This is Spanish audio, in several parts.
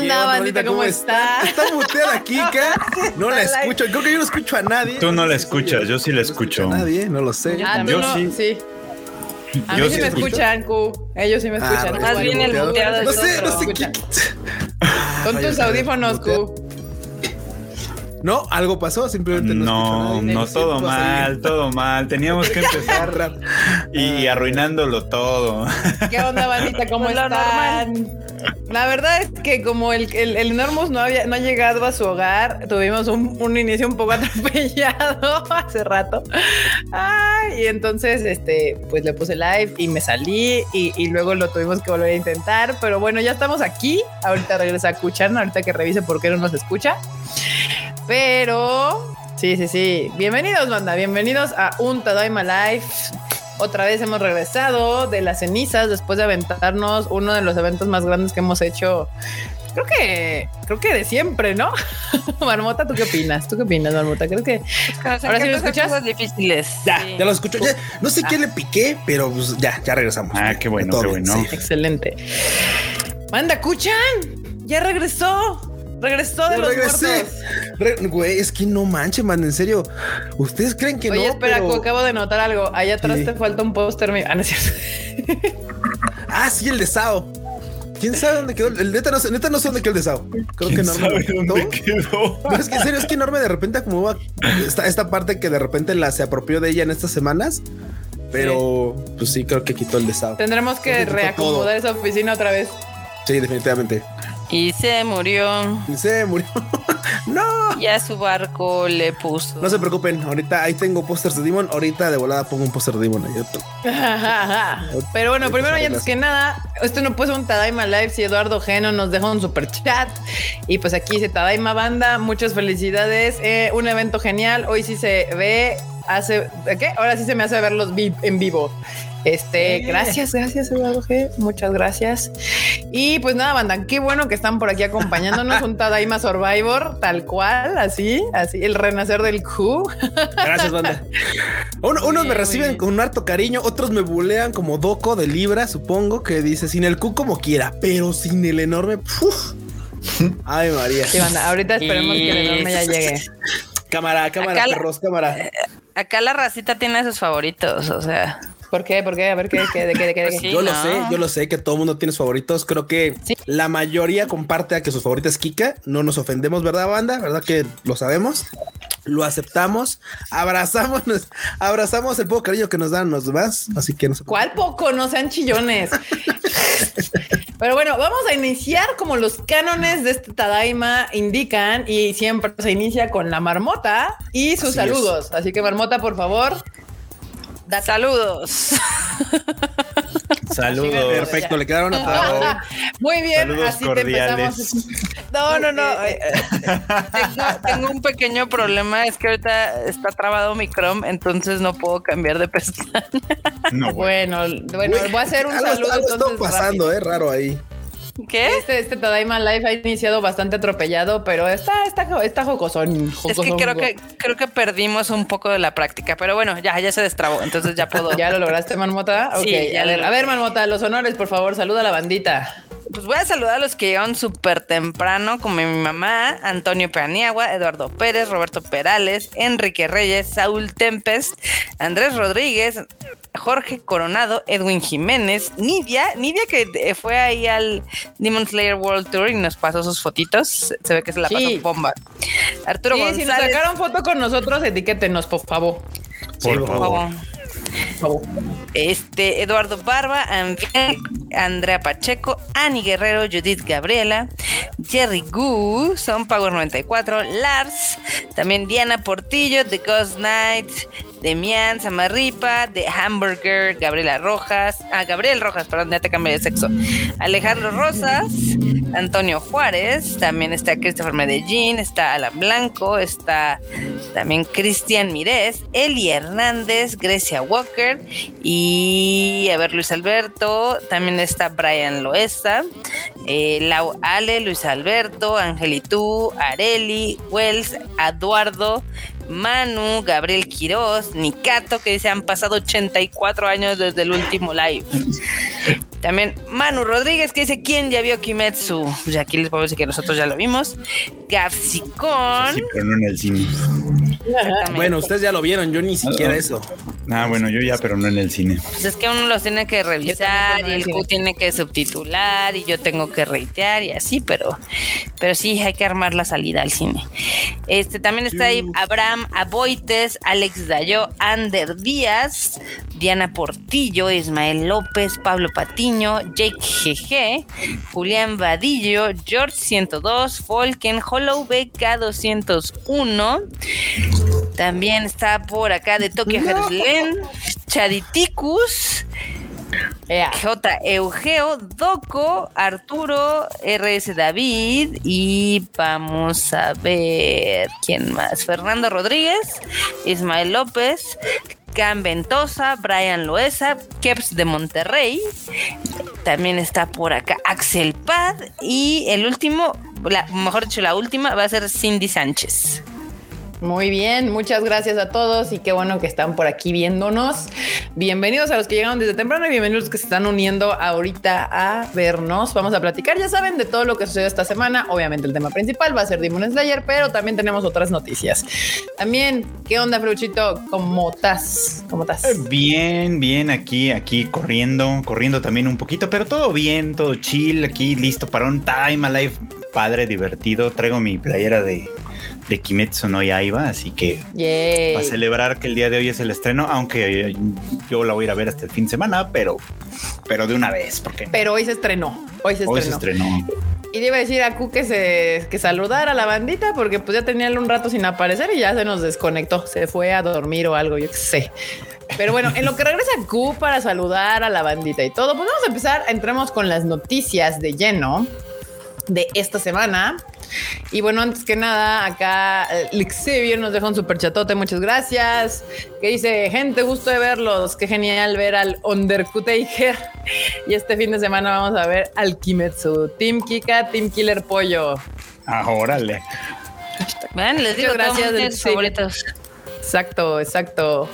onda, bandita? ¿Cómo, está? Está muteada Kika. No la escucho. Creo que yo no escucho a nadie. Tú no la escuchas, yo sí la escucho. A nadie, no lo sé. Ah, Yo no, sí. sí. A Yo mí sí sí me escucho. escuchan, Q. Ellos sí me Ah, escuchan. bueno, Más bueno, bien el muteado. No sé, no sé qué. Ah, Con tus audífonos. Q. No, algo pasó, simplemente no, No, no, todo mal, todo mal. Teníamos que empezar Rap. y, arruinándolo todo. ¿Qué onda, bandita? ¿Cómo están? La verdad es que como el, el, el Enormous no, había, no ha llegado a su hogar, tuvimos un, un inicio un poco atropellado hace rato. Y entonces, este, pues le puse live y me salí y, y luego lo tuvimos que volver a intentar. Pero bueno, ya estamos aquí. Ahorita regresa Kuchan, ahorita que revise por qué no nos escucha. Pero sí, sí, sí. Bienvenidos, banda. Bienvenidos a un Tadaima Live. Otra vez hemos regresado de las cenizas después de aventarnos uno de los eventos más grandes que hemos hecho. Creo que, creo que de siempre, ¿no? Marmota, ¿tú qué opinas? ¿Tú qué opinas, Marmota? Creo que Ahora ¿Ahora sí lo escuchas? Cosas difíciles. Ya, Sí. ya lo escucho. Ya, no sé qué le piqué, pero pues, ya, ya regresamos. Ah, qué bueno, qué bueno. sí. excelente. Manda, Kuchan, ya regresó. Regresó de los regresé. Re- Güey, es que no manchen, man, en serio. Ustedes creen que Oye, no. espera, pero- Cu, acabo de notar algo. Allá atrás te falta un póster. Ah, no es cierto. Ah, sí, el de Sao. ¿Quién sabe dónde quedó? El neta no, sé- neta no sé dónde quedó el de Sao. Creo que ¿Quién no. sabe dónde quedó? No, es que en serio, es que enorme de repente acomodó esta, esta parte que de repente la se apropió de ella en estas semanas. Pero pues sí, creo que quitó el de Sao. Tendremos que que reacomodar esa oficina otra vez. Sí, definitivamente. Y se murió. Y se murió. no. Ya su barco le puso. No se preocupen, ahorita ahí tengo pósters de Demon. Ahorita de volada pongo un póster de Demon ahí. Pero bueno, primero y antes que nada, esto no puede ser un Tadaima Live si Eduardo Geno nos dejó un super chat. Y pues aquí dice Tadaima Banda, muchas felicidades. eh, un evento genial. Hoy sí se ve, hace, ¿qué? Ahora sí se me hace verlos vi- en vivo. Este, gracias, gracias Eduardo G. Muchas gracias. Y pues nada, banda, qué bueno que están por aquí acompañándonos. un Tadaima Survivor, tal cual, así, así, el renacer del Q. Gracias, banda. Uno- unos me reciben con un harto cariño, otros me bulean como Doco de Libra, supongo, que dice sin el Q como quiera, pero sin el enorme. Ay, María. Sí, banda, ahorita esperemos que el enorme ya llegue. Cámara, cámara, Acá la- perros, cámara. Acá la racita tiene a sus favoritos, o sea. ¿Por qué? ¿Por qué? A ver qué, qué, de qué, de qué, de qué? Pues sí. yo lo ¿no? sé, yo lo sé que todo el mundo tiene sus favoritos. Creo que Sí. la mayoría comparte a que sus favoritas es Kika. No nos ofendemos, ¿verdad, banda? ¿Verdad que lo sabemos? Lo aceptamos, abrazamos, abrazamos el poco cariño que nos dan los demás. Así que no se ¿Cuál poco? No sean chillones. Pero bueno, vamos a iniciar como los cánones de este Tadaima indican y siempre se inicia con la marmota y sus Así saludos. Así que marmota, por favor. Saludos. Saludos. Perfecto, le quedaron atrás. Muy bien, Saludos así cordiales. te empezamos. No, no, no. eh, tengo, tengo un pequeño problema, es que ahorita está trabado mi Chrome, entonces no puedo cambiar de pestaña. No, bueno. Bueno, bueno, voy a hacer un algo, saludo. algo está pasando, rápido. eh, raro ahí. ¿Qué? Este, este Tadaima Live ha iniciado bastante atropellado, pero está, está, está jocosón. Es que jocosón. creo que creo que perdimos un poco de la práctica, pero bueno, ya, ya se destrabó, entonces ya puedo. ¿Ya lo lograste, Marmota? Ok, Sí, ya a lo ver, a logré. ver, Marmota, los honores, por favor, saluda a la bandita. Pues voy a saludar a los que llegaron súper temprano, como mi mamá, Antonio Paniagua, Eduardo Pérez, Roberto Perales, Enrique Reyes, Saúl Tempest, Andrés Rodríguez, Jorge Coronado, Edwin Jiménez, Nidia, Nidia que eh, fue ahí al Demon Slayer World Tour y nos pasó sus fotitos, se ve que se la Sí. pasó bomba. Arturo Sí, González. si nos sacaron foto con nosotros, etiquétenos, por favor. Por por favor. favor. Este, Eduardo Barba, Anviel, Andrea Pacheco, Ani Guerrero, Judith Gabriela, Jerry Gu, Son Power 94, Lars, también Diana Portillo, The Ghost Knight, Demian Samarripa, The Hamburger, Gabriela Rojas, ah, Gabriel Rojas, perdón, ya te cambié de sexo, Alejandro Rosas, Antonio Juárez, también está Christopher Medellín, está Alan Blanco, está también Cristian Mirés, Eli Hernández, Grecia Walker y a ver Luis Alberto, también está Brian Loesa, eh, Lau Ale, Luis Alberto, Angelitú, Areli, Wells, Eduardo, Manu, Gabriel Quiroz, Nicato, que dice han pasado 84 años desde el último live. También Manu Rodríguez que dice, ¿quién ya vio Kimetsu? Pues aquí les puedo decir que nosotros ya lo vimos. Gafsicón. Sí, pero no en el cine. Bueno, ustedes ya lo vieron, yo ni siquiera eso. Ah, bueno, yo ya, pero no en el cine. Pues es que uno los tiene que revisar y el Q tiene que subtitular y yo tengo que reitear y así, pero, pero sí hay que armar la salida al cine. Este también está ahí Abraham Aboites, Alex Dayo, Ander Díaz, Diana Portillo, Ismael López, Pablo Patiño, Jake GG, Julián Vadillo, George 102, Folken, Hollow BK 201. También está por acá de Tokio Jerusalén, Chaditicus. J. Eugeo, Doco, Arturo, RS David y vamos a ver quién más. Fernando Rodríguez, Ismael López, Cam Ventosa, Brian Loesa, Keps de Monterrey. También está por acá Axel Pad y el último, la, mejor dicho, la última va a ser Cindy Sánchez. Muy bien, muchas gracias a todos y qué bueno que están por aquí viéndonos. Bienvenidos a los que llegaron desde temprano y bienvenidos a los que se están uniendo ahorita a vernos. Vamos a platicar, ya saben, de todo lo que sucedió esta semana. Obviamente el tema principal va a ser Demon Slayer, pero también tenemos otras noticias. También, ¿qué onda, Fruchito? ¿Cómo estás? ¿Cómo estás? Bien, bien, aquí, aquí corriendo, corriendo también un poquito, pero todo bien, todo chill, aquí listo para un time alive padre, divertido. Traigo mi playera de de Kimetsu no Yaiba, así que Yay. para celebrar que el día de hoy es el estreno, aunque yo la voy a ir a ver hasta el fin de semana, pero, pero de una vez, porque Pero hoy se estrenó, hoy se hoy se estrenó. estrenó. Y le iba a decir a Q que se que saludara a la bandita porque pues ya tenía un rato sin aparecer y ya se nos desconectó, se fue a dormir o algo, yo qué sé. Pero bueno, en lo que regresa Q para saludar a la bandita y todo, pues vamos a empezar, entremos con las noticias de lleno de esta semana. Y bueno, antes que nada, acá Xavier nos deja un super chatote, muchas gracias. Que dice, gente, gusto de verlos, qué genial ver al Underkutaker. Y este fin de semana vamos a ver al Kimetsu, Team Kika, Team Killer Pollo. Ah, órale. Bueno, les digo, gracias, sí. favoritos. Exacto, exacto.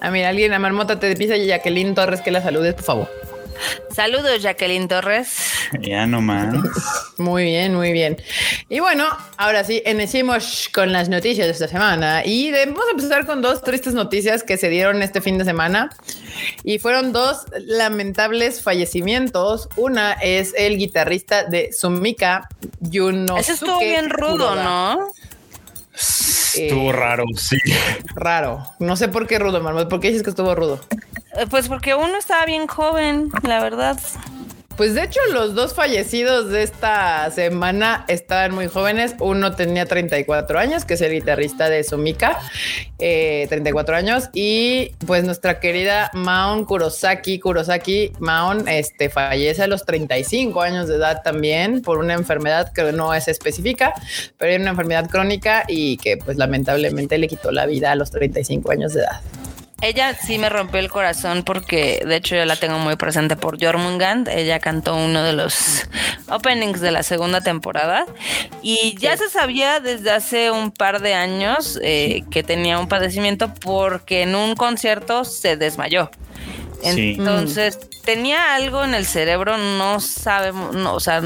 Ah, mira, alguien, a Marmota te pisa y Jacqueline Torres que la saludes, por favor. Saludos, Jacqueline Torres. Ya nomás. Muy bien, muy bien. Y bueno, ahora sí, iniciemos con las noticias de esta semana. Y vamos a empezar con dos tristes noticias que se dieron este fin de semana. Y fueron dos lamentables fallecimientos. Una es el guitarrista de Sumika, Yunosuke. Eso estuvo bien rudo, Kuroda. ¿no? Estuvo raro, sí. Raro. No sé por qué rudo, Marmot. ¿Por qué dices que estuvo rudo? Eh, Pues porque uno estaba bien joven, la verdad. Pues de hecho los dos fallecidos de esta semana estaban muy jóvenes. Uno tenía 34 años, que es el guitarrista de Sumika, eh, 34 años. Y pues nuestra querida Maon Kurosaki, Kurosaki Maon, este, fallece a los 35 años de edad también por una enfermedad que no es específica, pero era una enfermedad crónica y que pues lamentablemente le quitó la vida a los 35 años de edad. Ella sí me rompió el corazón porque de hecho yo la tengo muy presente por Jormungand. Ella cantó uno de los openings de la segunda temporada y ya se sabía desde hace un par de años eh, que tenía un padecimiento porque en un concierto se desmayó. Sí. Entonces tenía algo en el cerebro, no sabemos, no, o sea,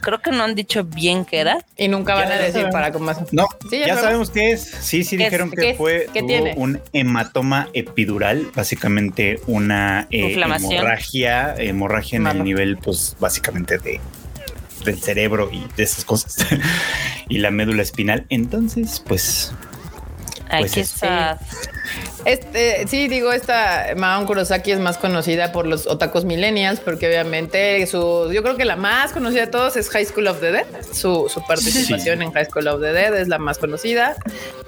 creo que no han dicho bien qué era. Y nunca van Ya a decir sabemos. para cómo No, Sí, ya ya, sabemos. qué es. Sí, sí dijeron ¿Qué que fue ¿Qué tuvo tiene? un hematoma epidural, básicamente una eh, hemorragia, hemorragia en Malo. el nivel, pues básicamente de del cerebro y de esas cosas y la médula espinal. Entonces, pues Pues qué es- sad. Este, sí, digo, esta Maon Kurosaki es más conocida por los otakus millennials, porque obviamente su, yo creo que la más conocida de todos es High School of the Dead. Su, su participación en High School of the Dead es la más conocida.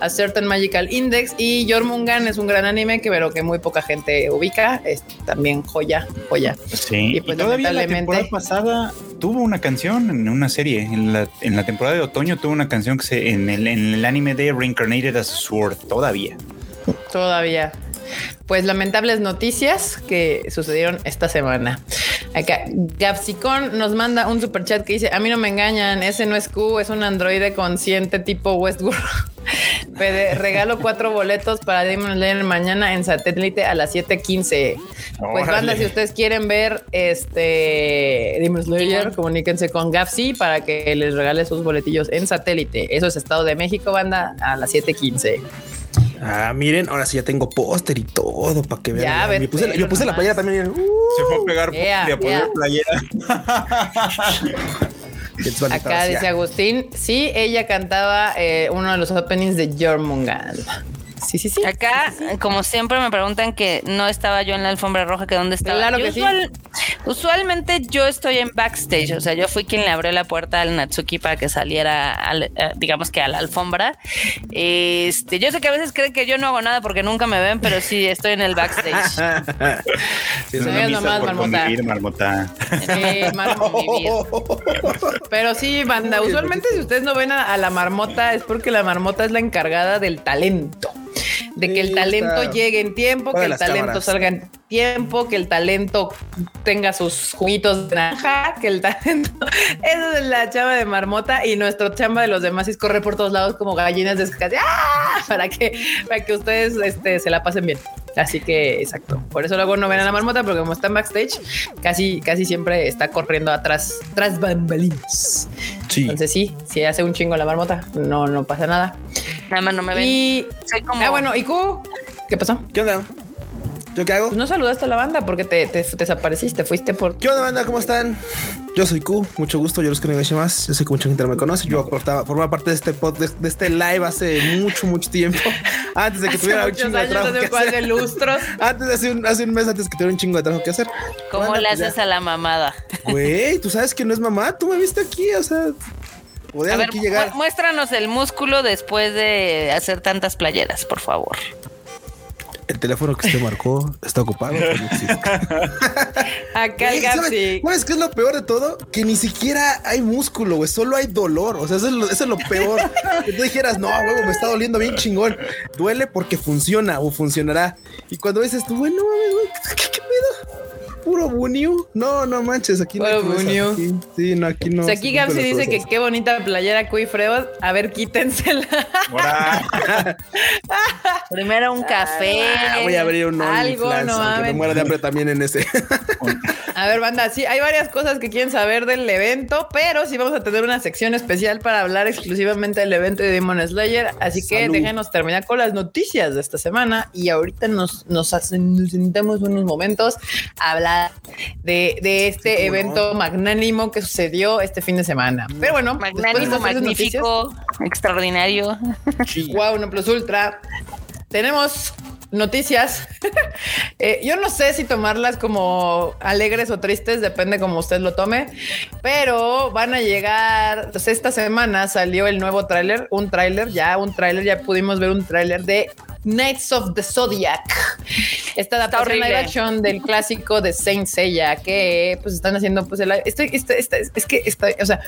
A Certain Magical Index y Jormungan es un gran anime que pero que muy poca gente ubica. Es también joya, joya. sí. Y pues, todavía la temporada pasada tuvo una canción en una serie. En la, en la temporada de otoño tuvo una canción que se en el, en el anime de Reincarnated as a Sword. Todavía. Todavía. Pues lamentables noticias que sucedieron esta semana. Acá, Gapsicon nos manda un super chat que dice: A mí no me engañan, ese no es Q, es un androide consciente tipo Westworld. Pede, regalo cuatro boletos para Demon Slayer mañana en satélite a las 7:15. Pues banda, si ustedes quieren ver este Demon Slayer, comuníquense con Gapsi para que les regale sus boletillos en satélite. Eso es Estado de México, banda, a las 7:15. Ah, miren, ahora sí ya tengo póster y todo para que vean. Ves, puse, yo puse la playera también. Uh, Se fue a pegar Yeah, a poner yeah. playera. Acá dice. Agustín, sí, ella cantaba eh, uno de los openings de Jormungand. Sí, sí, sí. Acá, como siempre, me preguntan que no estaba yo en la alfombra roja, que dónde estaba. Claro Yo que sí. Usualmente yo estoy en backstage, o sea, yo fui quien le abrió la puerta al Natsuki para que saliera, al- eh, digamos que a la alfombra. Este, yo sé que a veces creen que yo no hago nada porque nunca me ven, pero sí estoy en el backstage. Sí, Es una misa por marmota. convivir, marmota. Pero sí, banda, usualmente si ustedes no ven a, a la marmota es porque la marmota es la encargada del talento. De que el talento está llegue en tiempo, que el talento cámaras. salga en tiempo, que el talento tenga sus juguitos de naranja, que el talento... Esa es la chamba de marmota y nuestro chamba de los demás es correr por todos lados como gallinas de ¡Ah! para que, para que ustedes este, se la pasen bien. Así que, exacto. Por eso luego no ven a la marmota, porque como está en backstage, casi, casi siempre está corriendo atrás, tras bambalinas. Sí. Entonces sí, si hace un chingo la marmota, no, no pasa nada. Nada más no me ven. Y Soy como. ah, bueno, ¿y Q? ¿Qué pasó? ¿Qué onda? ¿Yo qué hago? Pues no saludaste a la banda porque te, te- te desapareciste, fuiste por ¿Qué onda, banda? ¿Cómo están? Yo soy Q, mucho gusto, yo los que más. Yo sé que mucha gente no me conoce. Yo aportaba, formaba parte de este pod, de, de este live hace mucho, mucho tiempo. Antes de que hace tuviera un chingo de trabajo hace que un par de hacer. lustros. Antes de hace un, hace un mes, antes que tuviera un chingo de trabajo que hacer. ¿Cómo Banda, le pues haces ya. a la mamada? Güey, tú sabes que no es mamá, tú me viste aquí, o sea, podías A ver, aquí llegar. mu- muéstranos el músculo después de hacer tantas playeras, por favor. El teléfono que usted marcó está ocupado. existe. Acá el Güey, ¿sabes-. ¿Sabes qué es lo peor de todo? Que ni siquiera hay músculo, güey. Solo hay dolor. O sea, eso es lo, eso es lo peor. que tú dijeras, no, huevo, me está doliendo bien chingón. Duele porque funciona o funcionará. Y cuando dices tú, güey, no mames, güey, ¿qué, qué pedo? Puro buniu. No, no manches, aquí no Puro buniu. aquí- Sí, no, aquí no. O sea, aquí los dice que qué bonita playera Freud. A ver, quítensela. Primero un café. Ah, voy a abrir un Algo, no aunque me mames. muera de hambre también en ese. A ver, banda, sí, hay varias cosas que quieren saber del evento, pero sí vamos a tener una sección especial para hablar exclusivamente del evento de Demon Slayer. Así que Salud. déjenos terminar con las noticias de esta semana y ahorita nos, nos, hacen, nos sentamos unos momentos a hablar de, de este Sí, evento magnánimo que sucedió este fin de semana. Pero bueno, de Magnánimo, noticias- magnífico, extraordinario. Wow, no plus ultra. Tenemos noticias. Eh, yo no sé si tomarlas como alegres o tristes, depende como usted lo tome, pero van a llegar. pues, esta semana salió el nuevo tráiler, un tráiler, ya un tráiler, ya pudimos ver un tráiler de Knights of the Zodiac. Esta adaptación live action del clásico de Saint Seiya que pues están haciendo pues el estoy, este- este- es que está, o sea,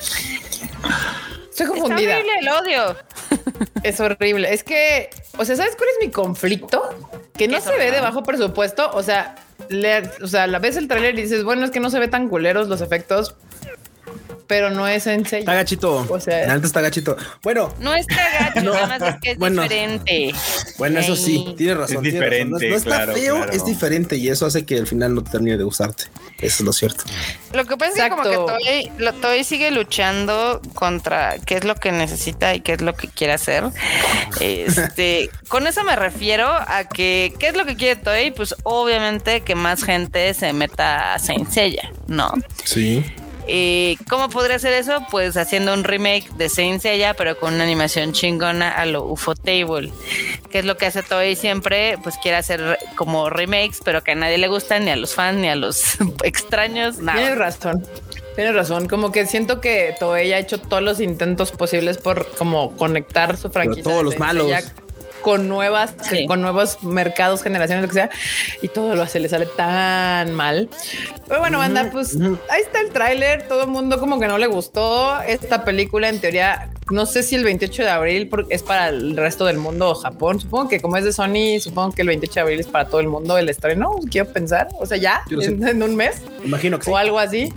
estoy confundida. horrible el odio. Es horrible. Es que, o sea, ¿sabes cuál es mi conflicto? Que no ¿Qué se ve horror? de bajo presupuesto. O sea, le- o sea, la ves el tráiler y dices, bueno, es que no se ve tan culeros los efectos, pero no es en serio. Está gachito. O sea- Antes está gachito. Bueno, No está gacho, No. nada más es que es Bueno. diferente. Bueno, eso sí, tienes razón. Es tienes razón. No- diferente, No, está claro, feo, claro. es diferente y eso hace que al final no te termine de gustarte. Eso es lo cierto. Lo que pasa es que como que lo- Toei sigue luchando contra qué es lo que necesita y qué es lo que quiere hacer. Este, con eso me refiero a que qué es lo que quiere Toei, pues obviamente que más gente se meta a Saint Seiya, ¿no? Sí. Eh, ¿Cómo podría hacer eso? Pues haciendo un remake de Saint Seiya, pero con una animación chingona a lo UFO Table. Que es lo que hace Toei siempre, pues quiere hacer como remakes, pero que a nadie le gustan, ni a los fans, ni a los extraños, Tienes nada. razón. Tienes razón. Como que siento que Toei ha hecho todos los intentos posibles por como conectar su franquicia. todos de los malos. Seiya Con nuevas, Sí. con nuevos mercados, generaciones, lo que sea, y todo lo hace, le sale tan mal. Pero bueno, banda, pues ahí está el tráiler. Todo el mundo como que no le gustó esta película. En teoría, no sé si el 28 de abril es para el resto del mundo o Japón. Supongo que como es de Sony, supongo que el 28 de abril es para todo el mundo el estreno. Quiero pensar, o sea, ya en, un mes. Imagino que o algo así.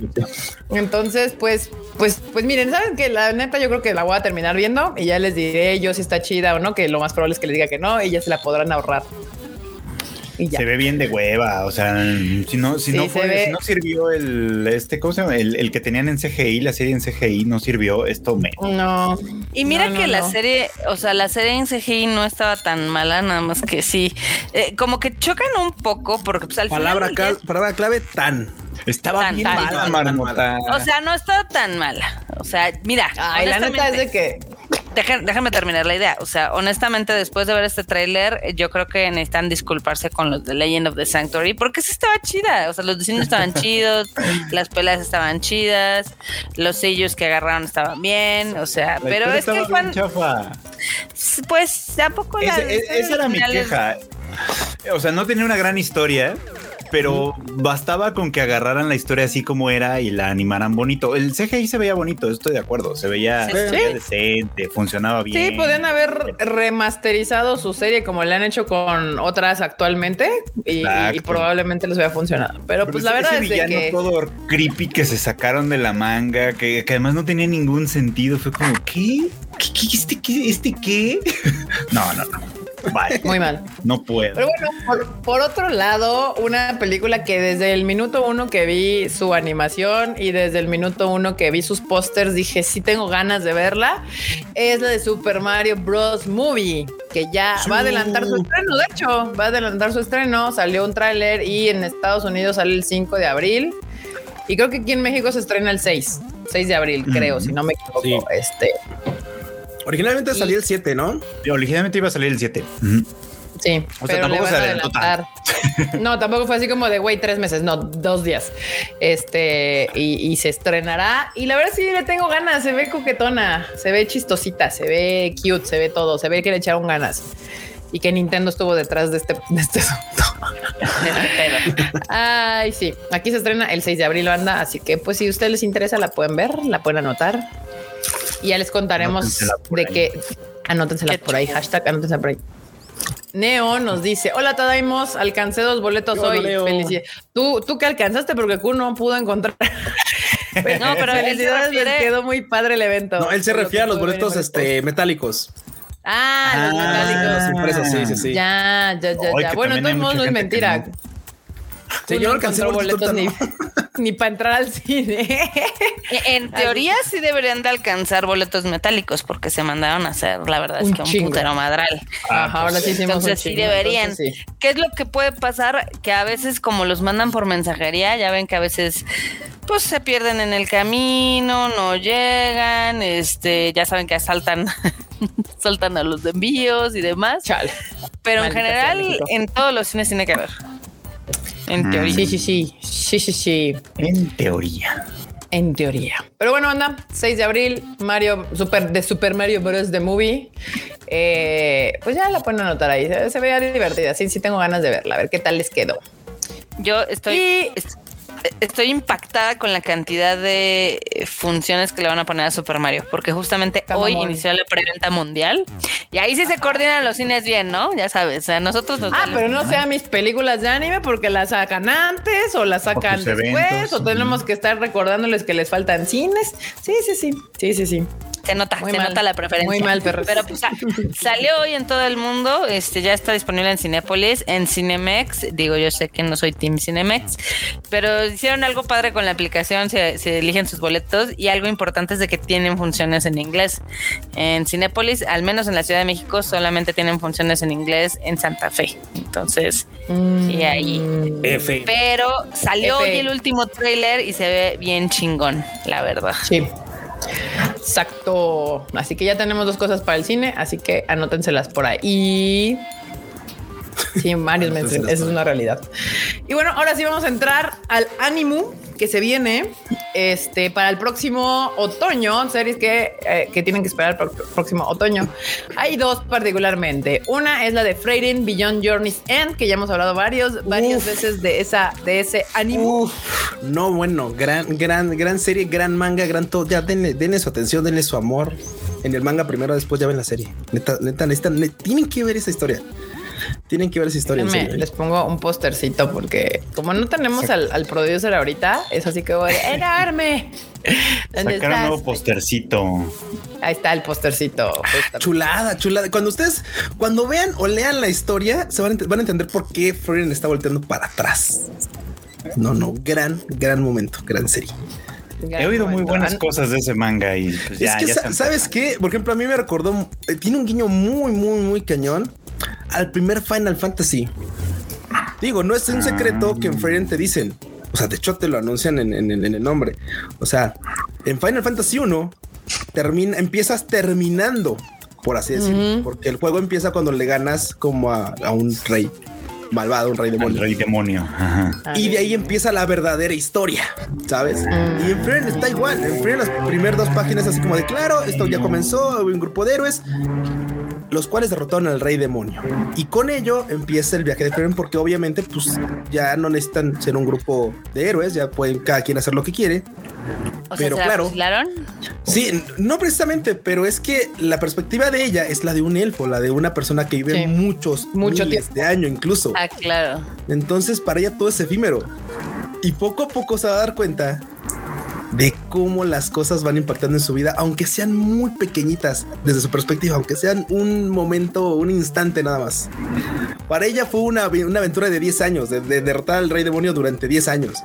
Entonces, pues, pues, pues miren, saben que la neta yo creo que la voy a terminar viendo y ya les diré yo si está chida o no, que lo más probable es que les diga que no y ya se la podrán ahorrar. Se ve bien de hueva, o sea, si no, si no fue, si no sirvió el este, ¿cómo se llama? El, que tenían en CGI, la serie en CGI no sirvió, esto me. No. Y mira que la serie, o sea, la serie en CGI no estaba tan mala, nada más que sí. Eh, como que chocan un poco, porque pues al palabra final. palabra clave tan. Estaba bien mala, O sea, no estaba tan mala. O sea, mira. Ay, la neta es de que déjame terminar la idea. O sea, honestamente, después de ver este tráiler, yo creo que necesitan disculparse con los de Legend of the Sanctuary porque sí estaba chida. O sea, los diseños estaban chidos, las peleas estaban chidas, los sellos que agarraron estaban bien. O sea, pero es que fan. Pues tampoco la. esa era mi queja. O sea, no tenía una gran historia pero bastaba con que agarraran la historia así como era y la animaran bonito. El CGI se veía bonito, estoy de acuerdo, se veía, decente, funcionaba bien. Sí, podían haber remasterizado su serie como le han hecho con otras actualmente y, probablemente les hubiera funcionado. Pero, pues la verdad es que todo creepy que se sacaron de la manga, que, además no tenía ningún sentido, fue como ¿qué? ¿Qué, qué, este, qué, este qué? no, no, no. Muy mal. No puedo. Pero bueno, por, otro lado, una película que desde el minuto uno que vi su animación y desde el minuto uno que vi sus pósters dije sí tengo ganas de verla, es la de Super Mario Bros. Movie, que ya va a adelantar su estreno. De hecho, va a adelantar su estreno. Salió un tráiler y en Estados Unidos sale el 5 de abril. Y creo que aquí en México se estrena el 6, 6 de abril, creo, si no me equivoco. Este, Originalmente salía el 7, ¿no? Originalmente iba a salir el 7. Sí, o sea, tampoco se adelantó No, tampoco fue así como de güey, tres meses, no, dos días. Este, y, se estrenará. Y la verdad sí le tengo ganas, se ve coquetona, se ve chistosita, se ve cute, se ve todo, se ve que le echaron ganas. Y que Nintendo estuvo detrás de este, de este Ay, sí. Aquí se estrena el 6 de abril, banda. Así que, pues, si a ustedes les interesa, la pueden ver, la pueden anotar. Y ya les contaremos de que anótensela por ahí, hashtag anótensela por ahí. Neo nos dice: Hola, Tadaimos, alcancé dos boletos hoy. Felicidades. ¿Tú, tú que alcanzaste porque Q no pudo encontrar. no, pero felicidades, les quedó muy padre el evento. No, él se refiere a los boletos este, metálicos. Ah, los ah, metálicos. sí, sí, sí. Ya, ya, ya, ya. Bueno, modos no es mentira. Sí, yo no alcancé boletos ni, ni para entrar al cine. En teoría sí deberían de alcanzar boletos metálicos porque se mandaron a hacer, la verdad es que un putero madral. Ajá, ahora sí hicimos Entonces sí deberían. ¿Qué es lo que puede pasar? Que a veces como los mandan por mensajería, ya ven que a veces pues se pierden en el camino, no llegan, este, ya saben que asaltan, saltan a los envíos y demás. Chale. Pero en general, en todos los cines tiene que haber. En teoría. Sí, sí, sí. Sí, sí, sí. En teoría. En teoría. Pero bueno, anda, 6 de abril, Mario Super de Super Mario Bros. The Movie. Eh, pues ya la pueden anotar ahí. Se, veía divertida. Sí, sí, tengo ganas de verla. A ver qué tal les quedó. Yo estoy estoy impactada con la cantidad de eh, funciones que le van a poner a Super Mario, porque justamente hoy inició la preventa mundial y ahí sí se coordinan los cines bien, ¿no? Ya sabes, o sea, nosotros nos Ah, pero no sean mis películas de anime porque las sacan antes o las sacan después o tenemos que estar recordándoles que les faltan cines. Sí, sí, sí. Sí, sí, sí. Se nota, se nota la preferencia. Muy mal, pero, pero pues, salió hoy en todo el mundo. Este ya está disponible en Cinépolis, en Cinemex. Digo, yo sé que no soy Team Cinemex, pero hicieron algo padre con la aplicación. Se, eligen sus boletos y algo importante es de que tienen funciones en inglés. En Cinépolis, al menos en la Ciudad de México, solamente tienen funciones en inglés en Santa Fe. Entonces, y ahí. Pero salió hoy el último trailer y se ve bien chingón, la verdad. Sí. Exacto. Así que ya tenemos dos cosas para el cine, así que anótenselas por ahí. Sí, varios meses. Esa es una realidad. Y bueno, ahora sí vamos a entrar al ánimo que se viene este, para el próximo otoño, series que, eh, que tienen que esperar para el próximo otoño. Hay dos particularmente. Una es la de Freighting Beyond Journey's End, que ya hemos hablado varios, varias veces de esa, de ese ánimo. No, bueno, gran, gran, gran serie, gran manga, gran todo. Ya denle, denle su atención, denle su amor. En el manga primero, después ya ven la serie. Neta, neta, neta, tienen que ver esa historia. Tienen que ver esa historia. en serio. ¿eh? les pongo un postercito porque como no tenemos al, al producer ahorita, es así que voy a ¡Enorme! ¿Dónde Sacar un nuevo postercito. Ahí está el postercito. justamente. Chulada, chulada. Cuando ustedes, cuando vean o lean la historia, se van a, ent- van a entender por qué Frieren está volteando para atrás. No, no, gran, gran momento, gran serie. He oído muy buenas cosas de ese manga y pues ya, es que, ya sa- se ¿sabes qué? Por ejemplo, a mí me recordó, eh, tiene un guiño muy, muy, muy cañón al primer Final Fantasy. Digo, no es un secreto que en Frieren te dicen. O sea, de hecho te lo anuncian en, en- en el nombre. O sea, en Final Fantasy 1 termina, empiezas terminando, por así decirlo, porque el juego empieza cuando le ganas como a, a un rey malvado, un rey demonio. rey demonio. Ajá. Y de ahí empieza la verdadera historia, ¿sabes? Y en Frieren está igual. En Frieren las primeras dos páginas así como de claro, esto ya comenzó, hay un grupo de héroes, los cuales derrotaron al rey demonio. Y con ello empieza el viaje de Frieren porque obviamente pues ya no necesitan ser un grupo de héroes, ya pueden cada quien hacer lo que quiere. O sea, Pero ¿se la claro. fusilaron? Sí, no precisamente, pero es que la perspectiva de ella es la de un elfo, la de una persona que vive Sí. muchos, Mucho miles tiempo. de años incluso. Ah, claro. Entonces, para ella todo es efímero. Y poco a poco se va a dar cuenta de cómo las cosas van impactando en su vida, aunque sean muy pequeñitas desde su perspectiva, aunque sean un momento, un instante nada más. Para ella fue una, una aventura de 10 años, de, de derrotar al rey demonio durante 10 años.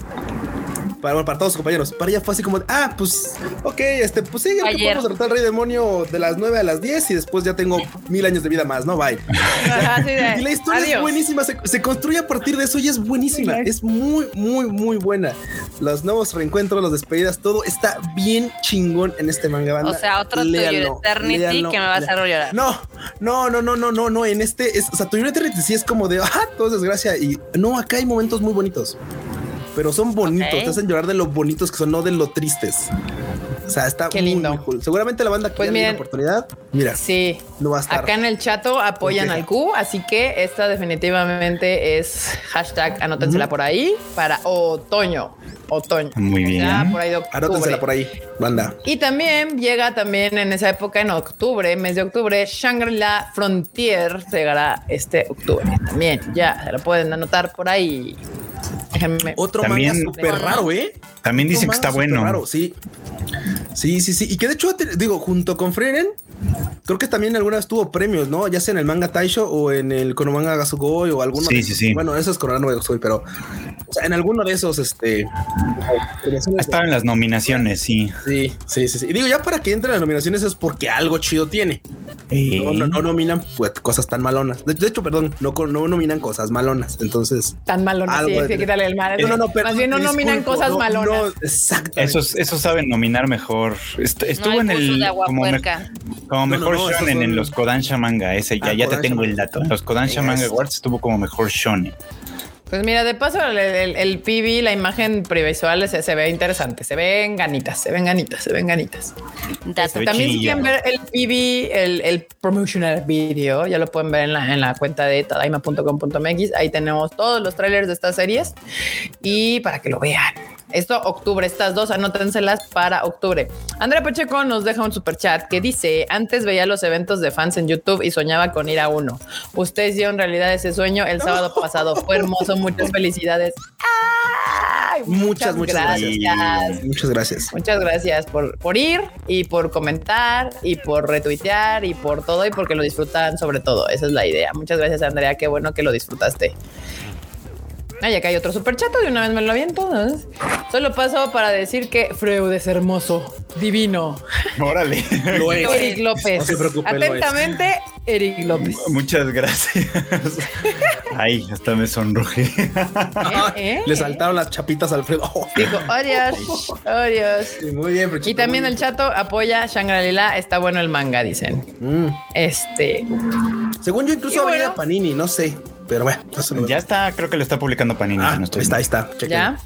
Para, bueno, para todos sus compañeros. Para ella fue así como, ah, pues, ok, este, pues sí, ya que podemos derrotar al rey demonio de las 9 a las 10 y después ya tengo mil años de vida más, ¿no? Bye. Ajá, así de, Y la historia es adiós. buenísima, se, se construye a partir de eso y es buenísima. Es muy, muy, muy buena. Los nuevos reencuentros, las despedidas, todo está bien chingón en este manga banda. O sea, otro Léanlo, Eternity léanlo, que me va a hacer llorar. No, no, no, no, no, no, no. En este es, o sea, Tuyo Eternity sí es como de, ah, todo es desgracia. Y no, acá hay momentos muy bonitos. Pero son bonitos, te hacen llorar de lo bonitos que son, no de lo tristes. O sea, está Qué muy, lindo. muy cool. Seguramente la banda que Pues ya miren, la oportunidad, mira, Sí. no va a estar. Acá en el chato apoyan al Q, así que esta definitivamente es hashtag anótensela por ahí para otoño. Otoño. Muy bien. Ya, por ahí de octubre. Anótensela por ahí, banda. Y también llega también en esa época, en octubre, mes de octubre, Shangri-La Frontier llegará este octubre. También ya se lo pueden anotar por ahí. Déjenme. Otro También- manga súper raro, ¿eh? También dicen que está bueno. raro, sí. Sí, sí, sí. Y que de hecho, digo, junto con Frieren, creo que también alguna vez tuvo premios, ¿no? Ya sea en el manga Taisho o en el Konomanga Gasugoi o alguno. Sí, de- sí, sí. Bueno, eso es Konomanga Gasugoi, pero o sea, en alguno de esos, este. Ha estado en las nominaciones, sí. Sí, sí, sí, sí. Y digo, ya para que entre en las nominaciones es porque algo chido tiene. No, no, no nominan pues, cosas tan malonas. De, de hecho, perdón, no, co- no nominan cosas malonas. Entonces, Tan malo, no Algo sí, hay que quitarle el mal. no, no, no, pero Más bien no nominan disculpo, cosas no, malonas. Exactamente. Esos, esos saben nominar mejor. Est- estuvo en el como, me- como No, no, mejor no, shonen son- en los Kodansha Manga. Ese ya, Ah, ya te tengo el dato. En los Kodansha Manga. Awards estuvo como mejor shonen. Pues mira, de paso, el, el, el PV, la imagen previsual se, se ve interesante. Se ven ganitas, se ven ganitas, se ven ganitas. Dato. ve También si quieren ver el PV, el, el promotional video, ya lo pueden ver en la, en la cuenta de tadaima.com.mx. Ahí tenemos todos los trailers de estas series y para que lo vean. Esto octubre, estas dos anótenselas para octubre. Andrea Pacheco nos deja un super chat que dice: Antes veía los eventos de fans en YouTube y soñaba con ir a uno. Usted hicieron realidad ese sueño el sábado pasado. Fue hermoso. Muchas felicidades. ¡Ay! Muchas, muchas gracias. gracias. Muchas gracias. Muchas gracias por, por ir y por comentar y por retuitear y por todo y porque lo disfrutan sobre todo. Esa es la idea. Muchas gracias, Andrea. Qué bueno que lo disfrutaste. Ay, acá hay otro superchato. De una vez me lo aviento. ¿no? Solo paso para decir que Freud es hermoso, divino. Órale. Lo es. Eric López. No se preocupe, lo es. Atentamente, Eric López. Muchas gracias. Ay, hasta me sonrojé. ¿Eh? ¿Eh? Le saltaron las chapitas a Alfredo. Oh, Digo, adiós, adiós. sí, muy bien, Y también el chato apoya Shangri-La. Está bueno el manga, dicen. Mm. Este. Según yo, incluso bueno. habría Panini, no sé. Pero bueno, Ya está, creo que lo está publicando Panini. Ah, si no estoy ahí está, ahí está. chequen. ¿Ya?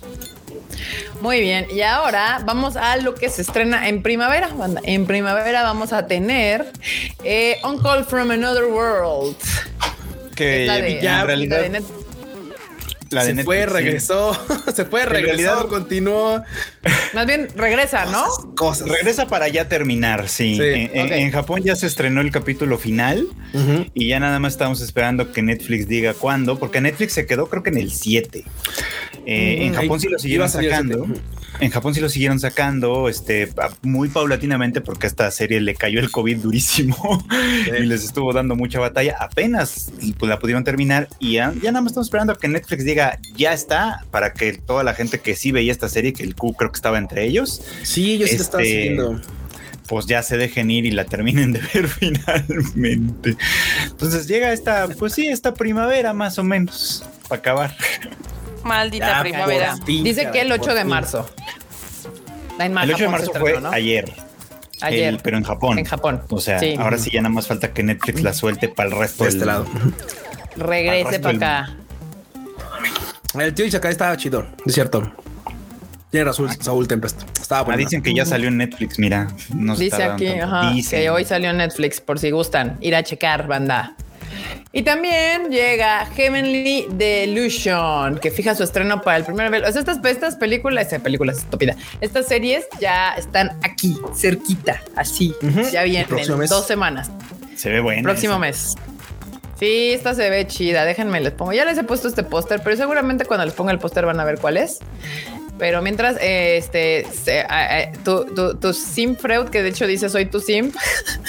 Muy bien, y ahora vamos a lo que se estrena en primavera. banda. En primavera vamos a tener eh, On Call from Another World. Que Es la de- ya en realidad La de se fue, sí. regresó, se fue, En regresó, realidad- continuó. Más bien regresa, ¿no? Cosas. Regresa para ya terminar, sí. Sí, en, en- ok. en Japón ya se estrenó el capítulo final y ya nada más estamos esperando que Netflix diga cuándo, porque Netflix se quedó creo que en el 7. Eh, en Mm, Japón sí lo siguieron sacando. 7. En Japón sí lo siguieron sacando, este, muy paulatinamente, porque a esta serie le cayó el COVID durísimo y les estuvo dando mucha batalla. Apenas pues, la pudieron terminar y ya, ya nada más estamos esperando a que Netflix diga ya está para que toda la gente que sí veía esta serie, que el Q creo que estaba entre ellos, Sí, yo sí te estaba Este, siguiendo. pues ya se dejen ir y la terminen de ver finalmente. Entonces llega esta, pues sí, esta primavera más o menos para acabar. Maldita Ya, primavera. Dice que el caray, 8 por de marzo. En El 8 de marzo fue estrenó, ¿no? ayer. Ayer. El- pero en Japón. En Japón. O sea, Sí. ahora sí ya nada más falta que Netflix la suelte para el resto Por del este lado. Regrese para acá. El tío Ichakai estaba chido, es cierto. Tiene razón, Saúl Tempest. Estaba Ah, bueno. dicen que ya salió en Netflix, mira. No Dice aquí, ajá, que hoy salió en Netflix, por si gustan ir a checar, banda. Y también llega Heavenly Delusion, que fija su estreno para el primer. O sea, estas, estas películas, estas películas estúpidas, estas series ya están aquí, cerquita, así. Ujú. Ya El vienen próximo en mes. dos semanas. Se ve buena. Próximo esa. mes. Sí, esta se ve chida. Déjenme les pongo. Ya les he puesto este póster, pero seguramente cuando les ponga el póster van a ver cuál es. Pero mientras, eh, este, se- a- a- tu, tu, tu sim Freud, que de hecho dice soy tu sim,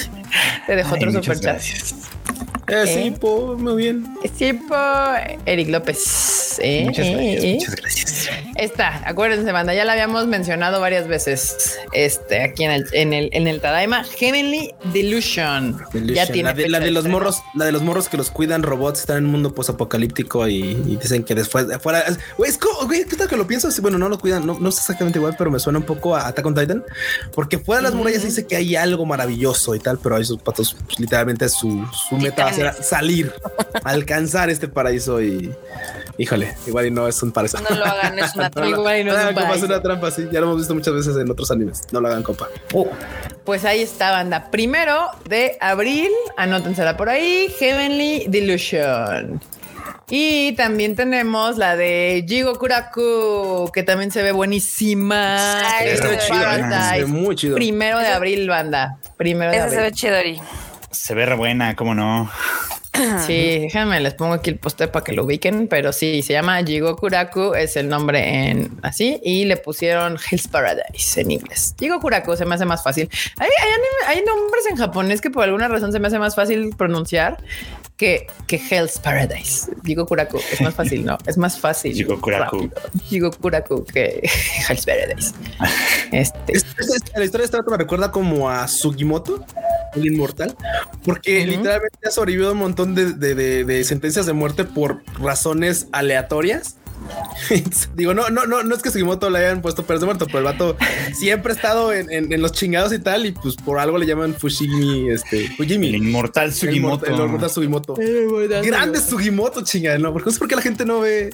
te dejó Ay, otro super chat. gracias. Eh, sí, po, muy bien. Sí, por Eric López. Eh, Muchas eh, gracias, eh. muchas gracias. Esta, acuérdense, banda, ya la habíamos mencionado varias veces. Este, aquí en el, en el, en el Tadaima, Heavenly Delusion. Delusion. Ya tiene la, de, la de los morros, la de los morros que los cuidan robots están en un mundo posapocalíptico y, y dicen que después de afuera, es- güey, es como, güey, ¿qué tal que lo pienso? Bueno, no lo cuidan, no, no es exactamente igual, pero me suena un poco a Attack on Titan, porque fuera de las murallas dice que hay algo maravilloso y tal, pero ahí sus patos, pues, literalmente su, su meta va a ser Titanes. salir, alcanzar este paraíso y, híjole, igual y no es un paraíso. No lo hagan, es una No, trampa. Igual y no es un compa, es una trampa, sí. Ya lo hemos visto muchas veces en otros animes. No lo hagan, compa. Pues ahí está, banda. Primero de abril, anótensela por ahí, Heavenly Delusion. Y también tenemos la de Jigo Kuraku, que también se ve buenísima. Ay, se ve chido, se ve muy chido. Primero de abril, banda. Primero de Esa se ve abril. chidori. Se ve re buena, cómo no. Sí, déjenme, les pongo aquí el póster para que lo ubiquen, pero sí, se llama Jigo Kuraku, es el nombre en así, y le pusieron Hell's Paradise en inglés. Jigo Kuraku se me hace más fácil. Hay, hay, hay nombres en japonés que por alguna razón se me hace más fácil pronunciar que, que Hell's Paradise. Jigo Kuraku es más fácil, ¿no? Es más fácil. Jigo Kuraku. rápido. Jigo Kuraku que Hell's Paradise. Este. Es- es- es- la historia de este vato me recuerda como a Sugimoto, el inmortal, porque literalmente ha sobrevivido a un montón de, de- de- de sentencias de muerte por razones aleatorias. Digo, no, no, no, no es que Sugimoto le hayan puesto peras de muerto, pero el vato siempre ha estado en, en- en los chingados y tal, y pues por algo le llaman Fushimi, este, Fujimi. El inmortal Sugimoto. El, inmortal Sugimoto. Grande Sugimoto, chingada, no, porque no sé por qué la gente no ve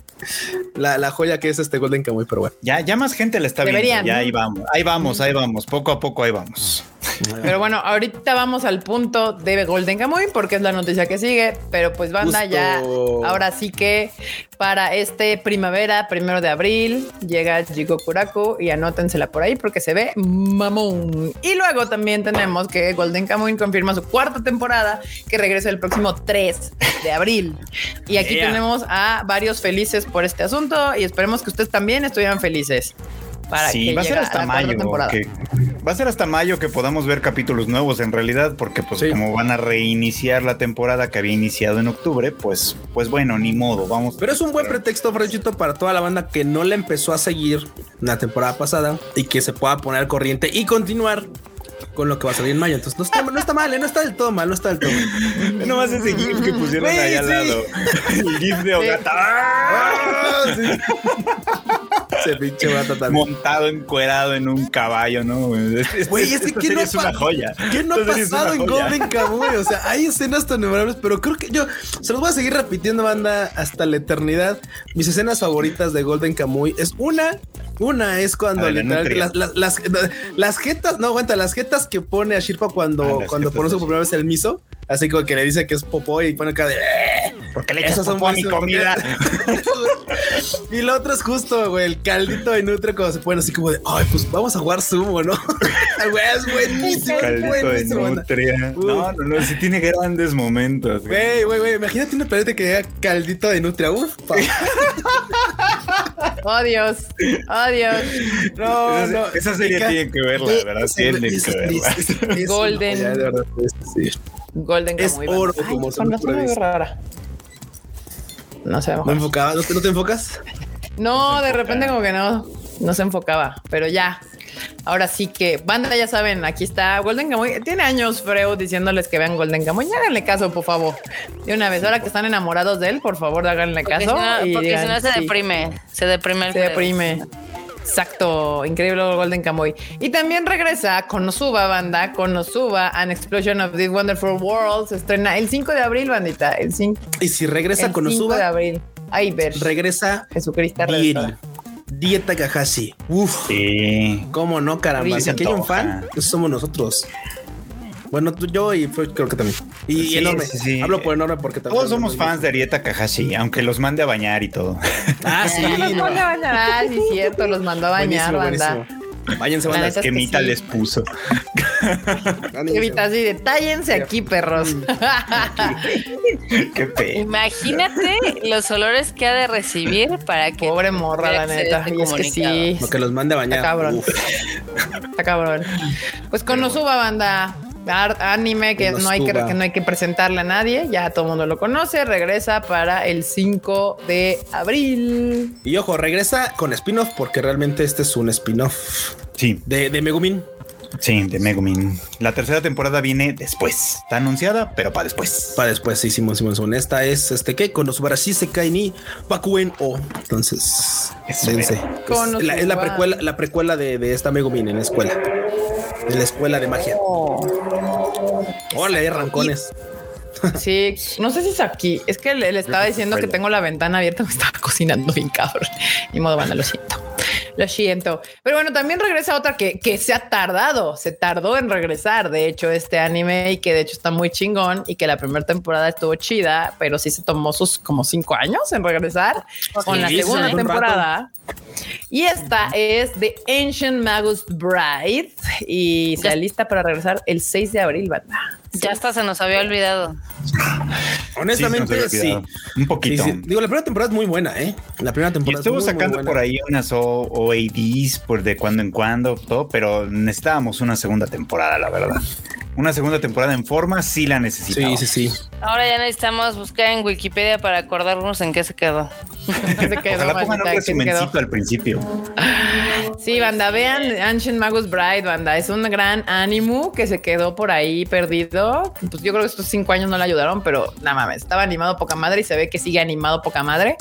la, la joya que es este Golden Kamuy, pero bueno. Ya, ya más gente la está Deberían. viendo. Ya ahí vamos, ahí vamos, ahí vamos. Poco a poco ahí vamos. Pero bueno, ahorita vamos al punto de Golden Kamuy porque es la noticia que sigue. Pero pues banda Justo. ya, ahora sí que para este primavera, primero de abril, llega Jigo Kuraku y anótensela por ahí porque se ve mamón. Y luego también tenemos que Golden Kamuy confirma su cuarta temporada que regresa el próximo 3 de abril. Y aquí Yeah. tenemos a varios felices por este asunto y esperemos que ustedes también estuvieran felices. Para sí, que va a ser hasta la mayo. temporada. que- va a ser hasta mayo que podamos ver capítulos nuevos en realidad, porque pues Sí. como van a reiniciar la temporada que había iniciado en octubre, pues, pues bueno, ni modo, vamos. Pero es un buen pretexto, Franchito, para toda la banda que no le empezó a seguir la temporada pasada y que se pueda poner al corriente y continuar con lo que va a salir en mayo. Entonces no está, no está mal, ¿eh? no está del todo mal, no está del todo mal. Nomás ese GIF que pusieron ahí al lado. El GIF de Ogata. ¡Ah! Sí. Ese pinche vato también. Montado, encuerado en un caballo, ¿no? Güey, es que esta ¿qué serie no es una joya. ¿Qué no ha Esta serie es una pasado en. Golden Kamuy? O sea, hay escenas tan memorables, pero creo que yo se los voy a seguir repitiendo, banda, hasta la eternidad. Mis escenas favoritas de Golden Kamuy es una, una es cuando ver, la literalmente las, las, las, las jetas, no aguanta, las jetas que pone a Shirpa cuando, Ah, cuando conoce de por primera vez el miso, así como que le dice que es popó y pone cara de. "Eh". ¿Por le echas popó a mi comida? y lo otro es justo, güey, el caldito de Nutria cuando se ponen así como de, ay, pues vamos a jugar sumo, ¿no? Güey, es buenísimo, es Caldito de buenísimo. nutria. No, no, no, sí tiene grandes momentos. güey. Güey, güey, imagínate una pelota que diga caldito de Nutria, uf, pa. Oh Dios, oh Dios. No, Esa, no. esa serie Ca- tienen que verla, Eh, ¿verdad? Tienen esa- que verla. es- es- es Golden. de verdad, es- sí. Golden Es Kamuy, oro, como con razón rara. No sé, ¿No enfocaba? ¿No te, no te enfocas? No, de repente como que no, no se enfocaba, pero ya. Ahora sí que, banda, ya saben, aquí está Golden Kamuy. Tiene años Freud diciéndoles que vean Golden Kamuy. Háganle caso, por favor. De una vez, ahora que están enamorados de él, por favor, háganle Porque si caso. no, y porque si no se sí, deprime. Se deprime el Se Freud. Exacto, increíble Golden Kamuy. Y también regresa Konosuba, banda. Konosuba, An Explosion of This Wonderful World. Se estrena el 5 de abril, bandita. El 5, Y si regresa el con 5 de abril. Ay, ver. regresa Jesucristo. Dieta Kakashi. Uf, Sí. cómo no, caramba. Si aquí hay un fan, esos somos nosotros. Bueno, tú, yo y Freud creo que también. Y, Sí, enorme. sí, sí. Hablo por enorme porque también. Todos somos fans de Arieta Kahashi, aunque los mande a bañar y todo. Ah, sí. los no. mandó a bañar. Ah, sí, cierto, los mandó a bañar, Buenísimo, banda. buenísimo. Váyanse, es que Quemita sí. les puso. Evita así, detállense aquí, perros. Qué pe. Imagínate los olores que ha de recibir para que. Pobre morra, la neta. este Y es que sí, Lo que los mande a bañar. Está cabrón. Uf. está cabrón. Pues con Konosuba, banda. Anime que no, hay que, no hay que presentarle a nadie, ya todo el mundo lo conoce. Regresa para el 5 de abril. Y ojo, regresa con spin-off porque realmente este es un spin-off Sí, de, de Megumin. sí, de Megumin. La tercera temporada viene después. Está anunciada, pero para después. Para después, sí, Simón, Simón, Simón. Esta es este que con los Subarashi Sekai ni Bakuen O. Entonces. Es, la, es la precuela, la precuela de, de esta Megumin en la escuela. En la escuela de magia. Hola, hay rancones. Sí, no sé si es aquí. Es que le, le estaba diciendo que tengo la ventana abierta, me estaba cocinando bien cabrón. Ni modo, banda, lo siento. Lo siento. Pero bueno, también regresa otra que, que se ha tardado, se tardó en regresar. De hecho, este anime y que de hecho está muy chingón y que la primera temporada estuvo chida, pero sí se tomó sus como cinco años en regresar con la segunda sí, temporada. Y esta es The Ancient Magus Bride y se lista para regresar el 6 de abril, banda. Ya hasta se nos había olvidado. Honestamente, Sí. Un poquito. sí. Digo, la primera temporada es muy buena, ¿eh? La primera Y temporada estuvo es muy, muy sacando por ahí unas O- OADs por de cuando en cuando, todo, pero necesitábamos una segunda temporada, la verdad. Una segunda temporada en forma sí la necesitamos. Sí, sí, sí. Ahora ya necesitamos buscar en Wikipedia para acordarnos en qué se quedó. Se quedó, Ojalá pongan un resumencito al principio. Sí, banda, vean Ancient Magus Bride, banda. Es un gran ánimo que se quedó por ahí perdido. Pues yo creo que estos cinco años no le ayudaron, pero nada mames, estaba animado poca madre y se ve que sigue animado poca madre.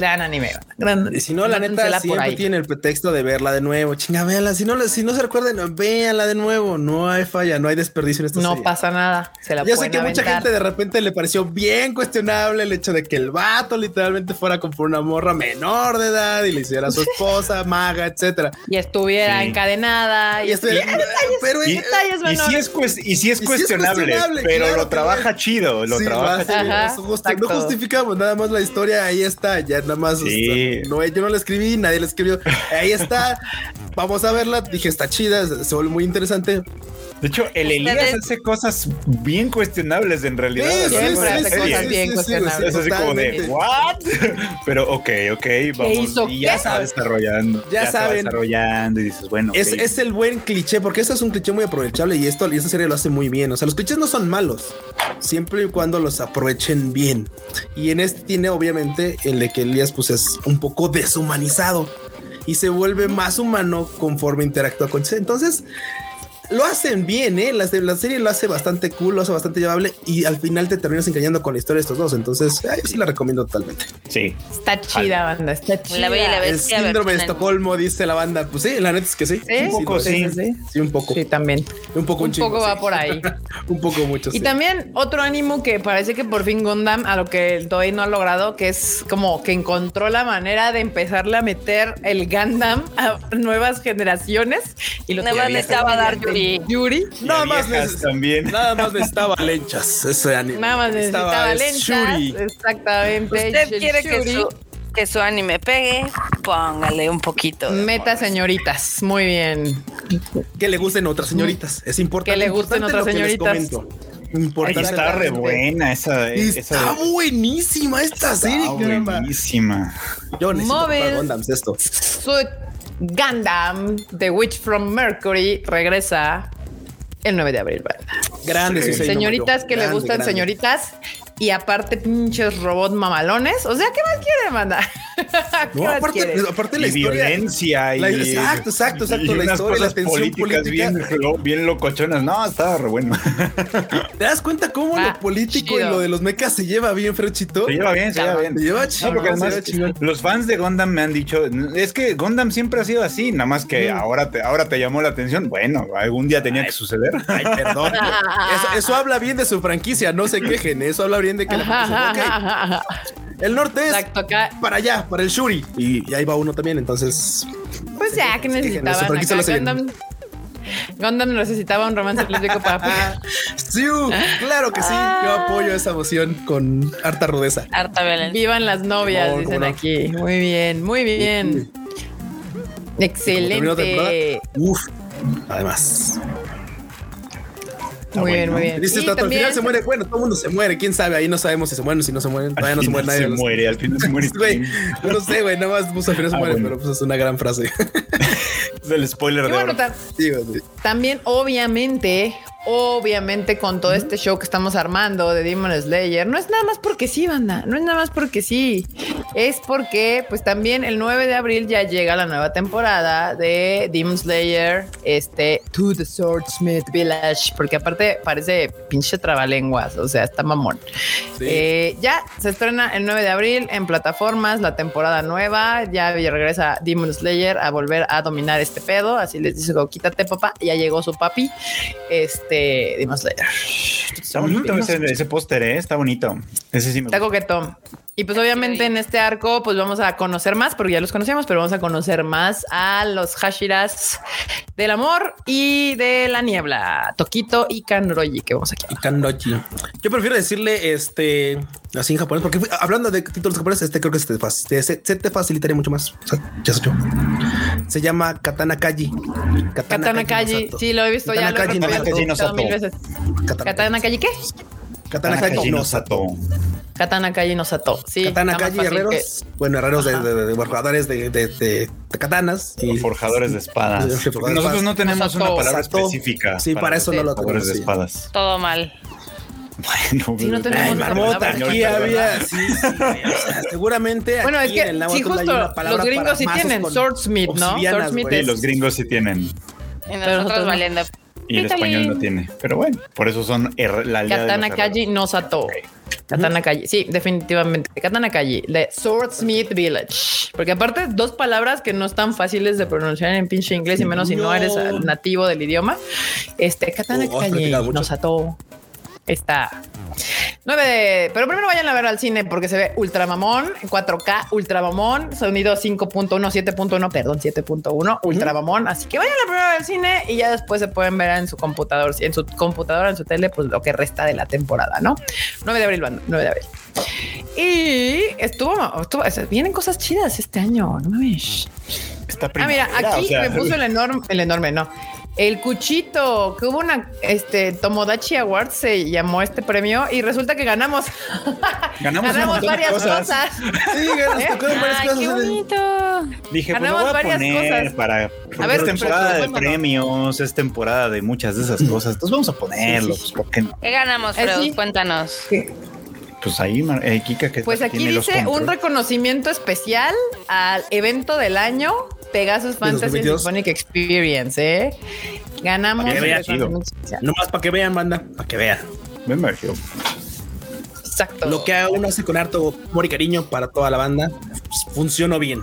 Gran anime. Gran, Y si no, la neta, siempre ahí. tiene el pretexto de verla de nuevo. Chinga, véanla. Si no, si no se recuerden, véanla de nuevo. No hay falla, no hay desperdicio en esta No serie. pasa nada. Se la Yo sé que mucha gente de repente le pareció bien cuestionable el hecho de que el vato literalmente fuera por una morra menor de edad y le hiciera a su esposa, maga, etcétera. Y estuviera Sí. encadenada. Y, Y pero Y, detalles y menores. sí es, cues- y sí es Y sí es cuestionable, pero claro, lo trabaja chido, lo Sí, trabaja chido. Ajá, no justificamos nada más la historia, ahí está, ya nada más. Sí. o sea, no, yo no la escribí, nadie la escribió, ahí está. Vamos a verla, dije, está chida, se vuelve muy interesante. De hecho, el Elías Ustedes- hace cosas bien cuestionables en realidad. Sí, hace cosas bien cuestionables. Es así como de. ¿what? Pero ok, ok, vamos. hizo y ya va desarrollando. Ya va saben. desarrollando y dices, bueno, Es, es el buen cliché, porque eso es un cliché muy aprovechable y esto y esta serie lo hace muy bien. O sea, los clichés no son malos, siempre y cuando los aprovechen bien. Y en este tiene obviamente el de que Elías pues es un poco deshumanizado y se vuelve más humano conforme interactúa con Entonces, lo hacen bien, ¿eh? La, la serie lo hace bastante cool, lo hace bastante llevable y al final te terminas engañando con la historia de estos dos. Entonces, ay, sí la recomiendo totalmente. Sí. Está chida, banda. Está chida. La Bella El síndrome de Estocolmo, dice la banda. Pues sí, la neta es que sí. ¿Sí? Un poco, sí. sí. Sí, un poco. Sí, también. Un poco, Un un, chingo, poco va sí. por ahí. un poco mucho. Y sí. también otro ánimo que parece que por fin Gundam a lo que el Toei no ha logrado, que es como que encontró la manera de empezarle a meter el Gundam a nuevas generaciones y lo tiene necesitaba dar Yuri. Yuri. Nada más, neces- también. nada más necesitaba lenchas ese anime. Nada más necesitaba lenchas. Shuri. Exactamente. Usted quiere que su, que su anime pegue, póngale un poquito. Meta señoritas. Muy bien. Que le gusten otras señoritas. Es importante. Que le gusten importante otras señoritas. Importante. está re buena esa. Está esa buenísima esta serie, está buenísima. Yo necesito Móvil. esto. Su Gundam, The Witch from Mercury, regresa el 9 de abril. ¿verdad? Grande, Sí. sí, Señoritas que le gustan grande. señoritas y aparte pinches robot mamalones. O sea, ¿qué más quiere, manda? ¿Qué No, aparte, aparte la y historia. violencia y la- exacto, exacto, exacto, y la unas historia, la cosas políticas política. bien, bien locochonas. No, estaba re bueno. ¿Te das cuenta cómo Ah, lo político y chido. lo de los mechas se lleva bien, Frechito? Se lleva bien, se lleva bien. Se lleva No, se chingón. los fans de Gundam me han dicho, es que Gundam siempre ha sido así, nada más que Mm. ahora te, ahora te llamó la atención. Bueno, algún día tenía que suceder. Ay, perdón. Eso, eso habla bien de su franquicia, no se quejen. Eso habla bien de que la franquicia- ok, El norte es Exacto, acá. para allá, para el Shuri. Y, y ahí va uno también, entonces. Pues ya, que que necesitaban acá. Gundam, Gundam necesitaba un romance lésbico para Sí, claro que sí. Yo apoyo esa moción con harta rudeza. Harta violencia. Vivan las novias, No, dicen no. aquí. Muy bien, muy bien. Excelente. Uf. Además. Muy bien, muy bien. Dice, hasta al también- final se muere. Bueno, todo el mundo se muere. Quién sabe. Ahí no sabemos si se mueren, si no se mueren. Todavía no se muere nadie. de se muere, al final se muere. Güey, no sé, güey. Nada más puso al final se Ah, muere, bueno. pero pues es una gran frase. Es el spoiler Y de bueno, también, obviamente, obviamente, con todo este show que estamos armando de Demon Slayer, no es nada más porque sí, banda. No es nada más porque sí. Es porque, pues también el 9 de abril ya llega la nueva temporada de Demon Slayer, este, To the Swordsmith Village, porque aparte parece pinche trabalenguas, o sea, está mamón. Sí. Eh, ya se estrena el 9 de abril en plataformas la temporada nueva. Ya regresa Demon Slayer a volver a dominar este pedo. Así les dice, quítate papá. Ya llegó su papi. Este Demon Slayer. Está bonito ese, ese póster, ¿eh? Está bonito. Ese sí me Está gusta. coquetón. Y pues obviamente en este arco pues vamos a conocer más, porque ya los conocíamos, pero vamos a conocer más a los Hashiras del amor y de la niebla, Tokito y Kanroji, que vamos aquí. Y Kanroji. Yo prefiero decirle este así en japonés, porque hablando de títulos japoneses, este creo que se te, fac- te- se, se te facilitaría mucho más. O sea, ya sé yo. Se llama Katana Kaji. Katana Kaji, sí lo he visto ya, Katana lo he Kaji no mil veces. Katana, ¿Katana Kaji qué? Katana Kaji no Sato. Katana Kaji no Sato. Sí. Katana fácil herreros. Bueno, herreros de, de, de, de forjadores de, de, de- de katanas. Y Forjadores de espadas. Sí, forjadores de Nosotros no tenemos una palabra Sato. específica. Sí, para eso no lo Forjadores de tenemos, sí. espadas. Todo mal. Bueno, Sí, no tenemos Ay, marmota, palabra. aquí había. Sí, sí, o sea, seguramente. Bueno, es aquí que en el náhuatl sí, hay justo una palabra los gringos para sí tienen swordsmith, ¿no? Swordsmith. Sí, los gringos sí tienen. Y nosotros nosotros no. valiendo. Y el español no tiene. Pero bueno, por eso son her- la Katana Kaji herreros. no Sato. Katana Kaji, sí, definitivamente. Katana Kaji, de Swordsmith Village. Porque aparte, dos palabras que no están fáciles de pronunciar en pinche inglés y menos si no eres nativo del idioma. Este, Katana Oh, Kaji practicado mucho. Está. 9 de. Pero primero vayan a ver al cine porque se ve ultra mamón, 4K, ultra mamón, sonido 5.1, 7.1, perdón, 7.1, ultra mamón. Así que vayan a primero al cine y ya después se pueden ver en su computador, en su computadora, en su tele, pues lo que resta de la temporada, ¿no? 9 de abril, banda, 9 de abril. Y estuvo, estuvo, vienen cosas chidas este año, no mames. Está Ah, mira, primavera, aquí o sea, me puso el enorme, el enorme, no. El cuchito, que hubo una, este, Tomodachi Awards se llamó este premio y resulta que ganamos. Ganamos varias cosas. cosas. Sí, ganas, ¿Eh? tocaron varias Ay, cosas qué bonito. Dije, pues lo Ganamos voy a varias poner cosas. para. A ver, es temporada de premios, es temporada de muchas de esas cosas. Entonces vamos a ponerlo, Sí, sí. pues, ¿por qué no? ¿Qué ganamos, Freud? sí. Cuéntanos. Pues ahí, Mar- eh, Kika, que Pues aquí tiene los dice un reconocimiento especial al evento del año Pegasus Fantasy 2022. Symphonic Experience, ¿eh? Ganamos Para que especial. Nomás para que vean, banda, para que vean. Ven, Sergio. Exacto. Lo que uno hace con harto amor y cariño para toda la banda pues, funcionó bien.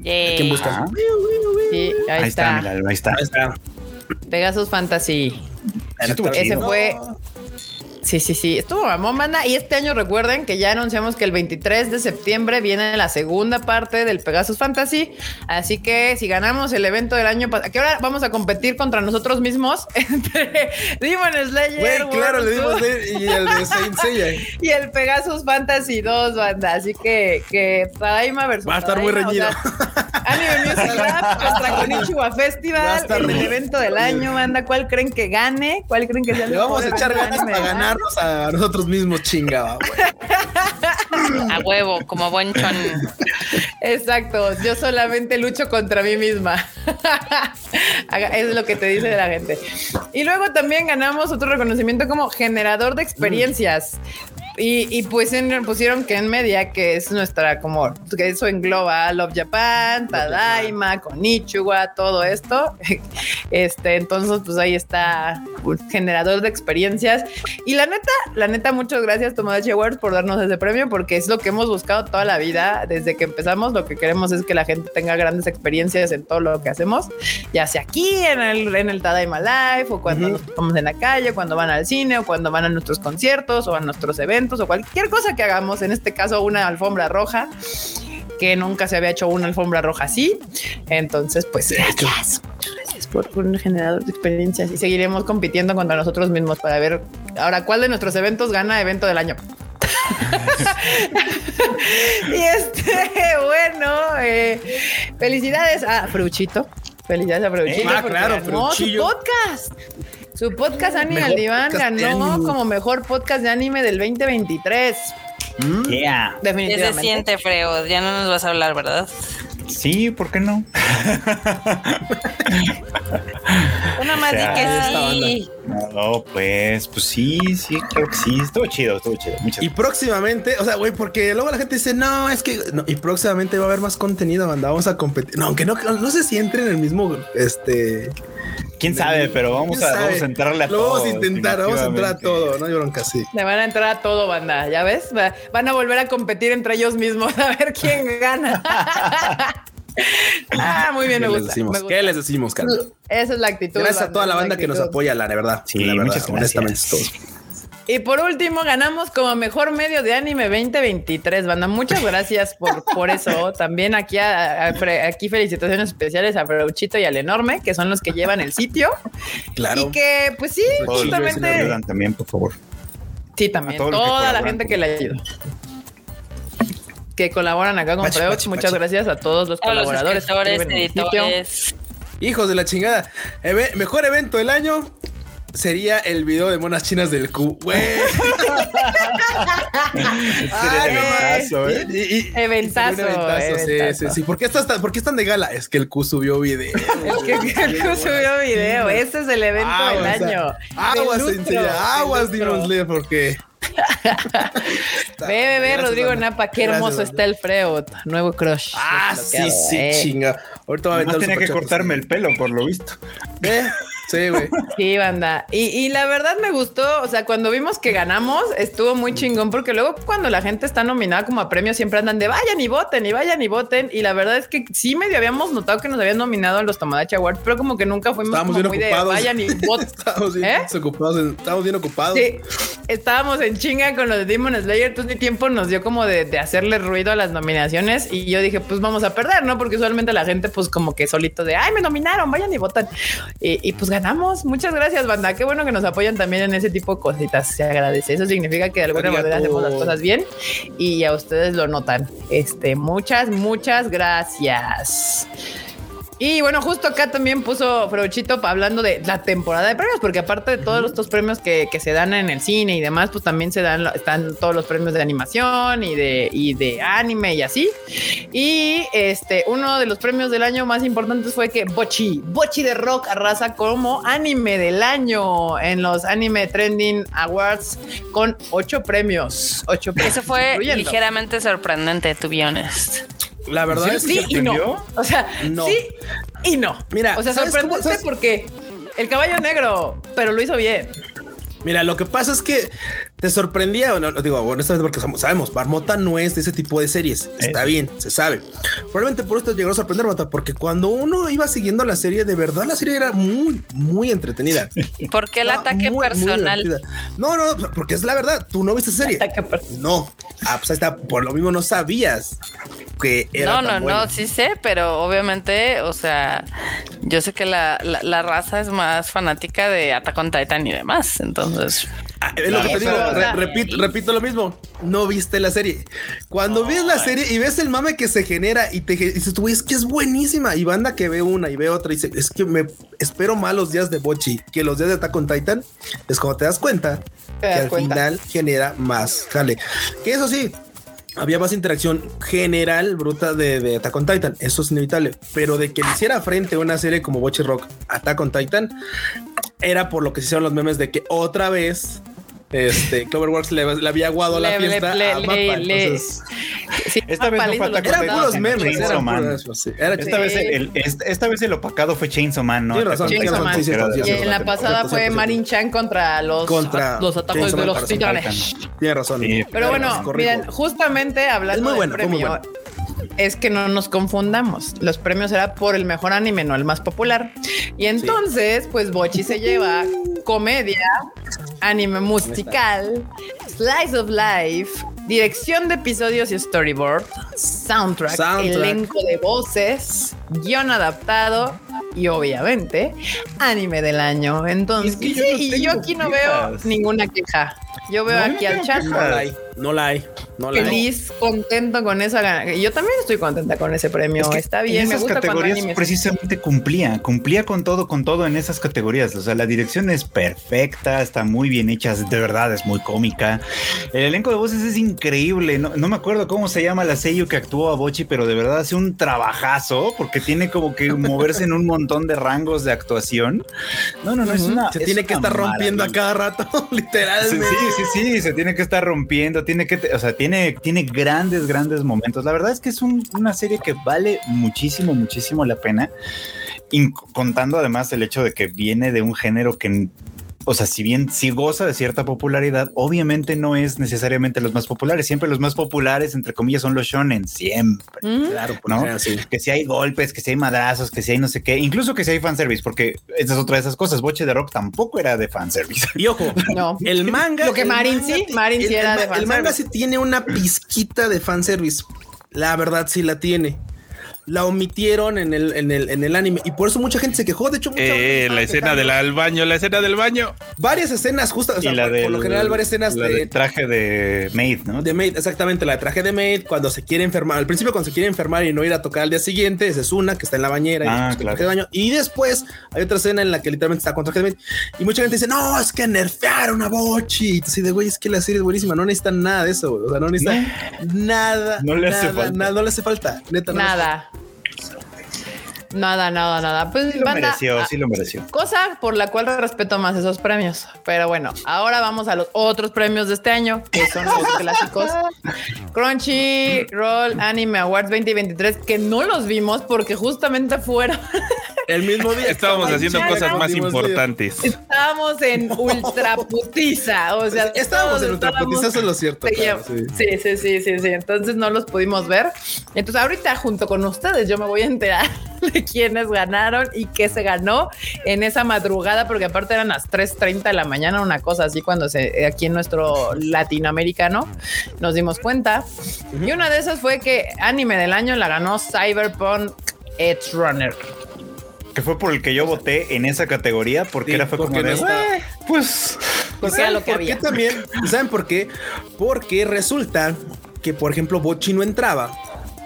Yay. ¿Quién busca? Ajá. Sí, ahí, Ahí está, ahí está. Ahí está. Pegasus Fantasy. Sí Ese chido. fue Sí, sí, sí. Estuvo mamón, banda. Y este año recuerden que ya anunciamos que el 23 de septiembre viene la segunda parte del Pegasus Fantasy. Así que si ganamos el evento del año pasado, ¿a qué hora vamos a competir contra nosotros mismos? Entre Demon Slayer. Güey, claro, le dimos y el de Saint Seiya. Y el Pegasus Fantasy 2, banda. Así que, que Tadaima versus. Va a estar muy Tadaima, o reñido. sea, Anime Music Rap contra Konichiwa Va a Festival el evento del año, banda. ¿Cuál creen que gane? ¿Cuál creen que sea el Le vamos a echar ganas para del a nosotros mismos, chingada, güey. A huevo, como buen chon. Exacto, yo solamente lucho contra mí misma. Es lo que te dice la gente. Y luego también ganamos otro reconocimiento como generador de experiencias. Y, y pues en- pusieron que en media, que es nuestra como, que eso engloba Love Japan, Tadaima, Konichiwa, todo esto. Este, entonces, pues ahí está, un generador de experiencias. Y la neta, la neta, muchas gracias Tomodachi Awards por darnos ese premio, porque es lo que hemos buscado toda la vida. Desde que empezamos, lo que queremos es que la gente tenga grandes experiencias en todo lo que hacemos, ya sea aquí en el, en el Tadaima Live, o cuando Ujú. nos topamos en la calle, cuando van al cine, o cuando van a nuestros conciertos, o a nuestros eventos, o cualquier cosa que hagamos. En este caso, una alfombra roja que nunca se había hecho una alfombra roja así. Entonces, pues gracias, por, un generador de experiencias y seguiremos compitiendo contra nosotros mismos para ver ahora cuál de nuestros eventos gana evento del año. y este, bueno, eh, felicidades a Fruchito. Felicidades a Fruchito. Ah, porque claro, Fruchillo. podcast. Su podcast Anime Mejor al Diván ganó como mejor podcast de anime del 2023. Mm. Yeah. ¿Qué se Definitivamente. siente, Freo? Ya no nos vas a hablar, ¿verdad? Sí, ¿por qué no? Una más O que sí. No, pues, pues sí, sí, creo que sí. Estuvo chido, estuvo chido. Muchas Y próximamente, o sea, güey, porque luego la gente dice, no, es que, no, y próximamente va a haber más contenido, banda, vamos a competir. No, aunque no, no sé si entre en el mismo, este... ¿Quién sabe? Pero vamos ¿quién a, vamos a entrarle a Lo todo. vamos a intentar, vamos a entrar a todo, no hay bronca, sí. Le van a entrar a todo, banda. ¿Ya ves? Va- Van a volver a competir entre ellos mismos a ver quién gana. ah, muy bien, ¿Qué me les gusta. decimos? me gusta. ¿Qué les decimos, Carlos? Esa es la actitud. Gracias a toda la banda que nos apoya, la verdad. Sí, la verdad, muchas gracias. honestamente, todos. Y por último, ganamos como mejor medio de anime 2023, banda. Muchas gracias por, por eso. También aquí, a- a Fre- aquí felicitaciones especiales a Freuchito y al Enorme, que son los que llevan el sitio. Claro. Y que, pues sí, Todos los que nos justamente. ayudan también, por favor. Sí, también. Toda la gente que le ayuda. Que colaboran acá con. Pachi, Muchas Pachi. gracias a todos los A colaboradores. escritores, editores. Hijos de la chingada. Eve- mejor evento del año sería el video de monas chinas del Q. Güey. Eventazo, ¿eh? Y- y- y- Eventazo, eventazo, Sí, eventazo. sí, sí. ¿Por qué, estás tan, ¿Por qué están de gala? Es que el Q subió video. El que, el que subió video. Ese es el evento del año. Aguas, Sensei, lustro, aguas. Demon porque. Ve, ve, ve, Rodrigo banda. Napa, qué hermoso está el Freud. Nuevo crush. Ah, sí, sí, eh. chinga. Ahorita va a aventar tenía que cortarme el pelo, por lo visto. ¿Eh? Sí, güey. Sí, banda. Y, y la verdad me gustó, o sea, cuando vimos que ganamos, estuvo muy chingón, porque luego cuando la gente está nominada como a premio, siempre andan de vayan y voten, y vayan y voten. Y la verdad es que sí medio habíamos notado que nos habían nominado a los Tomodachi Awards, pero como que nunca fuimos Estábamos como muy ocupados. de vayan y voten. Estábamos bien ¿Eh? ocupados. estábamos bien ocupados. Sí, estábamos en chinga con los de Demon Slayer, entonces ni tiempo nos dio como de, de hacerle ruido a las nominaciones y yo dije, pues vamos a perder, ¿no? Porque usualmente la gente pues como que solito de, ay, me nominaron, vayan y votan. Y, y, pues ganamos. Muchas gracias, banda. Qué bueno que nos apoyan también en ese tipo de cositas. Se agradece. Eso significa que de alguna Arigato. manera hacemos las cosas bien y a ustedes lo notan. Este, muchas, muchas gracias. Y bueno, justo acá también puso Frochito hablando de la temporada de premios, porque aparte de todos estos premios que, que se dan en el cine y demás, pues también se dan, están todos los premios de animación y de, y de anime y así. Y este, uno de los premios del año más importantes fue que Bochi, Bochi de Rock arrasa como anime del año en los Anime Trending Awards con ocho premios. Ocho premios. Eso fue incluyendo- ligeramente sorprendente, to be honest. La verdad es que Sí y no. O sea, No. sí y no. Mira, o sea, ¿sabes cómo- sorprendente porque el caballo negro, pero lo hizo bien. Mira, lo que pasa es que ¿Te sorprendía o no? Digo, honestamente, porque somos- sabemos, Marmota no es de ese tipo de series. Está Eso. bien, se sabe. Probablemente por esto llegó a sorprender, Marmota, porque cuando uno iba siguiendo la serie, de verdad la serie era muy, muy entretenida. ¿Por qué el ataque muy, muy personal? divertida. no, no, porque es la verdad. Tú no viste serie. No. Ah, pues ahí está. Por lo mismo no sabías que era No, no, tan buena. no, sí sé, pero obviamente, o sea, yo sé que la, la, la raza es más fanática de Attack on Titan y demás, entonces. Es lo que te digo, re- repito, repito lo mismo. No viste la serie. Cuando ves la serie y ves el mame que se genera y te ge- dices, tú, güey, es que es buenísima. Y banda que ve una y ve otra y dice, es que me espero más los días de Bochi que los días de Attack on Titan. Es cuando te das cuenta Te que das al cuenta. final genera más jale. Que eso sí, había más interacción general bruta de, de Attack on Titan. Eso es inevitable. Pero de que le hiciera frente a una serie como Bochi Rock, Attack on Titan, era por lo que se hicieron los memes de que otra vez este Cloverworks le, le había aguado la Le- fiesta le- a entonces, Sí, Esta vez no eran puros memes, Man. eso, sí. Era Esta, vez el, esta, esta vez el opacado fue Chainsaw Man, sí, Y en la pasada fue. Marin Chan contra los, Contra los Chainsaw de Man los titanes. Tiene razón. Sí, Pero bueno, miren, justamente hablando Es muy del premio, es que no nos confundamos. Los premios era por el mejor anime, no el más popular. Y entonces, pues Bochi se lleva comedia, anime musical, slice of life, dirección de episodios y storyboard, soundtrack, Soundtrack. elenco de voces, guion adaptado y obviamente anime del año. Entonces, Es que yo sí, no y yo aquí no veo ninguna queja. Yo veo No, aquí al chat No la hay, no la hay, no la hay. feliz, contento con esa gana- Yo también estoy contenta con ese premio. Es que Está en bien, me esas gusta categorías precisamente cumplía, cumplía con todo, con todo en esas categorías. O sea, la dirección es perfecta, está muy bien hecha, de verdad es muy cómica. El elenco de voces es increíble. No, no me acuerdo cómo se llama la sello que actuó a Bochi, pero de verdad hace un trabajazo porque tiene como que moverse en un montón de rangos de actuación. No, no, no, es una. Se es tiene que estar rompiendo a cada rato, literalmente. sí, sí, sí, se tiene que estar rompiendo, tiene que, o sea, tiene, tiene grandes, grandes momentos. La verdad es que es un- una serie que vale muchísimo, muchísimo la pena. Contando además el hecho de que viene de un género que, o sea, si bien sí goza de cierta popularidad, obviamente no es necesariamente los más populares. Siempre los más populares, entre comillas, son los shonen, siempre. ¿Mm? Claro, ¿No? general, sí. Que si hay golpes, que si hay madrazos, que si hay no sé qué, incluso que si hay fanservice, porque esa es otra de esas cosas. Boche de Rock tampoco era de fanservice. Y ojo, No. el manga. Lo que Marin sí, Marin sí era el de ma- El manga fanservice. sí tiene una pizquita de fanservice. La verdad sí la tiene. La omitieron en el, en el, en el anime y por eso mucha gente se quejó. De hecho, mucha Eh, la escena del al baño, la escena del baño. Varias escenas, justo. O sea, y la por, del, por lo general, varias escenas la de, del traje de Maid, ¿no? de Maid, exactamente, la de traje de Maid, cuando se quiere enfermar, al principio cuando se quiere enfermar y no ir a tocar al día siguiente, esa es una que está en la bañera y Ah, después que claro. traje de baño. Y después hay otra escena en la que literalmente está con traje de Maid y mucha gente dice, no, es que nerfearon a Bochi. Así de, güey, es que la serie es buenísima, no necesitan nada de eso, o sea, no necesitan nada, No le hace nada, falta. nada, no le hace falta, neta. no le hace Nada. Nada, nada. Pues Sí lo banda, mereció, ah, sí lo mereció. cosa por la cual respeto más esos premios. Pero bueno, ahora vamos a los otros premios de este año, que son los clásicos. Crunchyroll Anime Awards 2023, que no los vimos porque justamente fueron El mismo día. Estábamos haciendo cosas más importantes. Estábamos en ultra putiza, o sea, Estábamos en ultra estábamos- putiza, eso es lo cierto. Sí, claro, sí. sí, sí, sí, sí, sí. Entonces no los pudimos ver. Entonces ahorita junto con ustedes yo me voy a enterar de quiénes ganaron y qué se ganó en esa madrugada, porque aparte eran las 3.30 de la mañana, una cosa así cuando se aquí en nuestro latinoamericano nos dimos cuenta. Y una de esas fue que anime del año la ganó Cyberpunk Edge Runner. Que fue por el que yo voté en esa categoría, porque Sí, era fue porque como de, no está- "Güey, pues Porque ¿Saben lo que por qué también? ¿Saben por qué? Porque resulta que, por ejemplo, Bochi no entraba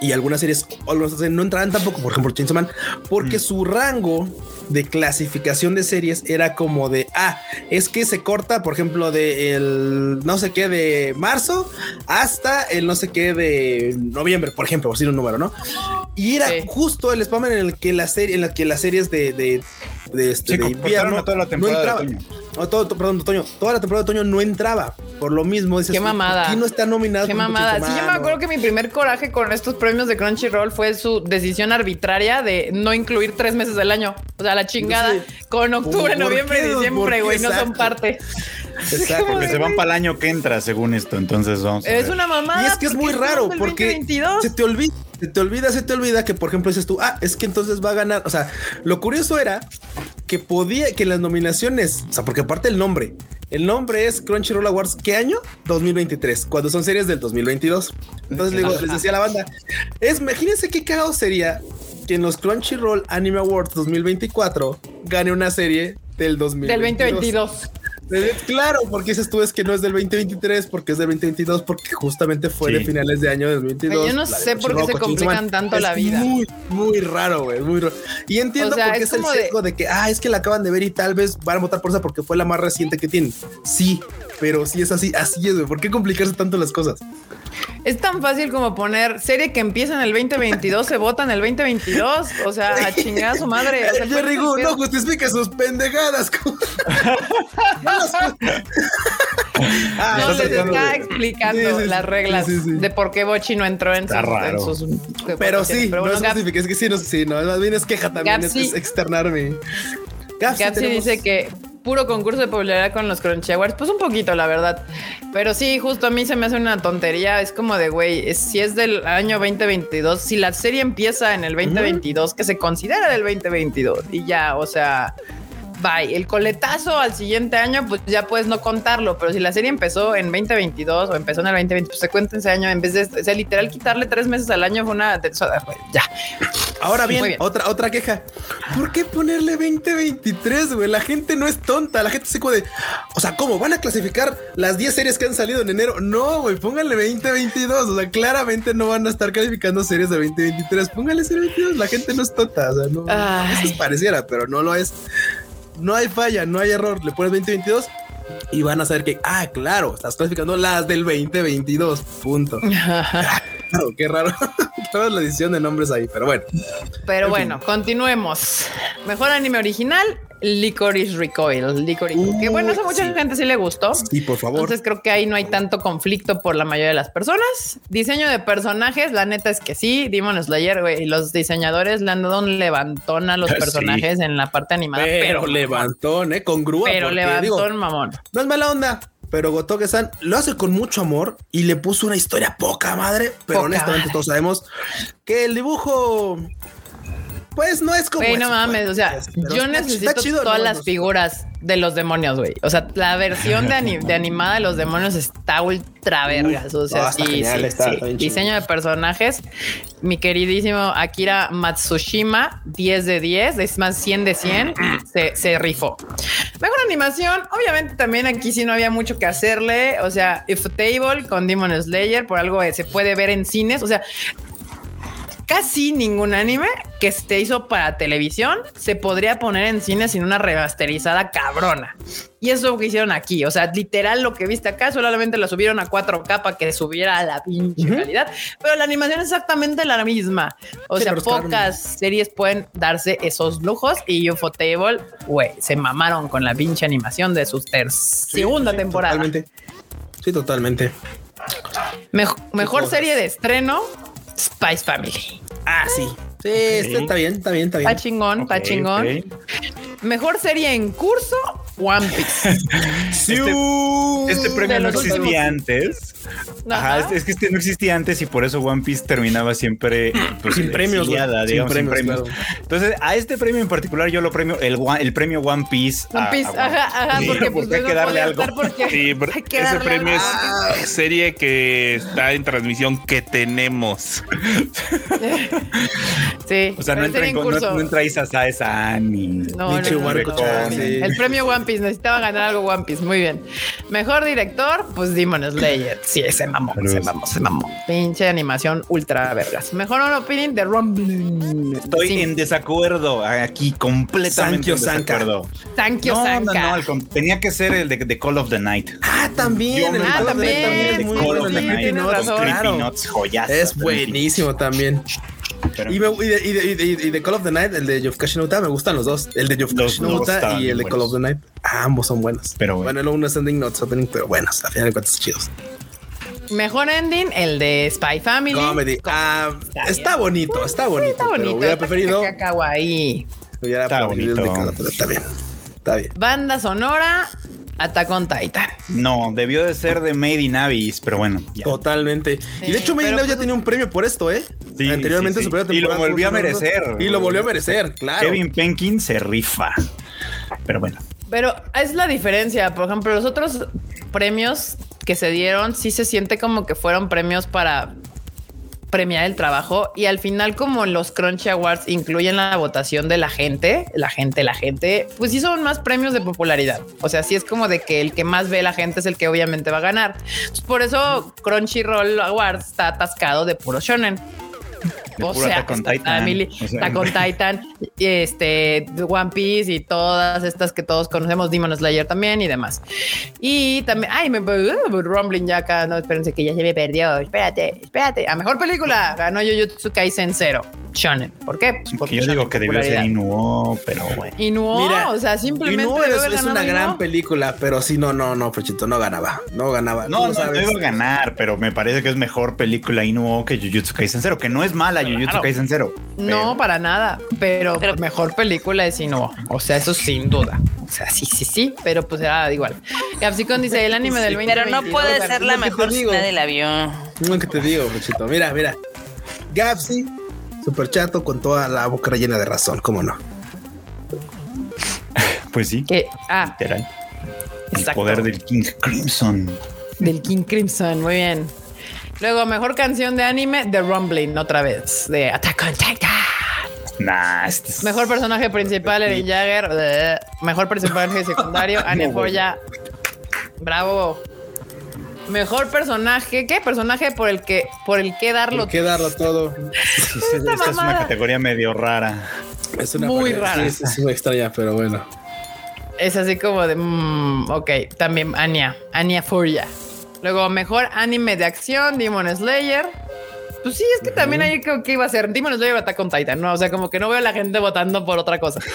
y algunas series, algunas series no entraban tampoco, por ejemplo, Chainsaw Man, porque su rango de clasificación de series era como de, ah, es que se corta, por ejemplo, de el no sé qué de marzo hasta el no sé qué de noviembre, por ejemplo, por decir un número, ¿no? Y era Sí. justo el spam en el que la serie, en la que las series de, de, de, este, Sí, de invierno a toda la temporada no. No, todo, perdón, de otoño. Toda la temporada de otoño no entraba. Por lo mismo, dices, Qué mamada. ¿por qué no está nominado? Qué mamada. Sí, yo me acuerdo que mi primer coraje con estos premios de Crunchyroll fue su decisión arbitraria de no incluir tres meses del año. O sea, la chingada. Sí. Con octubre, ¿Por noviembre y ¿Por diciembre, güey, no son parte. Exacto. Porque se van para el año que entra, según esto. Entonces vamos. a Es ver. una mamada. Y es que es muy raro porque 2022. se te olvida, se te olvida, se te olvida que, por ejemplo, dices tú, ah, es que entonces va a ganar. O sea, lo curioso era que podía que las nominaciones, o sea, porque aparte el nombre, el nombre es Crunchyroll Awards. ¿Qué año? 2023, cuando son series del 2022. Entonces le digo, les decía a la banda, es imagínense qué cagado sería que en los Crunchyroll Anime Awards 2024 gane una serie del 2022. Del 2022. Eh, Claro, porque dices tú es que no es del 2023, porque es del 2022, porque justamente fue Sí. de finales de año del 2022. Yo no sé por qué se complican tanto Es la vida. Muy, muy raro, güey, muy raro. Y entiendo O sea, por qué es es, el como de- sesgo de... que, ah, es que la acaban de ver y tal vez van a votar por esa porque fue la más reciente que tienen. Sí, pero sí es así, así es, güey. ¿Por qué complicarse tanto las cosas? Es tan fácil como poner serie que empieza en el 2022, se vota en el 2022. O sea, a chingada su madre. No justifique sus pendejadas. No Ah, No, les está de- explicando Sí, sí, sí. las reglas Sí, sí, sí. de por qué Bochi no entró en, Está sus, en raro. sus- Pero sí, Pero no bueno, es Gap- justifique, es que sí, no, sí, no, más bien es queja también, es, Gapsi- es externarme. Gapsi Gapsi tenemos- dice que puro concurso de popularidad con los Crunchy Awards, pues un poquito, la verdad. Pero sí, justo a mí se me hace una tontería. Es como de, güey, es- si es del año 2022, si la serie empieza en el 2022, que se considera del 2022 y ya, o sea, bye. El coletazo al siguiente año, pues ya puedes no contarlo, pero si la serie empezó en 2022 o empezó en el 2020, pues se cuenta ese año en vez de, o sea, literal quitarle tres meses al año fue una, ya. Ahora bien, otra otra queja. ¿Por qué ponerle 2023, güey? La gente no es tonta, la gente se puede. O sea, ¿cómo van a clasificar las 10 series que han salido en enero? No, güey, pónganle 2022. O sea, claramente no van a estar calificando series de 2023. Pónganle 2022. La gente no es tonta, o sea, no. Ay. Eso pareciera, pero no lo es. No hay falla, no hay error. Le pones 2022 y van a saber que, ah, claro, estás clasificando las del 2022. Punto. Claro, qué raro. Toda la edición de nombres ahí, pero bueno. Pero En bueno, continuemos. Mejor anime original, Licorice Recoil. Licorice. Uy, que bueno, eso a mucha sí. gente sí le gustó. Sí, por favor. Entonces creo que ahí no hay tanto conflicto por la mayoría de las personas. Diseño de personajes, la neta es que sí. Demon Slayer, güey, y los diseñadores le han dado un levantón a los personajes en la parte animada. pero, Pero, levantón, eh, con grúa. pero porque, levantón, digo, mamón. no es mala onda, pero Gotoke-san lo hace con mucho amor y le puso una historia poca madre. Pero Poca honestamente, madre. todos sabemos que el dibujo, pues no es como. Güey, no eso, mames, pues, o sea, pero yo está- necesito chido, todas ¿no? las No figuras de los demonios, güey. O sea, la versión de, ani- de animada de los demonios está ultra vergas. O sea, no, sí, genial, sí, está- sí. está bien Diseño de personajes. Mi queridísimo Akira Matsushima, 10 de 10, es más 100 de 100, se, se rifó. Mejor animación, obviamente también aquí sí no había mucho que hacerle. O sea, If Table con Demon Slayer, por algo eh, se puede ver en cines. O sea, casi ningún anime que se hizo para televisión se podría poner en cine sin una remasterizada cabrona. Y eso es lo que hicieron aquí. O sea, literal lo que viste acá solamente la subieron a 4K para que subiera a la pinche calidad. Pero la animación es exactamente la misma. O Sí, sea, pocas series pueden darse esos lujos. Y UFO Table, güey, se mamaron con la pinche animación de su ter- segunda temporada. Totalmente. Sí, totalmente. Mej- mejor serie de estreno, Spice Family. Ah, sí. Sí, está, está bien, está bien, está bien. Está chingón, está chingón. Mejor serie en curso, One Piece. Este, este premio no existía últimos. antes. Ajá, Ajá. es, es que este no existía antes y por eso One Piece terminaba siempre pues, Sin premios, Sin sin. Entonces, a este premio en particular yo lo premio el, premio One Piece. One a- Piece, a One ajá, ajá, Sí, porque, pues, hay que darle algo. estar porque Sí, pero hay que ese darle premio es serie que está en transmisión que tenemos. Sí, O sea, no entra, en, no, no entra San ni. No, no. El premio One Piece necesitaba ganar algo One Piece. Muy bien. Mejor director, pues Demon Slayer. Sí, se mamó, Pero se es- mamó, se mamó. Pinche animación ultra vergas. Mejor on opinion de Rumbling. Estoy Sí. en desacuerdo aquí, completamente Sankyo en Sanka. desacuerdo. Thank you, No, no, Sanka. no, tenía que ser el de, de Call of the Night. Ah, también. Yo el Ah, también, es de Call of el the Night. Creepy. Notes, joyazo. Es buenísimo también. Pero- Y, me- y de, y, de, y, de, y de Call of the Night, el de Yofukashi no Uta, me gustan los dos. El de Yofukashi Los no dos Uta estaban y el de Call of the Night. Ambos son buenos. Pero bueno. bueno, el uno es ending, no es opening, pero buenos. A final de cuentas, chidos. Mejor ending, el de Spy Family. Comedy. Ah, está bonito, está bonito. Está bonito. Hubiera está preferido. kawaii. Hubiera Está preferido el de bonito. está bien. Está bien. Banda sonora, Attack on Titan. No, debió de ser de Made in Abyss, pero bueno. ya. Totalmente. y de hecho, Made in Abyss ya pues- tenía un premio por esto, ¿eh? Sí, Anteriormente sí, su primera Y lo volvió a merecer. Y lo volvió a merecer, claro. Kevin Penkin se rifa. Pero bueno. Pero es la diferencia. Por ejemplo, los otros premios que se dieron, sí se siente como que fueron premios para premiar el trabajo y al final como los Crunchy Awards incluyen la votación de la gente, la gente, la gente, pues sí son más premios de popularidad. O sea, sí es como de que el que más ve la gente es el que obviamente va a ganar. Por eso Crunchyroll Awards está atascado de puro shonen. De O sea, Attack on está Titan. Family, O sea, Attack on Titan, este One Piece y todas estas que todos conocemos, Demon Slayer también y demás. Y también, ay, me uh, Rumbling ya acá, no, espérense que ya se me perdió. Espérate, espérate. A mejor película ganó Jujutsu Kaisen Zero, Shonen. ¿Por qué? Pues porque Que yo digo que debió ser. Inuo, pero bueno. Y no, Mira, o sea, simplemente Inuo es, es una gran Inuo. película, pero sí, no, no, no, Pechito, no ganaba. No ganaba. No, no, no sabes. iba a ganar, pero me parece que es mejor película Inuo que Jujutsu Kaisen Zero, que no es mala Jujutsu Claro. Kaisen Zero. No, para nada, pero, Pero- mejor película es Inuo. O sea, eso sin duda. O sea, sí, sí, sí, pero pues era igual. Capsicon dice el anime del 20 Pero no puede ser la es mejor nadie la vio. No, que te digo, Pechito. Mira, mira. Gapsi, super chato con toda la boca llena de razón, ¿cómo no? Pues sí, Que, ah, literal. El Exacto. poder del King Crimson. del King Crimson, muy bien. Luego, mejor canción de anime, The Rumbling, otra vez, de Attack on Titan. Nah, este es- Mejor personaje principal, Eren Jagger. Mejor personaje secundario, Anya Foya. Bravo. Mejor personaje, ¿qué? Personaje por el que, por el que darlo. Hay que darlo todo. Sí, sí, esta, es una categoría medio rara. Es una Muy pareja, rara. Sí, es muy extraña, pero bueno. Es así como de, mm, ok, también Anya, Anya Furia. Luego, mejor anime de acción, Demon Slayer. Pues sí, es que también ahí creo que iba a ser Demon Slayer o Attack on Titan, ¿no? O sea, como que no veo a la gente votando por otra cosa.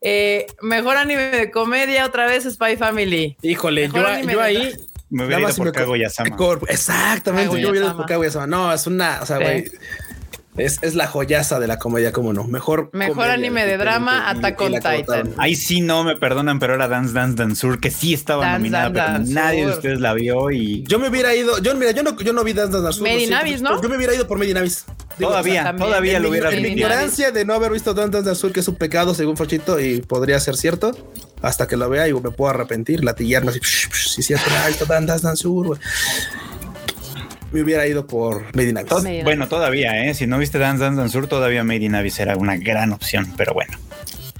Eh, mejor anime de comedia, otra vez Spy Family. Híjole, Mejor yo, ahí. Me hubiera ido por Kaguya-sama. Exactamente, yo hubiera ido por Kaguya-sama. No, es una, o sea, Sí. Es, es la joyaza de la comedia, cómo no. Mejor. Mejor anime de drama, Attack on Titan. Ahí sí no me perdonan, pero era Dance Dance Danceur, que sí estaba Dance nominada, Dance pero nadie de ustedes la vio y Yo me hubiera ido. Yo, mira, yo no, yo no vi Dance Dance siento, Abyss, ¿no? Yo me hubiera ido por Made in Abyss. Digo, todavía, todavía lo hubiera en mi ignorancia de no haber visto Dance Dance Azul, que es un pecado según Frochito, y podría ser cierto, hasta que lo vea y me puedo arrepentir, latillarme así, psh, sí, cierto, esto Dance Dance Azul, güey. Me hubiera ido por Made in Abyss. Bueno, todavía, ¿eh? Si no viste Dance Dance Danceur, todavía Made in Abyss era una gran opción, pero bueno.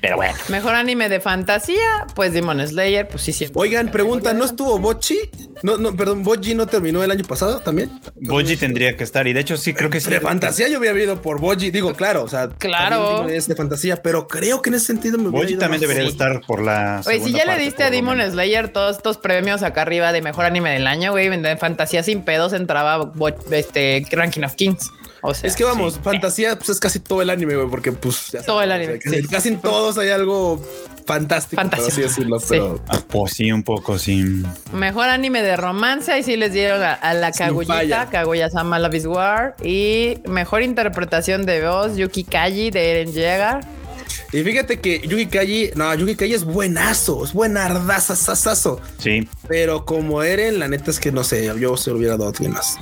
Pero bueno. Mejor anime de fantasía, pues Demon Slayer, pues sí, siempre. Oigan, pregunta, ¿no estuvo Bochi? No, no, perdón, Boji no terminó el año pasado también. Boji tendría que estar, y de hecho sí creo que sí. De fantasía yo hubiera ido por Boji, digo, claro, o sea, Claro. es de fantasía, pero creo que en ese sentido me ido también más debería estar por la. Oye, si ya le diste a Demon. Slayer todos estos premios acá arriba de mejor anime del año, güey, de fantasía sin pedos entraba bo- este Ranking of Kings. O sea, Es que vamos, sí. fantasía pues es casi todo el anime, güey, porque pues ya Todo el anime, o sea, casi, sí. casi en todos hay algo fantástico, por Fantástico. así decirlo, Sí. pero Ah, pues sí, un poco, sí. Mejor anime de romance, ahí sí les dieron a, a la Kaguya, falla. Kaguya-sama Love is War. Y mejor interpretación de voz, Yuki Kaji de Eren Yeager. y fíjate que Yugi Kaji, no, Yugi Kaji es buenazo, es buenardazazazazo, Sí. pero como Eren, la neta es que no sé, yo se lo hubiera dado a alguien más.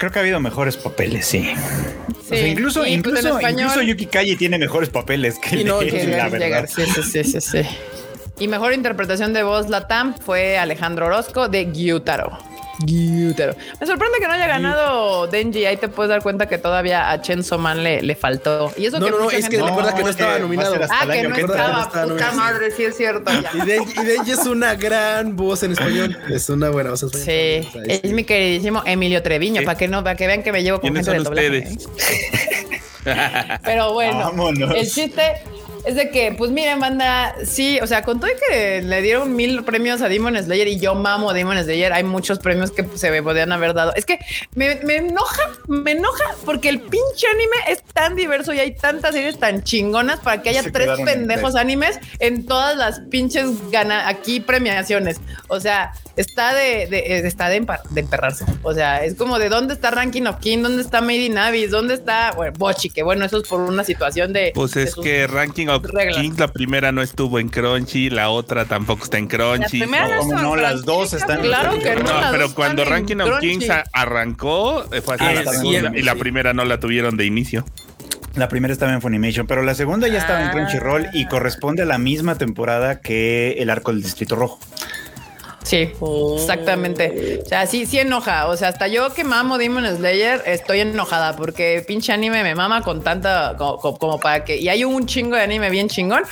Creo que ha habido mejores papeles, sí. O sea, Sí, incluso, pues, incluso, español- incluso Yuki Kaji tiene mejores papeles que, Y no, la verdad. Yeager, sí, sí, sí, sí, sí. Y mejor interpretación de voz Latam fue Alejandro Orozco de Gyutaro. Me sorprende que no haya ganado Denji. Ahí te puedes dar cuenta que todavía a Chen Man le, le faltó. Y eso No, que no, no, es que recuerda que no es estaba nominado. Ah, que año no no estaba. Puta nominado. madre, sí es cierto. ya. Y Denji, y Denji es una gran voz en español, es una buena voz en español. Sí, O sea, es mi queridísimo Emilio Treviño, para que no, para que vean que me llevo con ¿Quiénes gente de doblaje. ustedes? ¿eh? Pero bueno, Vámonos. el chiste es de que, pues miren, banda, sí, o sea, con todo y que le dieron mil premios a Demon Slayer y yo mamo Demon Slayer, hay muchos premios que se me podrían haber dado. Es que me, me enoja, me enoja porque el pinche anime es tan diverso y hay tantas series tan chingonas para que haya Se tres en pendejos animes en todas las pinches gana aquí premiaciones. O sea, está de, de- eh, está de, emperrarse. O sea, es como de dónde está Ranking of King, dónde está Made in Abyss, dónde está bueno, Bochi, que bueno, eso es por una situación de. Pues de es sus- que Ranking of reglas. Kings, la primera no estuvo en Crunchy, la otra tampoco está en Crunchy. La primera No, las Crunchy, dos están Claro que no. No, las pero cuando en Ranking of Crunchy. Kings arrancó, eh, fue así, Ah, la está segunda, bien, y la sí. primera no la tuvieron de inicio. La primera estaba en Funimation, pero la segunda ya estaba en Ah. Crunchyroll y corresponde a la misma temporada que el arco del Distrito Rojo. Sí, exactamente. O sea, sí, sí enoja. O sea, hasta yo que mamo Demon Slayer, estoy enojada porque pinche anime me mama con tanta como, como- como para que. Y hay un chingo de anime bien chingón.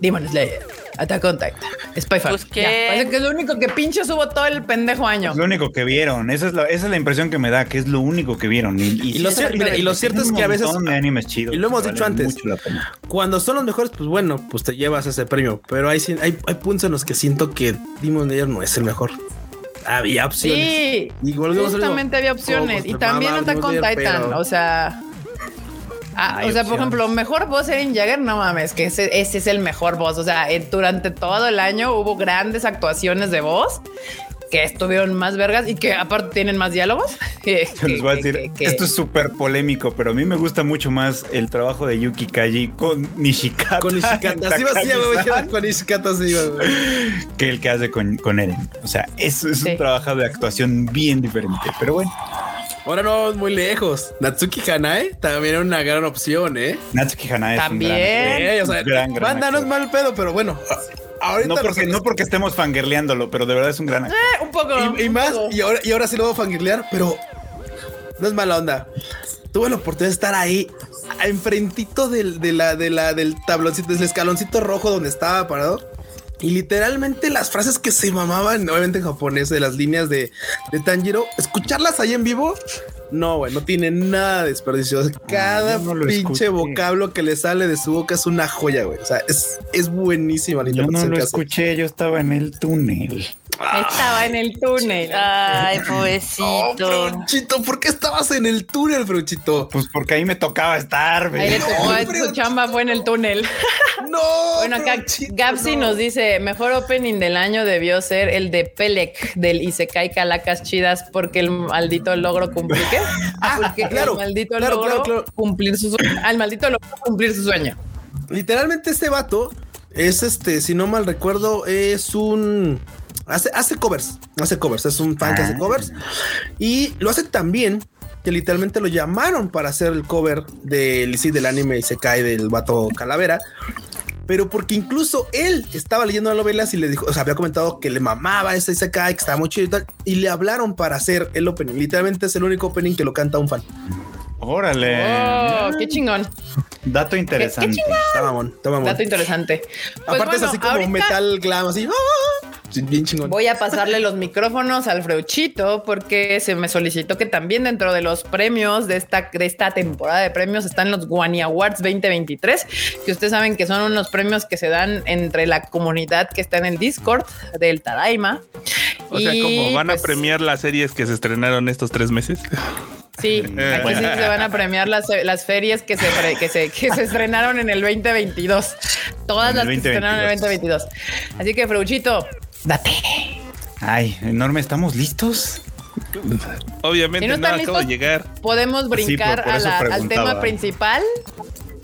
Demon Slayer, Attack on Titan, Spy Family. Pues, que es lo único que pinche subo todo el pendejo año. Es lo único que vieron. Esa es la, esa es la impresión que me da, que es lo único que vieron. Y, Y lo sí, cier- está mira, y lo padre, cierto es que a veces- de animes chidos y lo hemos dicho antes. Cuando son los mejores, pues bueno, pues te llevas ese premio. Pero hay, hay, hay puntos en los que siento que Demon Slayer no es el mejor. Había opciones. Sí, Y justamente había opciones. Y también Attack on Titan. pero- O sea. Ah, o sea, por opciones. ejemplo, mejor boss Eren Jagger, no mames, que ese, ese es el mejor boss. O sea, eh, durante todo el año hubo grandes actuaciones de voz que estuvieron más vergas y que aparte tienen más diálogos. que- voy a decir, que- que- esto es súper polémico, pero a mí me gusta mucho más el trabajo de Yuki Kaji con Nishikata. Con Ishikata. Así va así, güey. Takagi-san, Con Ishikata así, güey. que el que hace con, con Eren. O sea, eso es Sí. un trabajo de actuación bien diferente. Pero bueno, Ahora no vamos muy lejos. Natsuki Hanae también era una gran opción, ¿eh? Natsuki Hanae es También. un gran, Eh, o sea, gran, gran banda no es mal pedo, pero bueno. Ahorita No porque, no porque estemos fangirleándolo, pero de verdad es un gran actor. Eh, un poco. Y, más, poco. y ahora, y ahora sí lo voy a fangirlear, pero no es mala onda. Tuve la oportunidad de estar ahí, enfrentito del, de la, de la, del tabloncito, del escaloncito rojo donde estaba parado. Y literalmente las frases que se mamaban, obviamente en japonés, de las líneas de, de Tanjiro, escucharlas ahí en vivo, no, güey, no tiene nada de desperdicio. Sea, Cada no pinche escuché. vocablo que le sale de su boca es una joya, güey. O sea, es, es buenísima la Yo no lo que hace. escuché, yo estaba en el túnel. Estaba en el túnel. Ay, pobrecito. Fruchito, ¿por qué estabas en el túnel, Fruchito? Pues porque ahí me tocaba estar, Ahí le güey. tocó, hombre, su chamba fue en el túnel. No. Bueno, acá Fruchito, Gapsi no. nos dice, mejor opening del año debió ser el de Pelec del Isekai Calacas Chidas porque el maldito logro cumplir. ¿Qué? Ah, porque claro, el maldito claro, claro. cumplir su sueño. Al maldito logro cumplir su sueño. Literalmente este vato es este, si no mal recuerdo, es un hace, hace covers, hace covers, es un fan que hace Ah. covers y lo hace tan bien que literalmente lo llamaron para hacer el cover del sí, del anime y se cae del vato calavera. Pero porque incluso él estaba leyendo novelas y le dijo, o sea, había comentado que le mamaba ese Isekai, que estaba muy chido y tal, y le hablaron para hacer el opening. Literalmente es el único opening que lo canta un fan. Órale. Oh, qué chingón. Dato interesante. Está mamón, está mamón. Dato interesante. Pues Aparte es así como ahorita metal glam, así. ¡ah! Bien chingón. Voy a pasarle los micrófonos al Freuchito porque se me solicitó que también dentro de los premios de esta, de esta temporada de premios están los Guani Awards 2023, que ustedes saben que son unos premios que se dan entre la comunidad que está en el Discord del Tadaima. O sea, como van a pues, premiar las series que se estrenaron estos tres meses. Sí, aquí bueno. sí se van a premiar las, las ferias que se, pre- que, se, que se estrenaron en el 2022. Todas En las el que se estrenaron en el 2022. Así que, Freuchito, date. Ay, enorme, ¿estamos listos? Obviamente Si no no, están acabo de listos, llegar. Podemos brincar por- por a la- al tema principal.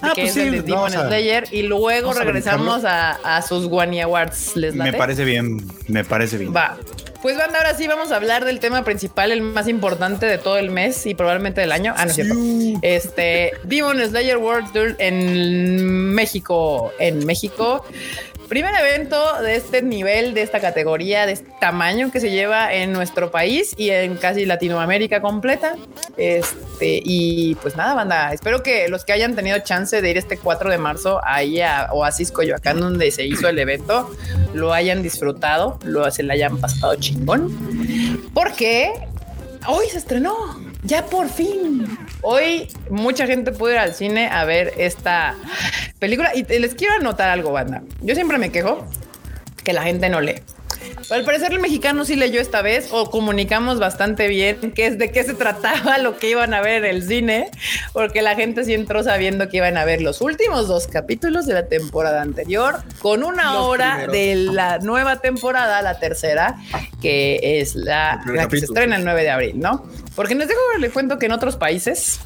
Ah, que pues es sí, el de Demon a- Slayer y luego regresamos a, a sus Guani Awards. ¿Les Me parece bien, me parece bien. Va. Pues banda, ahora sí vamos a hablar del tema principal, el más importante de todo el mes y probablemente del año. Ah, no es cierto. Este Demon Slayer World Tour en México. En México. Primer evento de este nivel, de esta categoría, de este tamaño que se lleva en nuestro país y en casi Latinoamérica completa. Este, y pues nada, banda. Espero que los que hayan tenido chance de ir este 4 de marzo ahí a Oasis Coyoacán, donde se hizo el evento, lo hayan disfrutado, lo se la hayan pasado chingón. Porque hoy se estrenó, ya por fin, Hoy mucha gente pudo ir al cine a ver esta película y les quiero anotar algo, banda. Yo siempre me quejo que la gente no lee. Al parecer el mexicano sí leyó esta vez o comunicamos bastante bien qué es de qué se trataba lo que iban a ver en el cine, porque la gente sí entró sabiendo que iban a ver los últimos dos capítulos de la temporada anterior con una Los hora primeros. de la nueva temporada, la tercera, que es la, que se capítulo. estrena el 9 de abril, ¿no? Porque les dejo les cuento que en otros países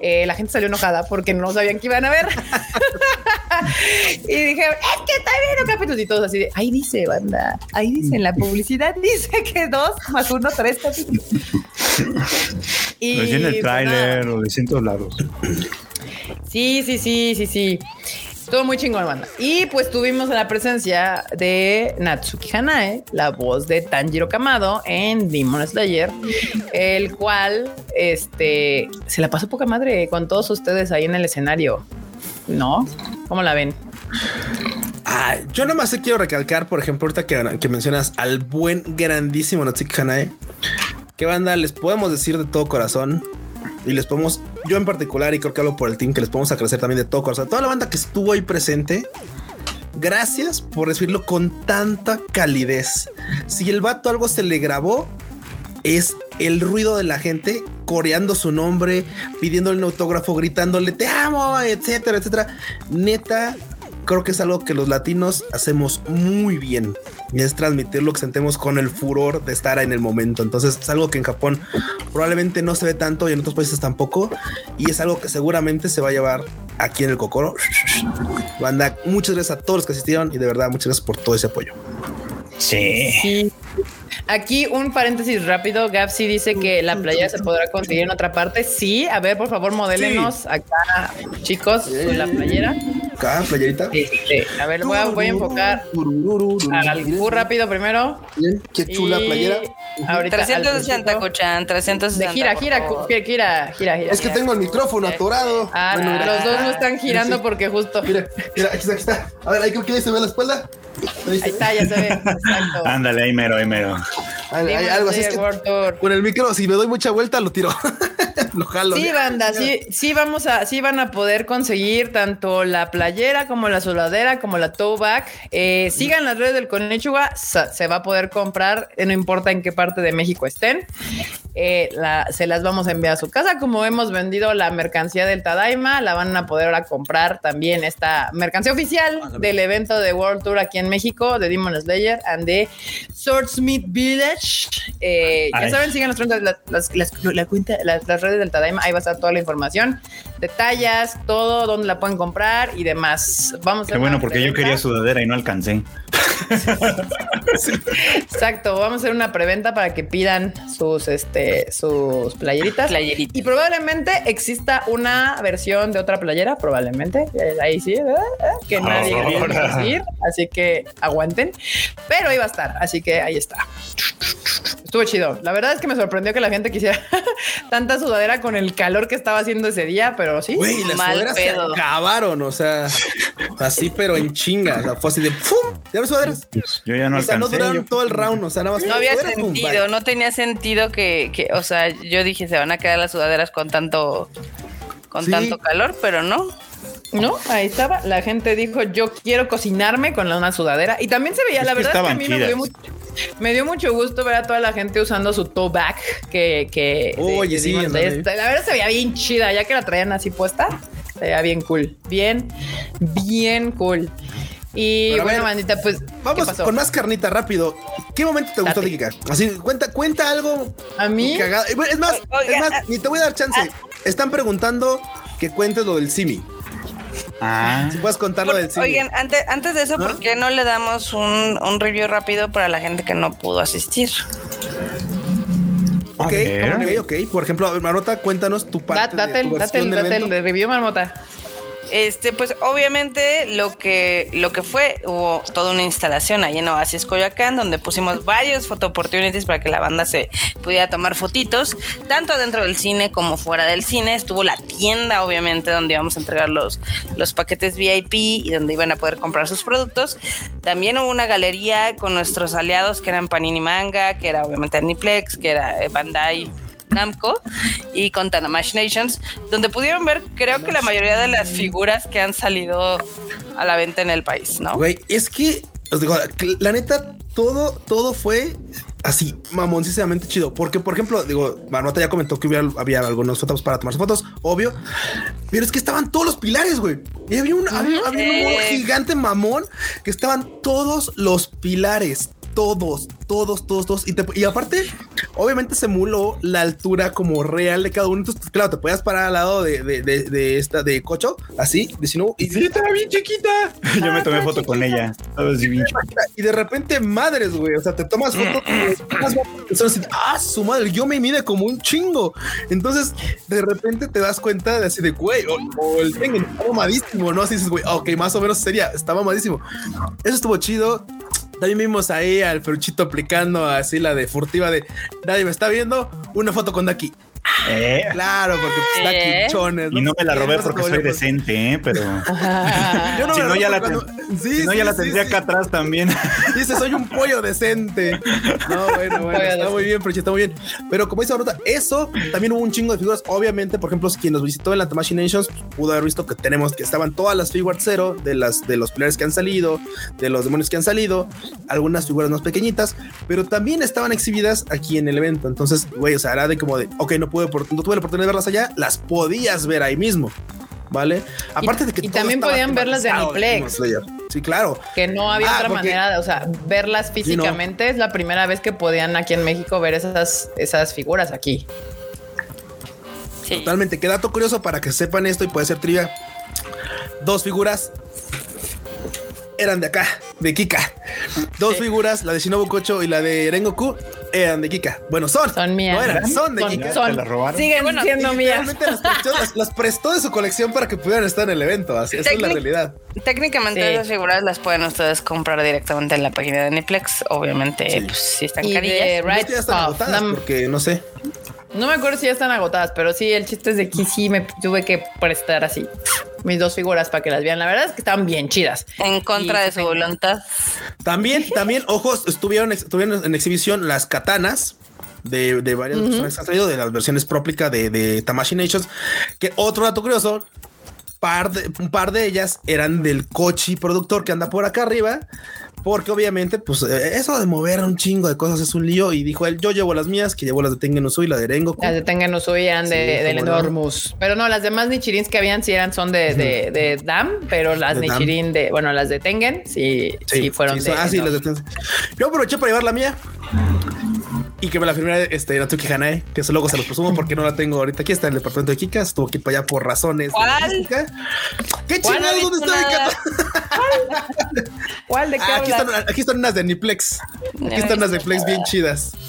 eh, la gente salió enojada porque no sabían que iban a ver. y dije, es que está viendo capítulos y todos así de, ahí dice, banda, ahí dice, en la publicidad dice que dos más uno, tres capítulos. y Lo en el tráiler, decía en todos lados. Sí, sí, sí, sí, sí. Todo muy chingón, banda. Y pues tuvimos la presencia de Natsuki Hanae, la voz de Tanjiro Kamado en Demon Slayer, el cual este se la pasó poca madre con todos ustedes ahí en el escenario. ¿No? ¿Cómo la ven? Ah, yo nomás te quiero recalcar, por ejemplo, ahorita que, que mencionas al buen, grandísimo Natsuki Hanae. ¿Qué banda les podemos decir de todo corazón? Y les podemos, yo en particular, y creo que hablo por el team, que les podemos agradecer también de todo corazón. Toda la banda que estuvo ahí presente, gracias por recibirlo con tanta calidez. Si el vato algo se le grabó, es el ruido de la gente coreando su nombre, pidiéndole un autógrafo, gritándole te amo, etcétera, etcétera. Neta, creo que es algo que los latinos hacemos muy bien y es transmitir lo que sentemos con el furor de estar en el momento. Entonces, es algo que en Japón probablemente no se ve tanto y en otros países tampoco. Y es algo que seguramente se va a llevar aquí en el Cocoro. Banda, muchas gracias a todos los que asistieron y de verdad, muchas gracias por todo ese apoyo. Sí. Sí. Aquí un paréntesis rápido. Gapsi dice que la playa se podrá conseguir en otra parte. Sí, a ver, por favor, modélenos acá, chicos, con la playera. Acá, playerita. Este, a ver, voy a, voy a enfocar al Q rápido primero. Bien, qué chula Y playera. Ahorita al 360, Qcito. Cochan, 360. De gira, gira, gira, gira, gira, gira. Es que tengo el micrófono atorado. Ah, Bueno, mira. los dos no están girando Sí. porque justo. Mira, mira, aquí está, aquí está. A ver, ahí creo que se ve la espalda. Ahí, Ahí está, ya se ve. Exacto. Ándale, ahí mero, ahí mero. Thank you. Algo así es que con el micro, si me doy mucha vuelta, lo tiro. lo jalo. Sí, banda, sí, sí vamos a, sí van a poder conseguir tanto la playera como la sudadera, como la towback. Eh, sigan las redes del sa- se va a poder comprar, eh, no importa en qué parte de México estén. Eh, la- se las vamos a enviar a su casa. Como hemos vendido la mercancía del Tadaima, la van a poder ahora comprar también esta mercancía oficial del evento de World Tour aquí en México, de Demon Slayer and de Swordsmith Village. Eh, ya saben, sigan las, cuentas- las, las- las- la cuenta- las- las redes del Tadaima, ahí va a estar toda la información, detalles, todo, dónde la pueden comprar y demás. Vamos a Qué hacer bueno, porque yo quería sudadera y no alcancé. Exacto, vamos a hacer una preventa para que pidan sus, este, sus playeritas. Playeritas. Y probablemente exista una versión de otra playera, probablemente. Eh, Ahí sí, ¿verdad? Eh, Que nadie Ahora. quiere decir, así que aguanten. Pero ahí va a estar, así que ahí está. Estuvo chido. La verdad es que me sorprendió que la gente quisiera tanta sudadera con el calor que estaba haciendo ese día, pero sí. Güey, las Mal sudaderas se acabaron, o sea, así, pero en chinga. O sea, fue así de ¡pum! ¿Ya ves sudaderas? Yo ya no o sea, no alcancé. duraron yo- todo el round, o sea, nada más. No había sentido, no tenía sentido que, que, o sea, yo dije se van a quedar las sudaderas con tanto, con Sí. tanto calor, pero no. No, ahí estaba. La gente dijo, yo quiero cocinarme con una sudadera. Y también se veía, Es la que verdad es que a mí me dio, chidas. mucho, me dio mucho gusto ver a toda la gente usando su toe back. Que, que de- Oye, de sí, ándale. La verdad se veía bien chida, ya que la traían así puesta. Se veía bien cool. Bien, bien cool. Y Pero bueno, ver, bandita, pues, ¿qué Vamos pasó? con más carnita rápido. ¿Qué momento te gustó, Date. Kika? Así, cuenta, cuenta algo A mí, cagado. Es más, Oiga, es más, ah, ni te voy a dar chance. Están preguntando que cuentes lo del Simi. Ah, Si puedes contar lo del Simi. Oigan, antes, antes de eso, ¿Ah? ¿por qué no le damos un, un review rápido para la gente que no pudo asistir? ok, ok, ok. Por ejemplo, a ver, Marota, cuéntanos tu parte. date, de tu date, el, date review, marmota. Este, pues obviamente lo que, lo que fue, hubo toda una instalación ahí en Oasis Coyoacán, donde pusimos varios photo opportunities para que la banda se pudiera tomar fotitos, tanto dentro del cine como fuera del cine. Estuvo la tienda, obviamente, donde íbamos a entregar los, los paquetes VIP y donde iban a poder comprar sus productos. También hubo una galería con nuestros aliados que eran Panini Manga, que era obviamente Aniplex, que era eh, Bandai Namco y con Tanamash Nations, donde pudieron ver, creo que la mayoría de las figuras que han salido a la venta en el país, ¿no? Güey, es que os digo, la neta, todo, todo fue así mamoncísimamente chido. Porque, por ejemplo, digo, Marmota ya comentó que hubiera, había algunos fotos para tomarse fotos, obvio. Pero es que estaban todos los pilares, güey. Y había un, había, había un gigante mamón que estaban todos los pilares, todos, todos, todos, todos. Y, te- y aparte, obviamente se emuló la altura como real de cada uno. Entonces, claro, te podías parar al lado de, de, de, de esta de Cocho, así, de Shinobu, y, Sí, estaba bien chiquita. Yo me tomé foto con ella. Y de repente, madres, güey. O sea, te tomas son así, ah, su madre, yo me mide como un chingo. Entonces, de repente te das cuenta de así de, güey, o, o el Tengen está mamadísimo, ¿no? Así dices, güey, ok, más o menos sería, está mamadísimo. Eso estuvo chido. También vimos ahí al peruchito aplicando así la de furtiva de nadie me está viendo. Una foto con Daki. Eh, Claro, porque pues, Daki ¿Eh? chones. Y no me la robé porque soy decente, ¿eh? pero Yo no si no, ya la, cuando- ten- Sí, si no, sí, ya la tendría sí. acá atrás también. Dice, soy un pollo decente. No, bueno, bueno, Pollo está muy bien, pero está muy bien. Pero como dice Barota, eso también hubo un chingo de figuras. Obviamente, por ejemplo, quien nos visitó en la Tamashii Nations pudo haber visto que tenemos que estaban todas las figuras cero de las de los pilares que han salido, de los demonios que han salido, algunas figuras más pequeñitas, pero también estaban exhibidas aquí en el evento. Entonces, güey, o sea, era de como de, ok, no pude, por- no tuve la oportunidad de verlas allá, las podías ver ahí mismo. ¿Vale? Aparte de que y todo también podían verlas de Aniplex. Sí, claro. que no había Ah, otra porque- manera de, o sea, verlas físicamente es la primera vez que podían aquí en México ver esas, esas figuras aquí. Sí. Totalmente. Qué dato curioso para que sepan esto y puede ser trivia. Dos figuras eran de acá, de Kika. Dos figuras, la de Shinobu Kocho y la de Rengoku, eran de Kika. Bueno, son. Son mías. No eran, son de Son- Kika. son- ¿Te la robaron? Siguen Bueno, siendo mías. realmente las prestó, las- las prestó de su colección para que pudieran estar en el evento. Así, esa es la realidad. Técnicamente Sí. esas figuras las pueden ustedes comprar directamente en la página de Aniplex. Obviamente, Sí. pues si están Y de carillas. Right ya están agotadas porque no sé. No me acuerdo si ya están agotadas, pero sí, el chiste es de que sí me tuve que prestar así mis dos figuras para que las vean. La verdad es que estaban bien chidas. En contra Y de su voluntad. También, también, ojos, estuvieron, estuvieron en exhibición las katanas de, de varias versiones que han salido, de las versiones próplica de, de Tamashii Nations. Que otro dato curioso, par de, un par de ellas eran del Kochi productor que anda por acá arriba. Porque obviamente, pues eh, eso de mover un chingo de cosas es un lío. Y dijo él: Yo llevo las mías, que llevo las de Tengen Uzui, la de Rengoku. Las de Tengen Uzui eran de, Sí, del. Enormous. Pero no, las demás Nichirins que habían sí eran son de, de, de Dam, pero las De Dam. Nichirin de, bueno, las de Tengen sí, sí, fueron sí, de. ah, sí, las de Tengen. Yo aproveché para llevar la mía. Y que me la firmara este Natsuki Hanae, que eso luego se los presumo porque no la tengo ahorita aquí, está en el departamento de Kika, estuvo aquí para allá por razones. ¿Cuál? ¿Qué chingados? ¿Cuál de qué Ah, aquí, están, aquí están unas de Niplex. Aquí están unas de Niplex bien chidas.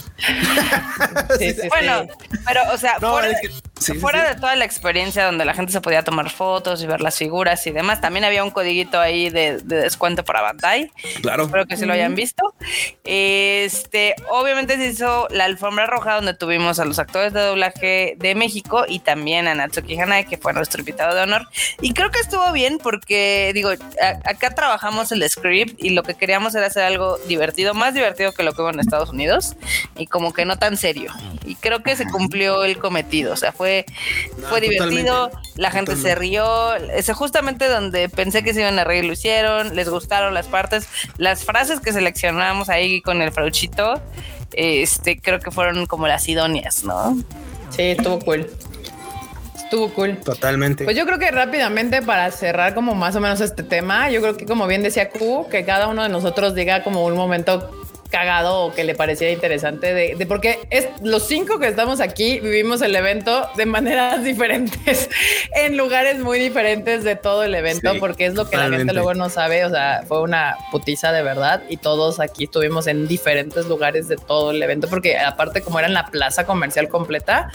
Sí, sí, sí. Bueno, pero, o sea, No, es que- sí, sí, fuera sí. de toda la experiencia donde la gente se podía tomar fotos y ver las figuras y demás, también había un codiguito ahí de, de descuento para Bandai. Claro. Espero que sí lo hayan visto. Este, obviamente se hizo la alfombra roja donde tuvimos a los actores de doblaje de México y también a Natsuki Hanae, que fue nuestro invitado de honor. Y creo que estuvo bien porque, digo, a- acá trabajamos el script y lo que queríamos era hacer algo divertido, más divertido que lo que hubo en Estados Unidos y como que no tan serio. Y creo que se cumplió el cometido. O sea, fue, No, fue divertido, totalmente. la gente se rió. Ese justamente donde pensé que se iban a reír lo hicieron, les gustaron las partes, las frases que seleccionamos ahí con el frauchito, este, creo que fueron como las idóneas, ¿no? Sí, estuvo cool. Estuvo cool. Totalmente. Pues yo creo que rápidamente para cerrar como más o menos este tema, yo creo que como bien decía Q, que cada uno de nosotros diga como un momento cagado o que le pareciera interesante de, de- porque es los cinco que estamos aquí vivimos el evento de maneras diferentes en lugares muy diferentes de todo el evento Sí, porque es lo que la gente luego no sabe o sea fue una putiza de verdad y todos aquí estuvimos en diferentes lugares de todo el evento porque aparte como era en la plaza comercial completa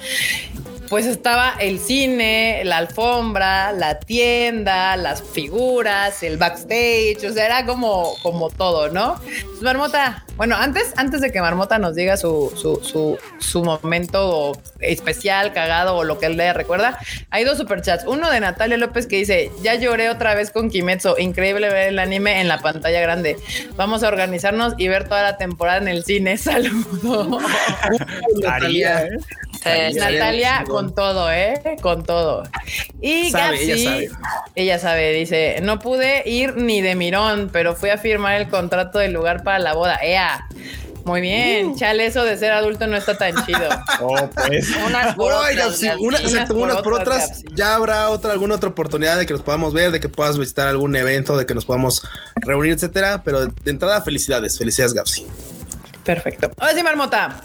pues estaba el cine, la alfombra, la tienda, las figuras, el backstage, o sea, era como, como todo, ¿no? Pues, Marmota, bueno, antes, antes de que Marmota nos diga su, su, su, su momento especial, cagado o lo que él le recuerda, hay dos superchats. Uno de Natalia López que dice, ya lloré otra vez con Kimetsu, increíble ver el anime en la pantalla grande. Vamos a organizarnos y ver toda la temporada en el cine. Saludos. Sí, Natalia con todo, ¿eh? Con todo. Y Sabe, Gapsi, ella sabe. ella sabe, dice, no pude ir ni de mirón, pero fui a firmar el contrato del lugar para la boda. ¡Ea! Muy bien, Uh. chale, eso de ser adulto no está tan chido. Oh, pues. Unas por otras, una- Unas exacto, por unas por otras, otras. Gapsi. Ya habrá otra, alguna otra oportunidad de que nos podamos ver, de que puedas visitar algún evento, de que nos podamos reunir, etcétera. Pero de entrada, felicidades, felicidades, Gapsi. Perfecto. Ahora sí, Marmota.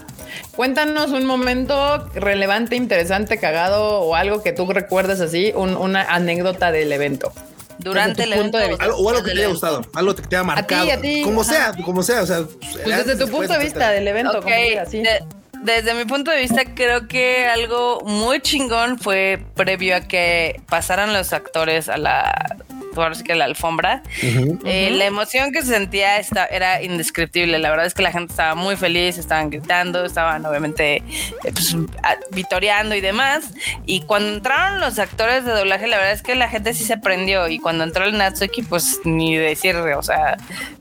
Cuéntanos un momento relevante, interesante, cagado o algo que tú recuerdes así, un- una anécdota del evento. Durante el punto de evento. vista. Algo, o algo que te haya gustado, algo que te haya marcado. a ti, como ajá. sea, como sea, o sea, Pues desde tu punto de vista del evento, Ok, como quieras, sí. de- desde mi punto de vista, creo que algo muy chingón fue previo a que pasaran los actores a la, ahora sí que la alfombra. Eh, la emoción que se sentía esta- era indescriptible. La verdad es que la gente estaba muy feliz, estaban gritando, estaban obviamente eh, pues, a- vitoreando y demás. Y cuando entraron los actores de doblaje, la verdad es que la gente sí se prendió. Y cuando entró el Natsuki, pues ni decir, o sea,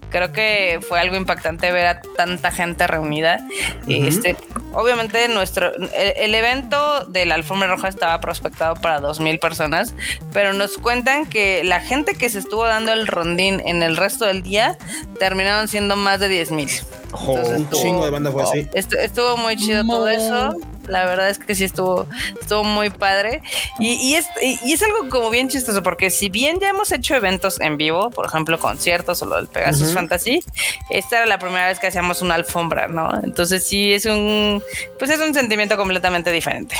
creo que fue algo impactante ver a tanta gente reunida. Este, obviamente nuestro el, el evento de la alfombra roja estaba prospectado para 2000 personas, pero nos cuentan que la gente que se estuvo dando el rondín en el resto del día terminaron siendo más de 10000. Un chingo de banda fue así. Estu- estuvo muy chido todo eso. La verdad es que sí estuvo, estuvo muy padre. Y, y es, y, y es algo como bien chistoso, porque si bien ya hemos hecho eventos en vivo, por ejemplo, conciertos o lo del Pegasus Fantasy, esta era la primera vez que hacíamos una alfombra, ¿no? Entonces sí es un, pues es un sentimiento completamente diferente.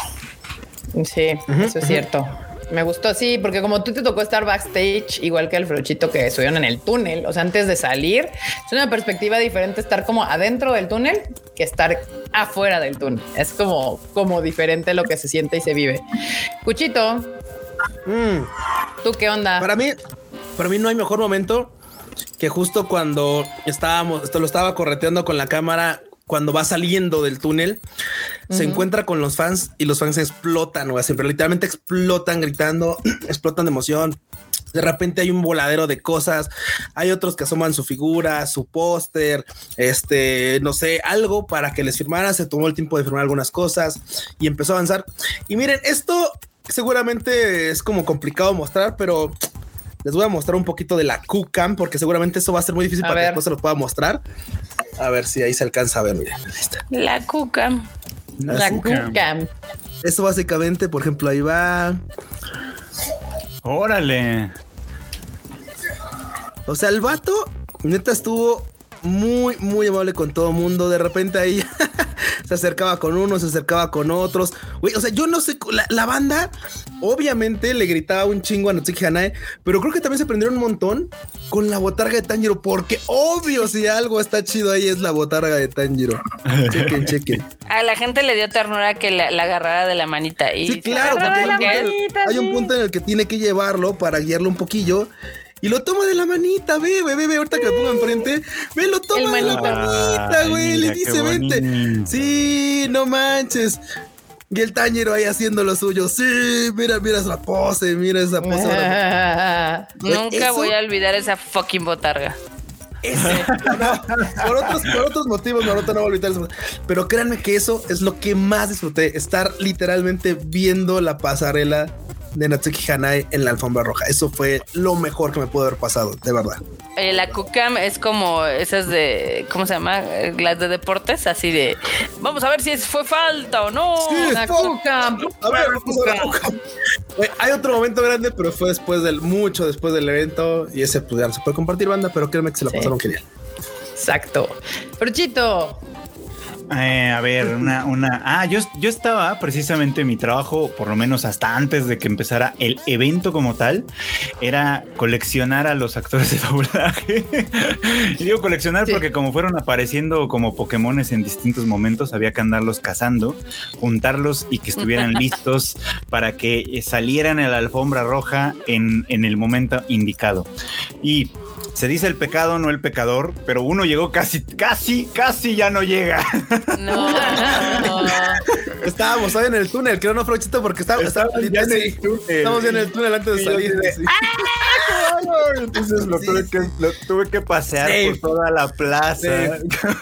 Sí, eso es cierto. Me gustó, sí, porque como tú te tocó estar backstage, igual que el Frochito que subieron en el túnel, o sea, antes de salir, es una perspectiva diferente estar como adentro del túnel que estar afuera del túnel. Es como, como diferente lo que se siente y se vive. Cuchito, Mm. ¿tú qué onda? Para mí, para mí no hay mejor momento que justo cuando estábamos, esto lo estaba correteando con la cámara, cuando va saliendo del túnel, se encuentra con los fans y los fans explotan, o siempre literalmente explotan gritando, explotan de emoción. De repente hay un voladero de cosas, hay otros que asoman su figura, su póster, este, no sé, algo para que les firmara. Se tomó el tiempo de firmar algunas cosas y empezó a avanzar. Y miren, esto seguramente es como complicado mostrar, pero les voy a mostrar un poquito de la Q-Cam porque seguramente eso va a ser muy difícil A para que ver. después se lo pueda mostrar. A ver si ahí se alcanza a ver. Miren, ahí está. La cuca. La Q-Cam. Q-Cam. Esto básicamente, por ejemplo, ahí va. Órale. O sea, el vato neta estuvo muy, muy amable con todo el mundo. De repente ahí se acercaba con unos, se acercaba con otros. Güey, o sea, yo no sé, la, la banda obviamente le gritaba un chingo a Natsuki Hanae, pero creo que también se prendieron un montón con la botarga de Tanjiro, porque obvio si algo está chido ahí es la botarga de Tanjiro. Chequen, chequen. A la gente le dio ternura que la, la agarrara de la manita. Y Sí, claro, porque hay manita, hay un punto en el que tiene que llevarlo para guiarlo un poquillo. Y lo toma de la manita, ve, ve, ve, ve, ahorita que lo pongo enfrente, ve, lo toma de la manita. güey, le dice, vente. Sí, no manches. Y el tañero ahí haciendo lo suyo. Sí, mira, mira esa pose, mira esa pose. Nunca Eso- voy a olvidar esa fucking botarga. Ese, no, por, otros, por otros motivos, Naruto no va a olvidar eso. Pero créanme que eso es lo que más disfruté, estar literalmente viendo la pasarela de Natsuki Hanae en la alfombra roja. Eso fue lo mejor que me pudo haber pasado, de verdad. Eh, la Cucam es como esas de, ¿cómo se llama? Eh, Las de deportes, así de, vamos a ver si fue falta o no. Sí, La fuck. Q-Cam. A ver, vamos a ver, Güey, Hay otro momento grande, pero fue después del, mucho después del evento y ese pues ya no se puede compartir banda, pero créanme que se la Sí. pasaron genial. Exacto. Frochito, Eh, a ver, una, una. Ah, yo, yo estaba precisamente en mi trabajo, por lo menos hasta antes de que empezara el evento como tal, era coleccionar a los actores de doblaje. y digo coleccionar Sí. porque como fueron apareciendo como Pokémones en distintos momentos, había que andarlos cazando, juntarlos y que estuvieran listos para que salieran en la alfombra roja en, en el momento indicado. Y se dice el pecado, no el pecador, pero uno llegó casi, casi, casi ya no llega. No, no. Estábamos todavía en el túnel, creo no, Frochito, porque estaba Estaban ya en el sí, túnel. Estamos ya en el túnel antes de Sí, yo salir. Entonces lo tuve que, lo tuve que pasear por toda la plaza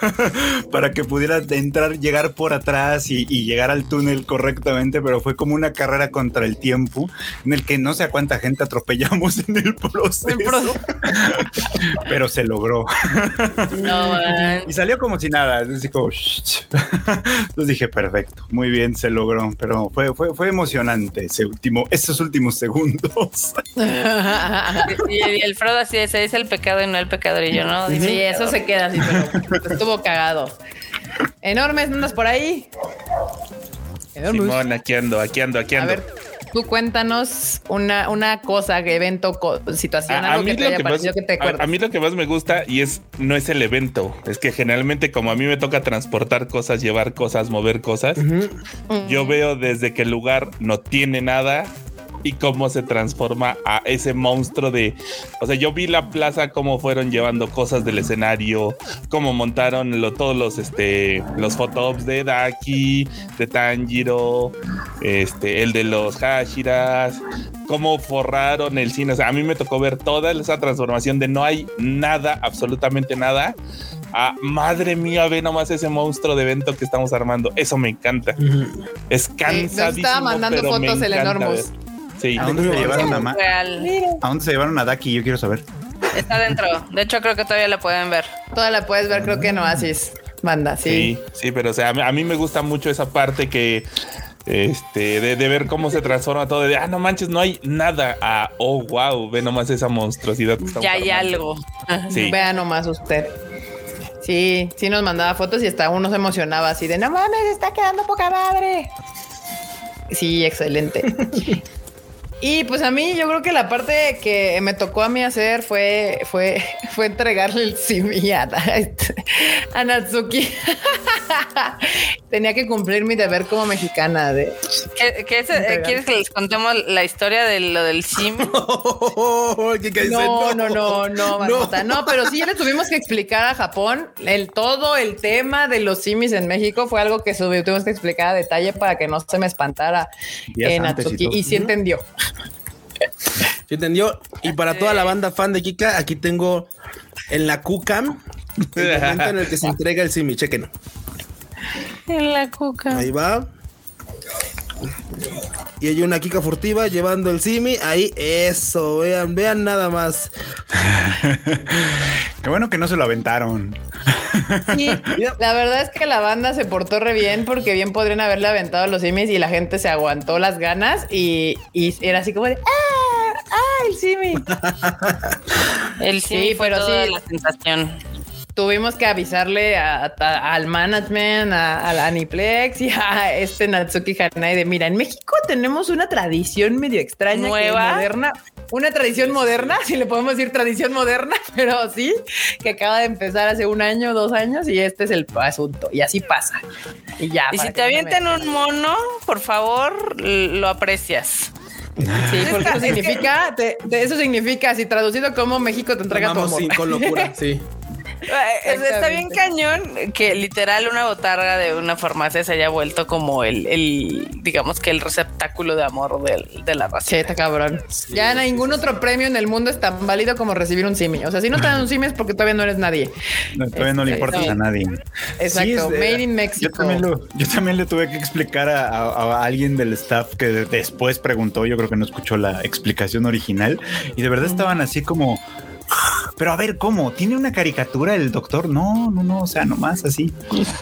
para que pudiera entrar, llegar por atrás y, y llegar al túnel correctamente, pero fue como una carrera contra el tiempo en el que no sé a cuánta gente atropellamos en el proceso. pero se logró. No. Y salió como si nada. Entonces. Entonces dije, perfecto, muy bien, se logró. Pero fue, fue, fue emocionante ese último, esos últimos segundos. Y, y el Frodo así es, es el pecado y no el pecador. Y yo no. dice, Sí, eso se queda así, pero estuvo cagado. Enormes, ¿andas por ahí? Enormes. Simón, aquí ando, aquí ando, aquí A ando. ver, tú cuéntanos una, una cosa, evento, situación, A, a algo mí que te lo haya que más, parecido que te a- acuerdas. a mí lo que más me gusta y es no es el evento, es que generalmente como a mí me toca transportar cosas, llevar cosas, mover cosas, yo veo desde que el lugar no tiene nada y cómo se transforma a ese monstruo de, o sea, yo vi la plaza cómo fueron llevando cosas del escenario, cómo montaron lo- todos los este los photops de Daki, de Tanjiro, este el de los Hashiras, cómo forraron el cine, o sea, a mí me tocó ver toda esa transformación de no hay nada, absolutamente nada. Ah, madre mía, ve nomás ese monstruo de evento que estamos armando. Eso me encanta. Es Sí, nos cansadísimo. estaba mandando pero me fotos el ver. Sí. ¿A dónde se llevaron a, Ma- Real. ¿A dónde se llevaron a Daki? Yo quiero saber. Está dentro. De hecho, creo que todavía la pueden ver. Toda la puedes ver, creo que en Oasis. Banda, sí. Sí, sí, pero o sea, a mí, a mí me gusta mucho esa parte que este de, de ver cómo se transforma todo de ah no manches no hay nada ah oh wow ve nomás esa monstruosidad que Ya hay armando". algo. sí Vea nomás usted. Sí, sí nos mandaba fotos y hasta uno se emocionaba así de no mames, está quedando poca madre. Sí, excelente. Y pues a mí yo creo que la parte que me tocó a mí hacer fue, fue, fue entregarle el simi a, a Natsuki. Tenía que cumplir mi deber como mexicana de ¿Qué- qué es- eh, ¿Quieres que les contemos la historia de lo del sim? ¿Qué- qué dice? No, no, no, no, Marmota. No, pero sí le tuvimos que explicar a Japón el todo el tema de los simis en México fue algo que tuvimos que explicar a detalle para que no se me espantara Días eh, antes y Natsuki todo. y sí entendió. ¿Sí entendió? Y para toda la banda fan de Kika, aquí tengo en la QCAM el momento en el que se entrega el Simi. Chequen. En la cuca. Ahí va. Y hay una Kika furtiva llevando el Simi. Ahí, eso. Vean, vean nada más. Qué bueno que no se lo aventaron. Sí, la verdad es que la banda se portó re bien porque bien podrían haberle aventado los simis y la gente se aguantó las ganas y, y era así como de ¡Ah! ¡Ah! El simi. El sim Sí, fue pero toda sí. la sensación. Tuvimos que avisarle a- a- al management, a, a la Aniplex y a este Natsuki Hanai de mira, en México tenemos una tradición medio extraña, que ¿Nueva? moderna, una tradición moderna, si le podemos decir tradición moderna, pero sí, que acaba de empezar hace un año, dos años y este es el asunto y así pasa. Y ya. Y si te no me- avientan un mono, por favor, lo aprecias. Sí, porque eso significa, te- te- eso significa, si traducido como México te entrega tu Vamos amor. sí, con locura, sí. Eh, Está bien cañón que literal una botarga de una farmacia se haya vuelto como el, el digamos que el receptáculo de amor del- de la raza. Sí, está cabrón. ya ningún otro premio en el mundo es tan válido como recibir un simi. O sea, si no te dan un simi es porque todavía no eres nadie. No, todavía no le Este, importa sí. a nadie. Exacto. Sí, es, eh, Made in Yo Mexico. también, lo- yo también le tuve que explicar a, a- a alguien del staff que después preguntó, yo creo que no escuchó la explicación original y de verdad estaban así como, pero a ver, ¿cómo? ¿Tiene una caricatura el doctor? No, no, no, o sea, nomás así.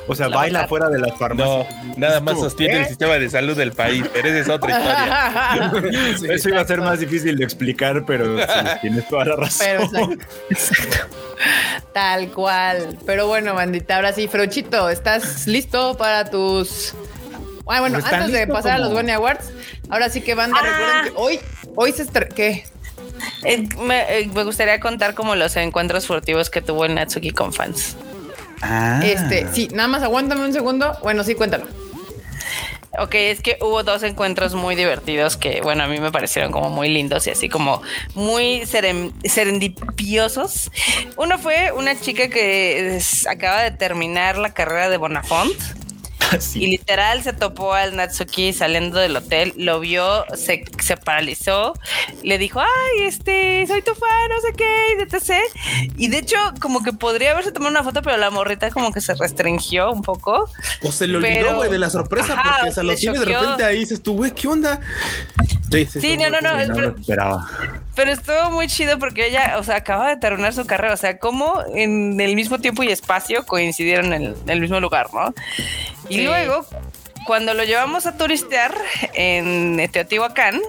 O sea, La baila fuera de las farmacias. No, nada más sostiene ¿eh? el sistema de salud del país, pero esa es otra historia. Sí. Eso iba a ser más difícil de explicar, pero sí, tienes toda la razón. Pero exacto. Exacto. Tal cual. Pero bueno, bandita, ahora sí, Frochito, ¿estás listo para tus. Ah, bueno, antes de pasar a los Grammy Awards, ahora sí que banda, Ah. recuerden que hoy, hoy se estre- ¿Qué? Eh, me, eh, me gustaría contar como los encuentros furtivos que tuvo el Natsuki con fans. Ah. Este, sí, nada más aguántame un segundo. Bueno, sí, cuéntalo. Ok, es que hubo dos encuentros muy divertidos que, bueno, a mí me parecieron como muy lindos y así como muy serem- serendipiosos. Uno fue una chica que es- acaba de terminar la carrera de Bonafont Y literal se topó al Natsuki saliendo del hotel, lo vio, se, se paralizó, le dijo, ay, este, soy tu fan, no sé qué, etc. Y de hecho, como que podría haberse tomado una foto, pero la morrita como que se restringió un poco. O se le olvidó, güey, de la sorpresa, Ajá, porque se lo le tienes de repente ahí y dices tú, güey, ¿qué onda? Sí, sí, Sí, no, no, no, No lo pero, esperaba. pero estuvo muy chido porque ella, o sea, acababa de terminar su carrera, o sea, como en el mismo tiempo y espacio coincidieron en el, en el mismo lugar, ¿no? Y luego, cuando lo llevamos a turistear en Teotihuacán,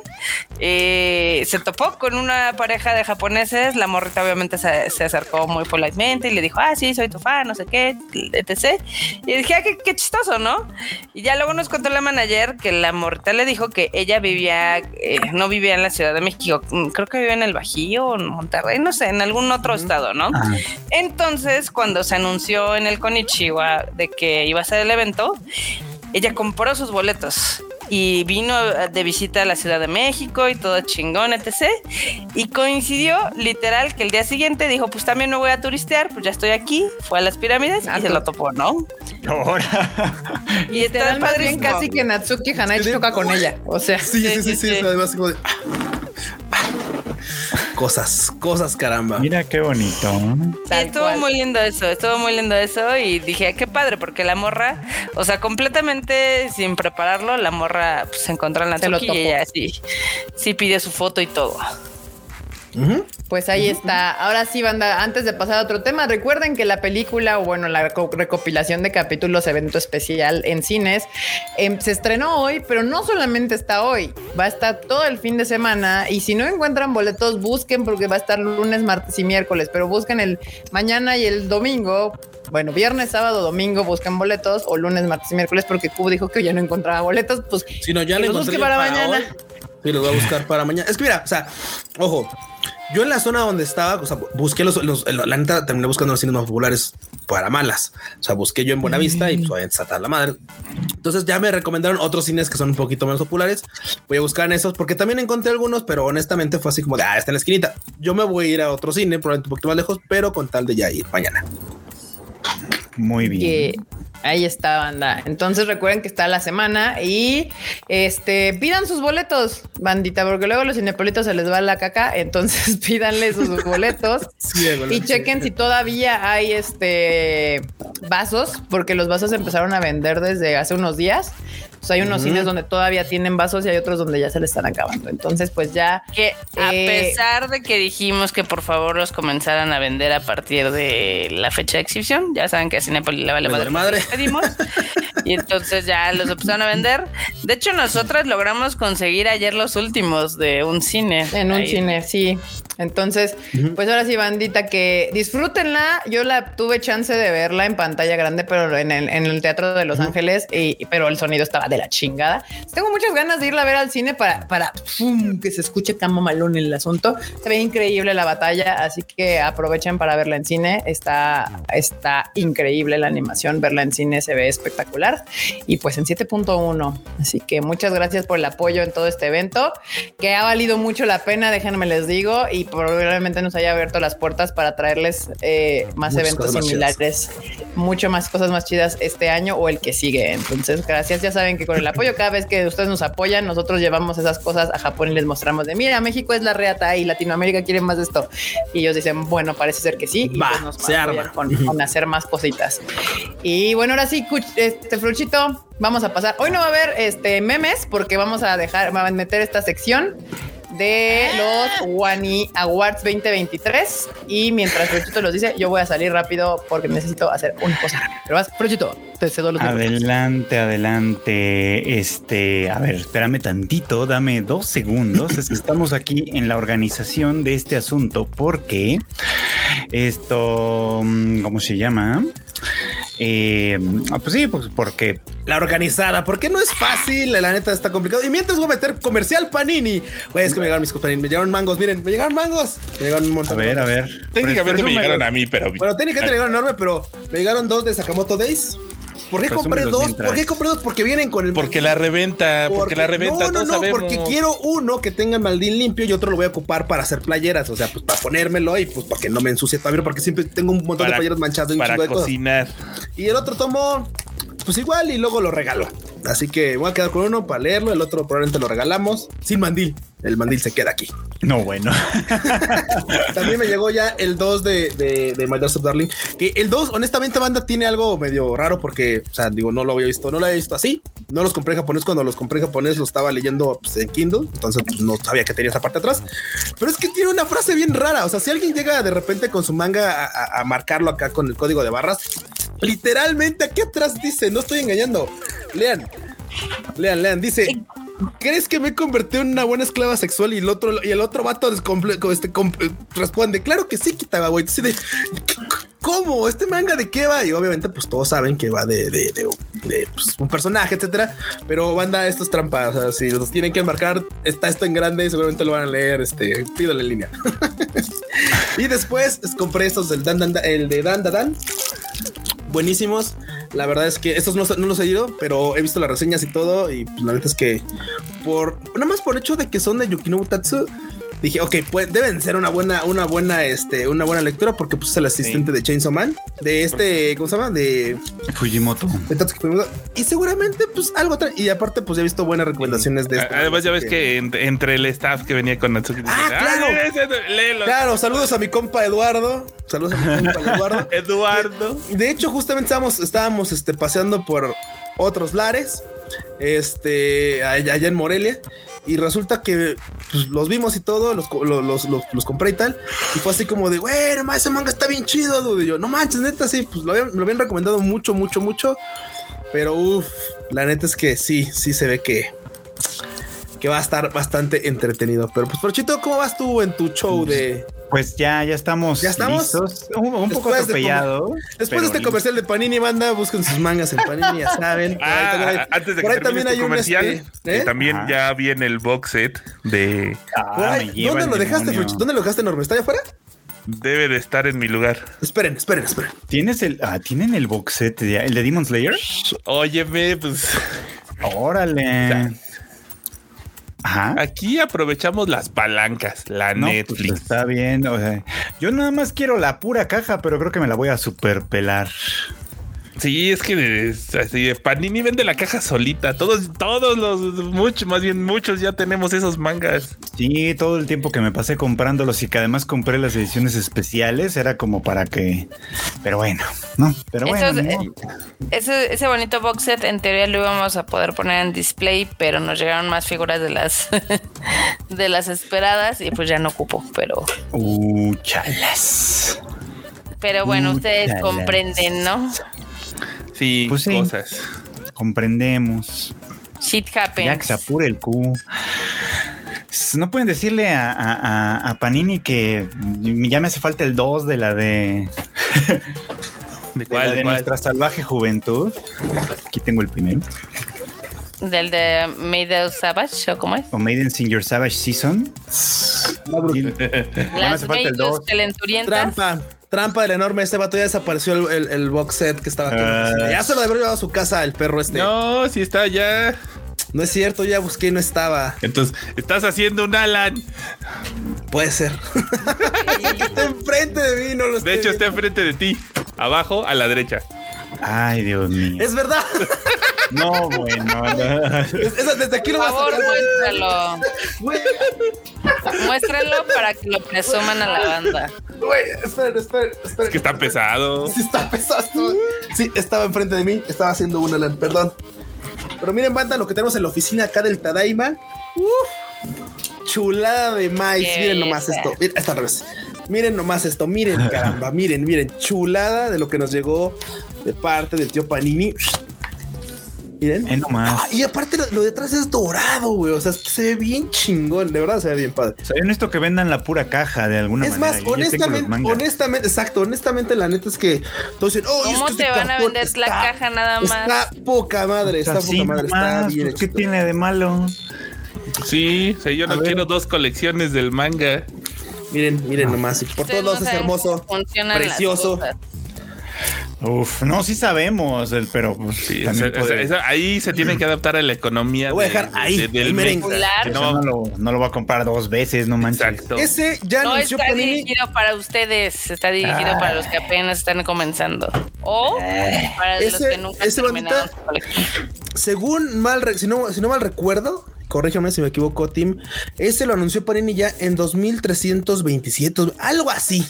eh, se topó con una pareja de japoneses, la morrita obviamente se, se acercó muy politemente y le dijo, ah, sí, soy tu fan, no sé qué, etc. Y dije, ah, qué, qué chistoso, ¿no? Y ya luego nos contó la manager que la morrita le dijo que ella vivía, eh, no vivía en la Ciudad de México, mm, creo que vivía en el Bajío o en Monterrey, no sé, en algún otro estado, ¿no? Ah, Entonces, cuando se anunció en el Konichiwa de que iba a ser el evento, ella compró sus boletos y vino de visita a la Ciudad de México y todo chingón, etc. Y coincidió literal que el día siguiente dijo, pues también me voy a turistear, pues ya estoy aquí, fue a las pirámides y se lo topó, ¿no? ahora. Y está más bien casi que Natsuki Hanai choca con ella. O sea, Sí, sí, sí, sí, Sí, sí, además como de- Cosas, cosas, caramba. Mira qué bonito. Sí, estuvo cual. muy lindo eso, estuvo muy lindo eso y dije, qué padre, porque la morra, o sea, completamente sin prepararlo, la morra pues, se encontró en la Tuki y ella sí, sí pidió su foto y todo. Pues ahí está. Ahora sí, banda, antes de pasar a otro tema, recuerden que la película, o bueno, la reco- recopilación de capítulos, evento especial en cines, em, se estrenó hoy, pero no solamente está hoy, va a estar todo el fin de semana. Y si no encuentran boletos, busquen porque va a estar lunes, martes y miércoles, pero busquen el mañana y el domingo. Bueno, viernes, sábado, domingo buscan boletos o lunes, martes y miércoles porque Cubo dijo que ya no encontraba boletos. Pues Si no, ya le busque para para mañana. hoy. Sí, los voy a buscar para mañana. Es que mira, o sea, ojo, yo en la zona donde estaba, o sea, busqué los, los- la neta, terminé buscando los cines más populares para malas. O sea, busqué yo en Buenavista y pues está la madre. Entonces ya me recomendaron otros cines que son un poquito menos populares. Voy a buscar en esos porque también encontré algunos, pero honestamente fue así como de, ah, está en la esquinita. Yo me voy a ir a otro cine, probablemente un poquito más lejos, pero con tal de ya ir mañana. Muy bien. Ahí está banda. Entonces recuerden que está la semana y este pidan sus boletos, bandita, porque luego a los cinepolitos se les va la caca. Entonces pídanle sus boletos Sí, y chequen si todavía hay este vasos, porque los vasos empezaron a vender desde hace unos días. Pues hay unos cines donde todavía tienen vasos y hay otros donde ya se les están acabando. Entonces, pues ya Que a Eh, pesar de que dijimos que por favor los comenzaran a vender a partir de la fecha de exhibición, ya saben que a Cinepolis le vale madre. pedimos y entonces ya los empezaron a vender. De hecho, nosotras logramos conseguir ayer los últimos de un cine. En un Ahí. cine, sí. Entonces, pues ahora sí, bandita, que disfrútenla. Yo la tuve chance de verla en pantalla grande, pero en el, en el Teatro de Los Ángeles, y, pero el sonido estaba de la chingada. Tengo muchas ganas de irla a ver al cine para, para que se escuche tan mamalón el asunto. Se ve increíble la batalla, así que aprovechen para verla en cine. Está, está increíble la animación. Verla en cine se ve espectacular. Y pues en 7.1. Así que muchas gracias por el apoyo en todo este evento, que ha valido mucho la pena, déjenme les digo, y probablemente nos haya abierto las puertas para traerles eh, más Muchas eventos más similares, mucho más cosas más chidas este año o el que sigue. Entonces, gracias. Ya saben que con el apoyo, cada vez que ustedes nos apoyan, nosotros llevamos esas cosas a Japón y les mostramos de, mira, México es la reata y Latinoamérica quiere más de esto. Y ellos dicen, bueno, parece ser que sí. Y Va, pues nos se arma. Con, con hacer más cositas. Y bueno, ahora sí, este Fruchito, vamos a pasar. Hoy no va a haber este memes porque vamos a dejar, va a meter esta sección de los Wani Awards 2023 y mientras Fruchito los dice, yo voy a salir rápido porque necesito hacer una cosa rápida. Pero vas, Fruchito, te cedo los. Adelante, adelante. Este, a ver, espérame tantito, dame dos segundos. Es que estamos aquí en la organización de este asunto porque esto, mm, ¿cómo se llama? Eh, ah, pues sí, pues porque La organizada, porque no es fácil, la neta está complicado. Y mientras voy a meter comercial Panini. Güey, es que me llegaron mis cosas Panini, me llegaron mangos, miren, me llegaron mangos. Me llegaron un a montón. ver, a ver. Técnicamente me llegaron a mí, pero. Bueno, técnicamente me llegaron enorme, pero me llegaron dos de Sakamoto Days. ¿Por qué compré dos? mientras. ¿Por qué compré dos? Porque vienen con el. Porque la reventa, porque, la reventa, No, no, no, sabemos. porque quiero uno que tenga el maldín limpio y otro lo voy a ocupar para hacer playeras. O sea, pues para ponérmelo y pues para que no me ensucie todavía, porque siempre tengo un montón de playeras manchadas y un para chingo de cosas. cocinar. Y el otro tomo pues igual y luego lo regalo. Así que voy a quedar con uno para leerlo, el otro probablemente lo regalamos sin mandil. El mandil se queda aquí. No, bueno. También me llegó ya el 2 de, de, de My Dark Darling. Que el 2, honestamente, banda tiene algo medio raro porque, o sea, digo, no lo había visto, no lo había visto así. No los compré en japonés. Cuando los compré en japonés, lo estaba leyendo pues, en Kindle. Entonces pues, no sabía que tenía esa parte atrás. Pero es que tiene una frase bien rara. O sea, si alguien llega de repente con su manga a, a marcarlo acá con el código de barras, literalmente aquí atrás dice, no estoy engañando. Lean, lean, lean. Dice, ¿Crees que me he convertido en una buena esclava sexual? Y el otro, y el otro vato este, responde, claro que sí, Kitagawa, güey. De, ¿Cómo? ¿Este manga de qué va? Y obviamente, pues todos saben que va de, de, pues, un personaje, etcétera. Pero banda, esto es trampa. O sea, si los tienen que marcar, está esto en grande, seguramente lo van a leer. Este, pídale en línea. y después compré estos del Dan, Dan, el de Dan Dan buenísimos. La verdad es que estos no, no, los he ido, pero he visto las reseñas y todo. Y pues, la verdad es que por nada más por el hecho de que son de Yukinobu Tatsu, dije, ok, pues deben ser una buena, una buena, este, una buena lectura porque pues es el asistente de Chainsaw Man, de este, ¿cómo se llama? De Fujimoto. Y seguramente, pues algo Y aparte, pues he visto buenas recomendaciones de este. Además, ya ves que, entre el staff que venía con Natsuki. Ah, claro. claro, saludos a mi compa Eduardo. Saludos a mi compa Eduardo. Eduardo. De, hecho, justamente estábamos, estábamos este, paseando por otros lares. Este, allá en Morelia y resulta que pues, los vimos y todo, los, los, los, compré y tal. Y fue así como de, güey, ese manga está bien chido. Dude. Y yo, no manches, neta, sí, pues lo habían, lo habían recomendado mucho, mucho, mucho. Pero uff, la neta es que sí, sí se ve que, que va a estar bastante entretenido. Pero pues, Porchito, ¿cómo vas tú en tu show de, pues ya, ya estamos. Ya estamos. Un, poco atropellado. después de este comercial de Panini, banda, busquen sus mangas en Panini, ya saben. Ah, antes de que también este hay comercial, un este, ¿eh? también ya viene el box set de. Ah, ¿Dónde lo dejaste, ¿Dónde lo dejaste, enorme? ¿Está allá afuera? Debe de estar en mi lugar. Esperen, esperen, esperen. ¿Tienes el, ah, ¿Tienen el box set de, el de Demon Slayer? Óyeme, pues. Órale. Aquí aprovechamos las palancas, la pues, Netflix. está bien. yo nada más quiero la pura caja, pero creo que me la voy a superpelar. Sí, es que así, Panini vende la caja solita. Todos, todos los, muchos, más bien muchos ya tenemos esos mangas. Sí, todo el tiempo que me pasé comprándolos y que además compré las ediciones especiales era como para que. Pero bueno, no. Pero bueno. Eh, ese, ese bonito box set en teoría lo íbamos a poder poner en display, pero nos llegaron más figuras de las de las esperadas y pues ya no ocupo. Pero. Uh, chalas. Pero bueno, ustedes comprenden, ¿no? Sí, pues cosas. Comprendemos. Shit happens. Ya que se apure el Q. No pueden decirle a, Panini que ya me hace falta el 2 de la de. ¿De cuál? De, nuestra salvaje juventud. Aquí tengo el primero. ¿Del de Made in Savage o cómo es? O Made in Your Savage Season. Las me hace falta Trampa. Trampa del enorme, este vato ya desapareció el, el, box set que estaba aquí. Ah. ya se lo debería llevado a su casa el perro este. No, si está ya. No es cierto, ya busqué y no estaba. Entonces, estás haciendo un Alan. Puede ser. está enfrente de mí, no lo De hecho, está enfrente de ti. Abajo, a la derecha. Ay, Dios mío. Es verdad. No, bueno. desde aquí lo Por favor, muéstralo. muéstralo para que lo presuman a la banda. Güey, esperen, esperen, esperen. Es que está pesado. Sí, está pesado. Sí, estaba enfrente de mí, estaba haciendo una LAN, perdón. Pero miren, banda, lo que tenemos en la oficina acá del Tadaima. Uf, chulada de maíz. miren nomás esto. Miren, esta vez. Miren nomás esto. Miren, caramba. Miren, miren. Chulada de lo que nos llegó de parte del tío Panini. Miren. Ah, y aparte lo, detrás es dorado, güey. O sea, se ve bien chingón. De verdad se ve bien padre. O sea, yo necesito que vendan la pura caja de alguna manera. Es más, honestamente, honestamente, exacto. Honestamente, la neta es que todos dicen, oh, ¿cómo te van a vender la caja nada más? Está poca madre, está poca madre. está bien pues, ¿Qué tiene de malo? Sí, o sea, yo no quiero dos colecciones del manga. Miren, miren nomás. Por todos lados es hermoso. Precioso. Uf, no, sí sabemos, el- pero pues, Sí, ahí se tiene que adaptar a la economía. Lo voy a de- dejar ahí, de- del el merengue. No, no, lo, no lo va a comprar dos veces, no manches. exacto. Ese ya No está Panini. dirigido para ustedes, está dirigido Ah. para los que apenas están comenzando. O para los Ese- que nunca ese terminaron bandita-. Según mal, si no, si no mal recuerdo, corrígeme si me equivoco, Tim. Ese lo anunció Panini ya en 2327, algo así.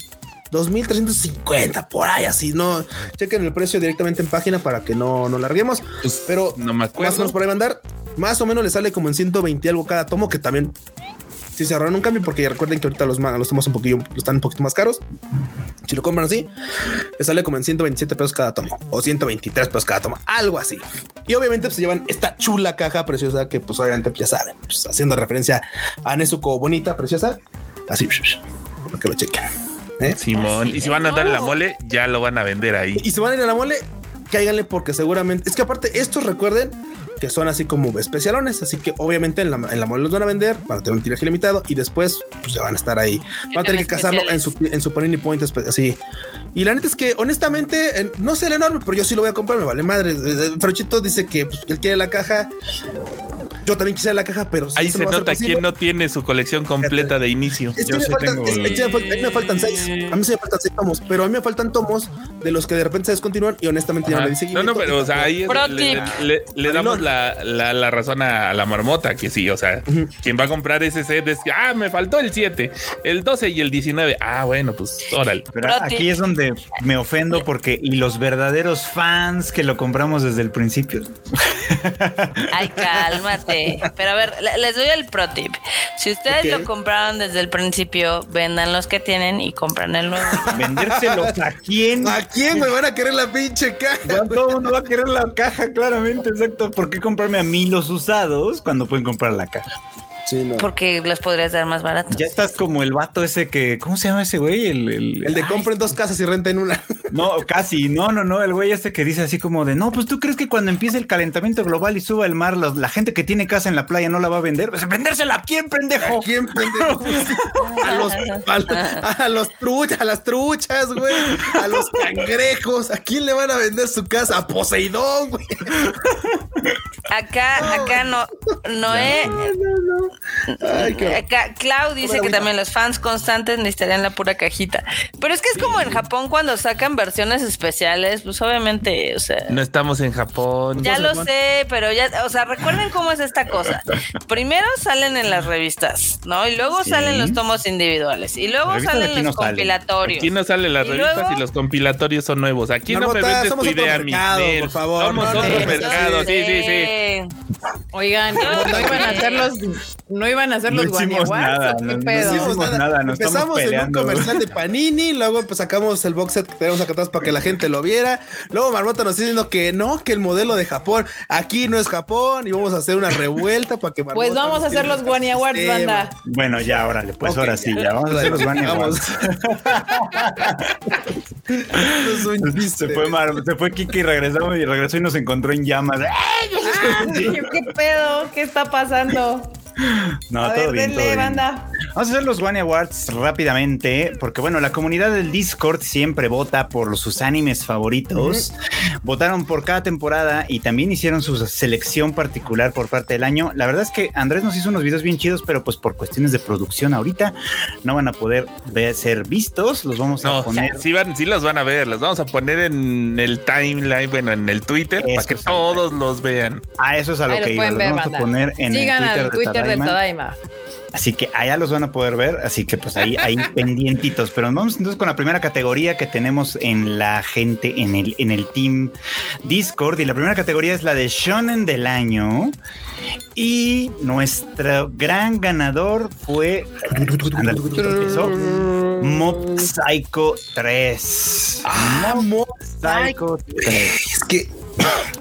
2350, por ahí así. No chequen el precio directamente en página para que no, no larguemos. Pues, Pero no me más o acuerdo. menos por ahí va a andar. Más o menos le sale como en 120 algo cada tomo, que también si se ahorran un cambio, porque recuerden que ahorita los, los tomos un poquillo están un poquito más caros. Si lo compran así, le sale como en 127 pesos cada tomo o 123 pesos cada tomo, algo así. Y obviamente pues, se llevan esta chula caja preciosa que pues obviamente pues, ya saben, pues, haciendo referencia a Nezuko bonita, preciosa. Así, para que lo chequen. ¿Eh? Simón. Y si van a andar en la mole, ya lo van a vender ahí. Y si van a ir a la mole, cáiganle porque seguramente es que aparte estos recuerden que son así como especialones, así que obviamente en la, en la mole los van a vender para tener un tiraje limitado y después pues ya van a estar ahí. Van a tener que cazarlo en su, en su Panini Point así. Y la neta es que honestamente en- no sé el enorme, pero yo sí lo voy a comprar, me vale madre. Eh, eh, Frochito dice que pues, él quiere la caja. Yo también quisiera la caja, pero Ahí se nota quién no tiene su colección completa de inicio. es que Yo me sí faltan, tengo es- el- es que me faltan- a mí me faltan seis. A mí sí me faltan seis tomos, pero a mí me faltan tomos de los que de repente se descontinúan y honestamente ya no le di No, no, pero o sea, ahí le, le- le damos la, la- la razón a, la marmota, que sí, o sea, quien va a comprar ese set es que, ah, me faltó el 7, el 12 y el 19. Ah, bueno, pues órale. Pero aquí es donde me ofendo porque y los verdaderos fans que lo compramos desde el principio. Ay, cálmate. Pero a ver, le- les doy el pro tip. Si ustedes lo compraron desde el principio, vendan los que tienen y compran el nuevo. Vendérselos a quién. ¿A quién me van a querer la pinche caja? Todo el mundo va a querer la caja, claramente, exacto. ¿Por qué comprarme a mí los usados cuando pueden comprar la caja? Sí, no. Porque los podrías dar más baratos. Ya estás como el vato ese que, ¿cómo se llama ese güey? El, el- El de Ay, compren dos casas y renten una. No, casi, no, no, no, el güey este que dice así como de, no, pues tú crees que cuando empiece el calentamiento global y suba el mar, los- la gente que tiene casa en la playa no la va a vender. Pues, ¿Vendérsela a quién, pendejo? ¿A quién, pendejo? A los, a, a los truchas, a las truchas, güey. A los cangrejos. ¿A quién le van a vender su casa? A Poseidón, güey. Acá, acá no, Noé, Ay, qué- acá Clau dice que también los fans constantes necesitarían la pura cajita. Pero es que es como en Japón cuando sacan versiones especiales, pues obviamente, o sea. No estamos en Japón. Ya lo sé, pero ya, o sea, recuerden cómo es esta cosa. Primero salen en las revistas, ¿no? Y luego Sí. salen los tomos individuales. Y luego Revistas salen los no compilatorios. Aquí no salen las Y revistas luego- y los compilatorios son nuevos. Aquí no me vendes somos tu idea, mi mercado, Nel. por favor, Somos no, otro no, mercado, sí, sí, sí. Oigan, no, no iban a hacer los, no iban a hacer los No hicimos Guaniaguas, nada, ¿o qué no- hicimos nada, nos Empezamos en un peleando. comercial de Panini, luego pues sacamos el box set que tenemos acá atrás para que la gente lo viera. Luego Marmota nos está diciendo que no, que el modelo de Japón aquí no es Japón y vamos a hacer una revuelta para que Marmota Pues vamos a hacer los sacar Guani Awards, sistema. banda. Bueno, ya, órale, pues ahora sí, ya vamos a hacer los chiste. Se fue, Mar- se fue Kiki y regresamos y regresó y nos encontró en llamas. ¿Qué pedo? ¿Qué está pasando? No, a todo ver, bien, denle, todo bien. banda. Vamos a hacer los One Awards rápidamente, porque bueno, la comunidad del Discord siempre vota por sus animes favoritos. Votaron por cada temporada y también hicieron su selección particular por parte del año. La verdad es que Andrés nos hizo unos videos bien chidos, pero pues por cuestiones de producción ahorita no van a poder ver- ser vistos. Los vamos a poner. sí, van, sí los van a ver. Los vamos a poner en el timeline, bueno, en el Twitter, para que todos los vean. Ah, eso es a lo Ahí que iba. Los ver, vamos banda. a poner en Sigan el al Twitter, Twitter de de Tadaima. Así que allá los van a poder ver, así que pues ahí, ahí pendientitos. Pero vamos entonces con la primera categoría que tenemos en la gente, en el, en el team Discord. Y la primera categoría es la de Shonen del año. Y nuestro gran ganador fue. Empezó. Mob Psycho 3. Ah, Mob Psycho 3. Es que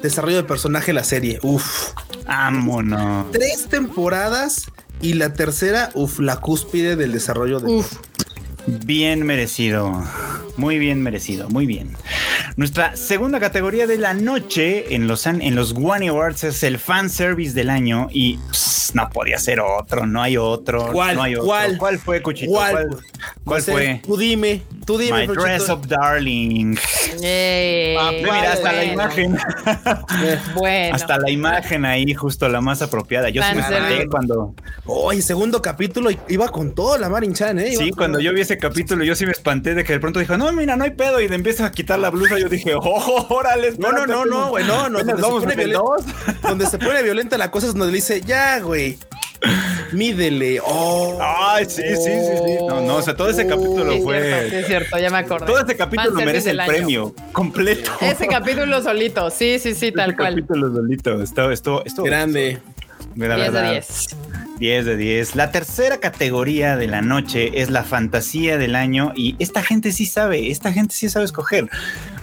desarrollo de personaje la serie. Uf. Vámonos. Tres temporadas y la tercera, uf, la cúspide del desarrollo de. Uf. Bien merecido. Muy bien merecido. Muy bien. Nuestra segunda categoría de la noche en los, en los One Awards es el fan service del año y pss, no podía ser otro, no hay otro. ¿Cuál? No hay otro. ¿Cuál? ¿Cuál fue, Cuchito? ¿Cuál? ¿Cuál, fue? Tú dime. Tú dime, My Fruchito. dress up darling. Yay. Ah, mira, hasta la imagen. Bueno. Hasta la imagen ahí, justo la más apropiada. Yo sí me cuando. Oye, segundo capítulo iba con todo la Marin Chan, ¿eh? Iba Sí, cuando yo vi ese capítulo, yo sí me espanté de que de pronto dijo, no, mira, no hay pedo. Y le empieza a quitar la blusa. Yo dije, oh, órale. No, no, no, no, güey, no, no. Donde se, pone violenta, dos. donde se pone violenta la cosa es donde le dice, ya, güey. Mídele. Oh. Ay, sí, sí, sí, sí. No, no, o sea, todo ese capítulo Sí, fue. cierto, sí, es cierto, ya me acordé. Todo ese capítulo merece el año. premio completo. Ese capítulo solito, sí, sí, sí, tal Ese cual. capítulo solito. Esto, esto, esto. Grande. Mira, 10 de verdad. 10. 10 de 10. La tercera categoría de la noche es la fantasía del año y esta gente sí sabe, esta gente sí sabe escoger.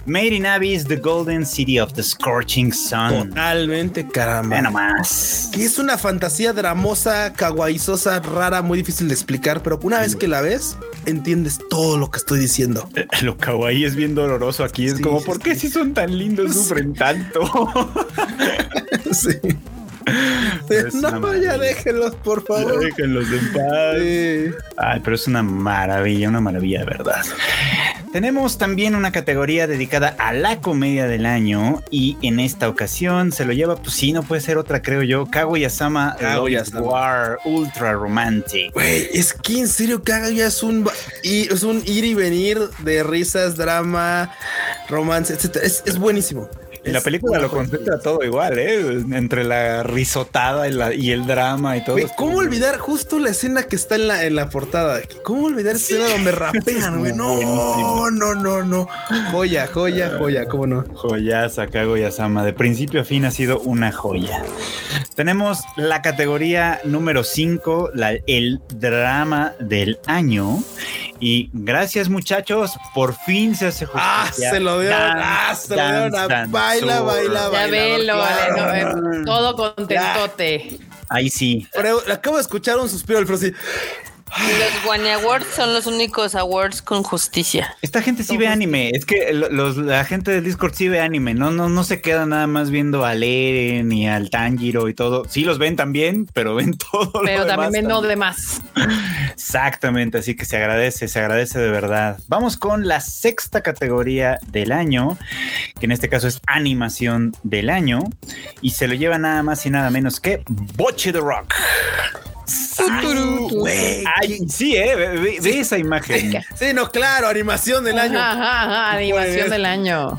Made in Abyss, The Golden City of the Scorching Sun. Totalmente, caramba. Ve nomás. Que es una fantasía dramosa, kawaiisosa, rara, muy difícil de explicar, pero una vez que la ves, entiendes todo lo que estoy diciendo. Eh, Lo kawaii es bien doloroso aquí. Es Sí, como, ¿por qué sí. si son tan lindos sufren tanto? Sí. No, maravilla. ya déjenlos, por favor. Déjenlos en paz. Sí. Ay, pero es una maravilla, una maravilla de verdad. Tenemos también una categoría dedicada a la comedia del año y en esta ocasión se lo lleva, pues sí, no puede ser otra, creo yo, Kaguya-sama Kaguya-sama. War Ultra Romantic. Güey, es que en serio que haga ya es un, es un ir y venir de risas, drama, romance, etcétera. Es, es buenísimo. Y la película lo concentra todo igual, ¿eh? Entre la risotada y, la- y el drama y todo. ¿Cómo olvidar justo la escena que está en la, en la portada? ¿Cómo olvidar esa escena donde rapean, güey? No, no, no, no. Joya, joya, joya, ¿cómo no? Joyaza, Kaguya-sama. De principio a fin ha sido una joya. Tenemos la categoría número 5, el drama del año. Y gracias, muchachos. Por fin se hace justicia. Ah, se lo dieron, Dance, ah, se lo dieron baila, Sur. baila, Ya baila. velo, vale, no, claro. eh, todo contentote. Ahí sí. Pero acabo de escuchar un suspiro del Fro así. Los Wanya Awards son los únicos awards con justicia. Esta gente sí ve anime. Es que lo- los, la gente del Discord sí ve anime. No, no, no se queda nada más viendo al Eren y al Tanjiro y todo. Sí los ven también, pero ven todo. lo Pero demás también ven no también. de más. Exactamente, así que se agradece, se agradece de verdad. Vamos con la sexta categoría del año, que en este caso es animación del año, y se lo lleva nada más y nada menos que Boche the Rock. Ay, Güey, Ay, sí, eh, ve, esa imagen. Sí, no, claro, animación del año. Ajá, ajá, ajá, animación Pues. del año.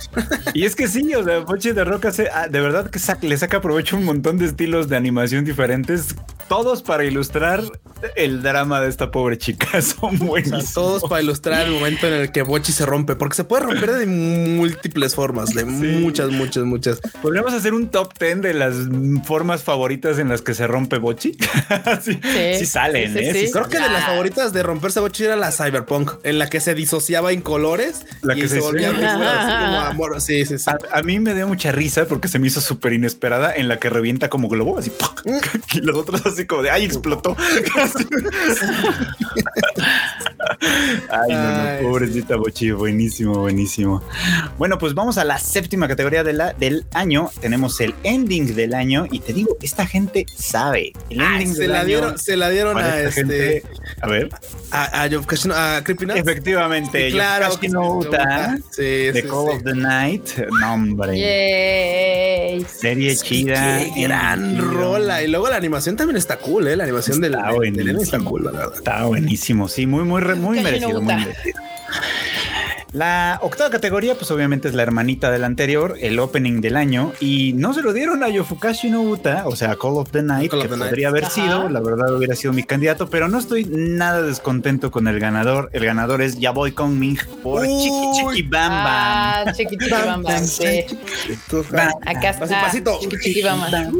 Y es que sí, o sea, Boche the Rock hace, ah, de verdad que le saca provecho un montón de estilos de animación diferentes, todos para ilustrar el drama de esta pobre chica. Son O sea, buenísimos. todos para ilustrar el momento en el que Bochi se rompe, porque se puede romper de múltiples formas, de muchas, muchas, muchas. Podríamos hacer un top 10 de las formas favoritas en las que se rompe Bochi. sí, Sí, sí salen, sí, ¿eh? sí. Sí Creo que de las favoritas de romperse Bochi era la Cyberpunk, en la que se disociaba en colores La y que se, se- volvía amor. Sí, sí, sí. A, a mí me dio mucha risa porque se me hizo súper inesperada en la que revienta como globo, así ¡pac! y los otros así como de ay, explotó. ay, no, no, Ay, pobrecita Bochi, buenísimo, buenísimo. Bueno, pues vamos a la séptima categoría de la, del año. Tenemos el ending del año y te digo, esta gente sabe. El Ay, ending se del la año dieron, se la dieron a este gente. A ver, a, a, Yof Kashino- a Creepy Nuts. efectivamente, Sí, claro, Yoshikashi que no se Uta. Sí, The sí, Call sí. of the Night. No, hombre. Yay. Serie chida. Qué gran rola. Y luego la animación también está cool, ¿eh? La animación del, Está del está cool, la verdad. Está buenísimo, sí, muy, muy, muy merecido, muy merecido. La octava categoría, pues obviamente es la hermanita del anterior, el opening del año, y no se lo dieron a Yofukashi no Uta, o sea, Call of the Night, Call que the Night. podría haber Ajá. sido, la verdad hubiera sido mi candidato, pero no estoy nada descontento con el ganador. El ganador es Yaboy Kong Ming por Uy. Chiqui Chiqui Bam Bam. Ah, chiqui chiqui bam bam. sí. Acá está. Pasito, pasito. Chiqui chiqui bam bam.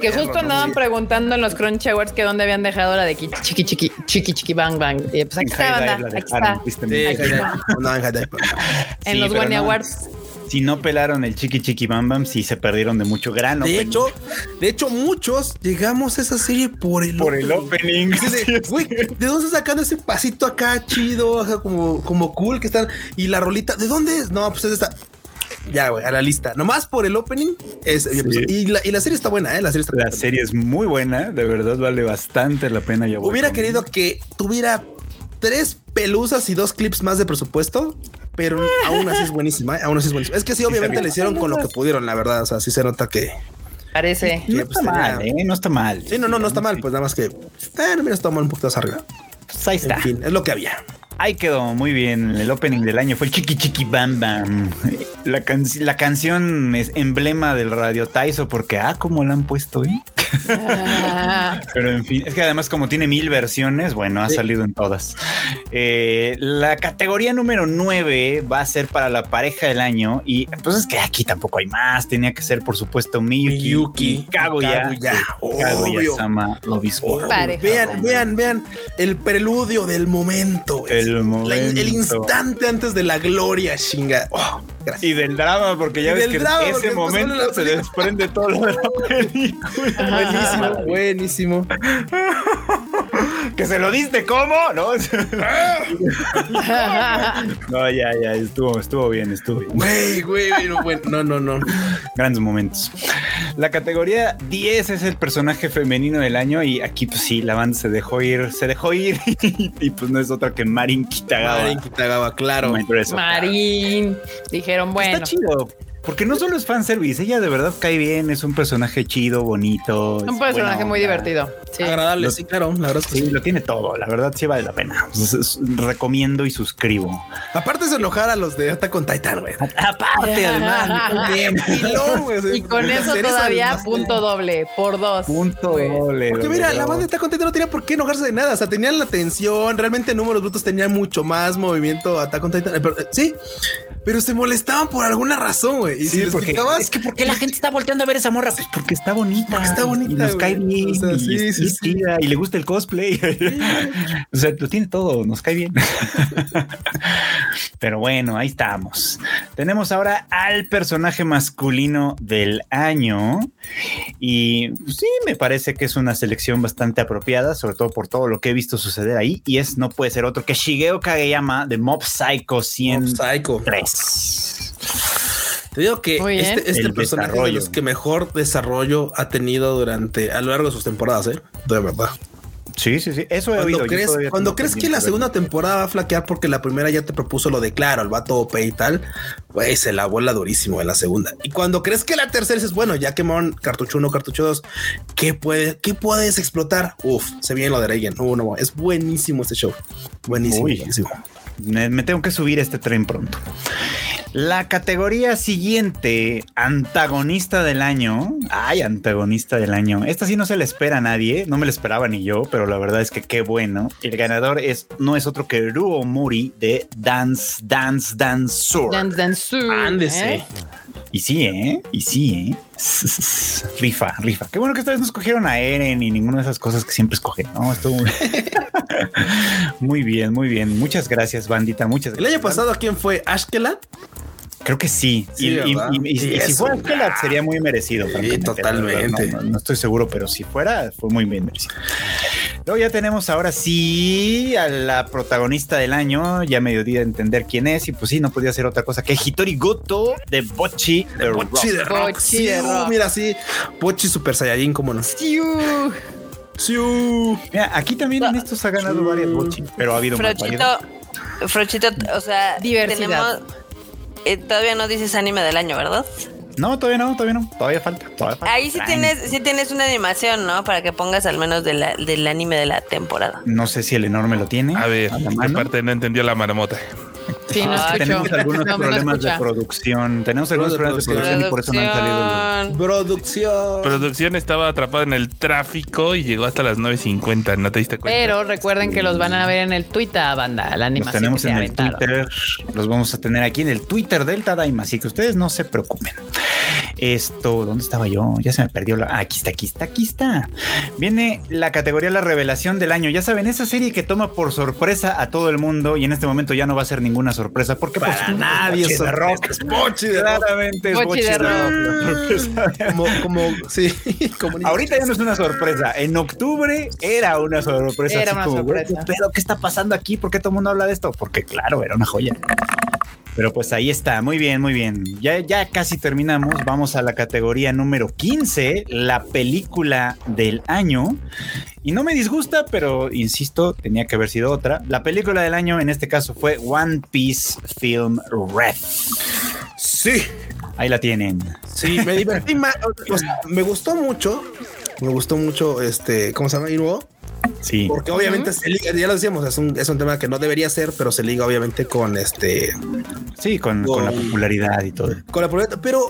Que justo andaban preguntando en los Crunch Awards que dónde habían dejado la de qui- chiqui chiqui chiqui chiqui bang bang. Y pues aquí En está, banda. la Aquí dejaron, está. En Sí, los no. Awards. Si no pelaron el Chiqui Chiqui Bam Bam, sí se perdieron de mucho gran De opening. hecho, de hecho, muchos llegamos a esa serie por el por el opening. opening. Así de, Güey, ¿de dónde está sacando ese pasito acá chido, acá como, como cool que están? Y la rolita, ¿de dónde es? No, pues es esta. Ya, güey, a la lista. Nomás por el opening. Es, y, la, y la serie está buena, ¿eh? La serie está La buena. serie es muy buena, de verdad vale bastante la pena. Ya Hubiera querido que tuviera tres pelusas y dos clips más de presupuesto, pero aún así es buenísima. ¿eh? Aún así es buenísima. Es que sí, obviamente le hicieron con lo que pudieron, la verdad. O sea, sí se nota que. Parece. No está pues, mal, ¿eh? No está mal. Sí, no, no, no está mal. Pues nada más que. Eh, no hubiera estado mal un poquito más arriba. Pues ahí está. En fin, es lo que había. Ahí quedó muy bien. El opening del año fue el Chiqui Chiqui Bam Bam. La, can- la canción es emblema del Radio Taiso porque, ah, como la han puesto, ¿eh? Ah, Pero en fin, es que además como tiene mil versiones, bueno, ha Sí. salido en todas. Eh, la categoría número 9 va a ser para la pareja del año y pues es que aquí tampoco hay más. Tenía que ser, por supuesto, Miyuki, Miyuki, y Kaguya. Kaguya, Kaguya. Sama. Vean, vean, vean el preludio del momento. El La- momento. el instante antes de la gloria, chinga. Oh, gracias. Y del drama, porque ya Y ves que en ese momento se desprende todo lo de la película. Buenísimo, buenísimo. que se lo diste cómo, ¿no? no, ya, ya, estuvo, estuvo bien, estuvo bien. Güey, güey, no, güey, no, no, no. Grandes momentos. La categoría 10 es el personaje femenino del año y aquí pues sí, la banda se dejó ir, se dejó ir y pues no es otra que Marin Kitagawa. Marin Kitagawa, claro. Marín. Dijeron, bueno. Está chido. Porque no solo es fanservice, ella de verdad cae bien, es un personaje chido, bonito. Un es personaje muy divertido. Sí. Agradable, Lo- sí, claro, la verdad es que Sí, sí. lo tiene todo, la verdad sí vale la pena. Es- es- recomiendo y suscribo. Aparte se enojar a los de Attack on Titan, güey. Aparte, además, bien. Y con eso todavía punto doble, por dos. punto doble. Porque mira, la banda está contenta, no tenía por qué enojarse de nada. O sea, tenían la atención, realmente en números brutos tenían mucho más movimiento Attack on Titan. Eh, pero, eh, sí, pero se molestaban por alguna razón, güey. Y si Sí, les porque es que ¿por qué la gente está volteando a ver esa morra? Pues porque está bonita. Porque está bonita, Y nos güey. cae bien. O sea, y, sí, sí, es y le gusta el cosplay. o sea, lo tiene todo, nos cae bien. Pero bueno, ahí estamos. Tenemos ahora al personaje masculino del año. Y pues, sí, me parece que es una selección bastante apropiada, sobre todo por todo lo que he visto suceder ahí. Y es, no puede ser otro que Shigeo Kageyama de Mob Psycho 103. Mob Psycho. Te digo que este, este El personaje es de los que mejor desarrollo ha tenido durante a lo largo de sus temporadas, ¿eh? De verdad. Sí, sí, sí. Eso he Cuando oído. Crees, cuando crees que la segunda temporada va a flaquear porque la primera ya te propuso lo de claro, el vato OP y tal, güey, se la vuela durísimo en la segunda. Y cuando crees que la tercera dices, bueno, ya quemaron cartucho 1, cartucho 2, ¿qué, puede, ¿qué puedes explotar? Uf, se viene lo de Reigen. No, no, es buenísimo este show. Buenísimo. Uy. buenísimo. Me, me tengo que subir a este tren pronto. La categoría siguiente, antagonista del año. Ay, antagonista del año. Esta sí no se le espera a nadie, no me la esperaba ni yo, pero la verdad es que qué bueno. El ganador es no es otro que Ruo Muri de Dance Dance Dancer. Dance Dance Su, Ándese. ¿eh? Y sí, ¿eh? Y sí, ¿eh? rifa, rifa. Qué bueno que esta vez no escogieron a Eren y ninguna de esas cosas que siempre escogen. No, estuvo muy bien, muy bien. Muchas gracias, bandita. Muchas El gracias. año pasado, ¿quién fue? ¿Ashkela? Creo que sí. Sí, y, y- y- y- si es fuera sería muy merecido. Sí, totalmente. No, no- no estoy seguro, pero si fuera, fue muy bien merecido. Luego ya tenemos ahora sí a la protagonista del año. Ya me dio a entender quién es. Y pues sí, no podía ser otra cosa que Hitori Goto de Bochi de de Rock. Sí, de Rock. mira, sí. Pochi Super Saiyajin, cómo no. Mira, aquí también en estos ha ganado varias Bochi, pero ha habido Frochito. Frochito, o sea, Diversidad. tenemos. Eh, todavía no dices anime del año, ¿verdad? No, todavía no, todavía no. Todavía falta. Todavía falta. Ahí sí Ay, tienes, sí tienes una animación, ¿no? Para que pongas al menos de la- del anime de la temporada. No sé si el enorme lo tiene. A ver, la ¿qué mano. parte no entendió la marmota? Sí, no escucho. tenemos algunos No, no problemas de producción. Tenemos algunos problemas de Producción. producción y por eso no han salido. los- Producción. Producción. Estaba atrapada en el tráfico y llegó hasta las 9.50, ¿no te diste cuenta? Pero recuerden que los van a ver en el Twitter, banda, la Los animación tenemos que se en el aventaron. Twitter, los vamos a tener aquí en el Twitter del Tadaima, así que ustedes no se preocupen. Esto, ¿dónde estaba yo? Ya se me perdió la. ah, aquí está, aquí está, aquí está. Viene la categoría La Revelación del Año. Ya saben, esa serie que toma por sorpresa a todo el mundo y en este momento ya no va a ser ninguna sorpresa porque Para pues, nadie Bochi es rock. es de Rock. Claramente es Bochi Bochi de rock. Como, como, sí, como. Ahorita ya no es una sorpresa. En octubre era una sorpresa. Era así una como, sorpresa. Pero ¿qué está pasando aquí? ¿Por qué todo el mundo habla de esto? Porque claro, era una joya. Pero pues ahí está, muy bien, muy bien. Ya, ya casi terminamos. Vamos a la categoría número 15, la película del año. Y no me disgusta, pero insisto, tenía que haber sido otra. La película del año en este caso fue One Piece Film Red. Sí, Ahí la tienen. sí, me divertí más. o sea, me gustó mucho. Me gustó mucho este, ¿cómo se llama? Inuo? Sí. Porque obviamente se liga, ya lo decíamos, es un, es un tema que no debería ser, pero se liga obviamente con este, Sí, con, con la popularidad y todo. con la problema. Pero,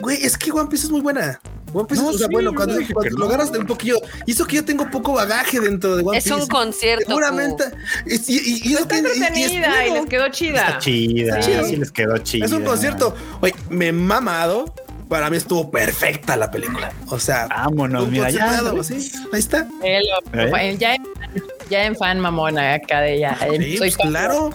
güey, es que One Piece es muy buena. One Piece, No, o sea, sí, bueno, cuando, no lo agarras de un poquillo, y eso que yo tengo poco bagaje dentro de One Es Piece. un concierto. Seguramente. Y, y, y- y es Está que- y- y es entretenida y, les quedó chida. Está chida, Está chido. sí les quedó chida. Es un concierto. Oye, me he mamado. Para mí estuvo perfecta la película. O sea, Vámonos, mira, ya. sí, ahí está. ¿Eh? ya, en, ya en fan mamona acá de ella. Sí, Soy pues, claro.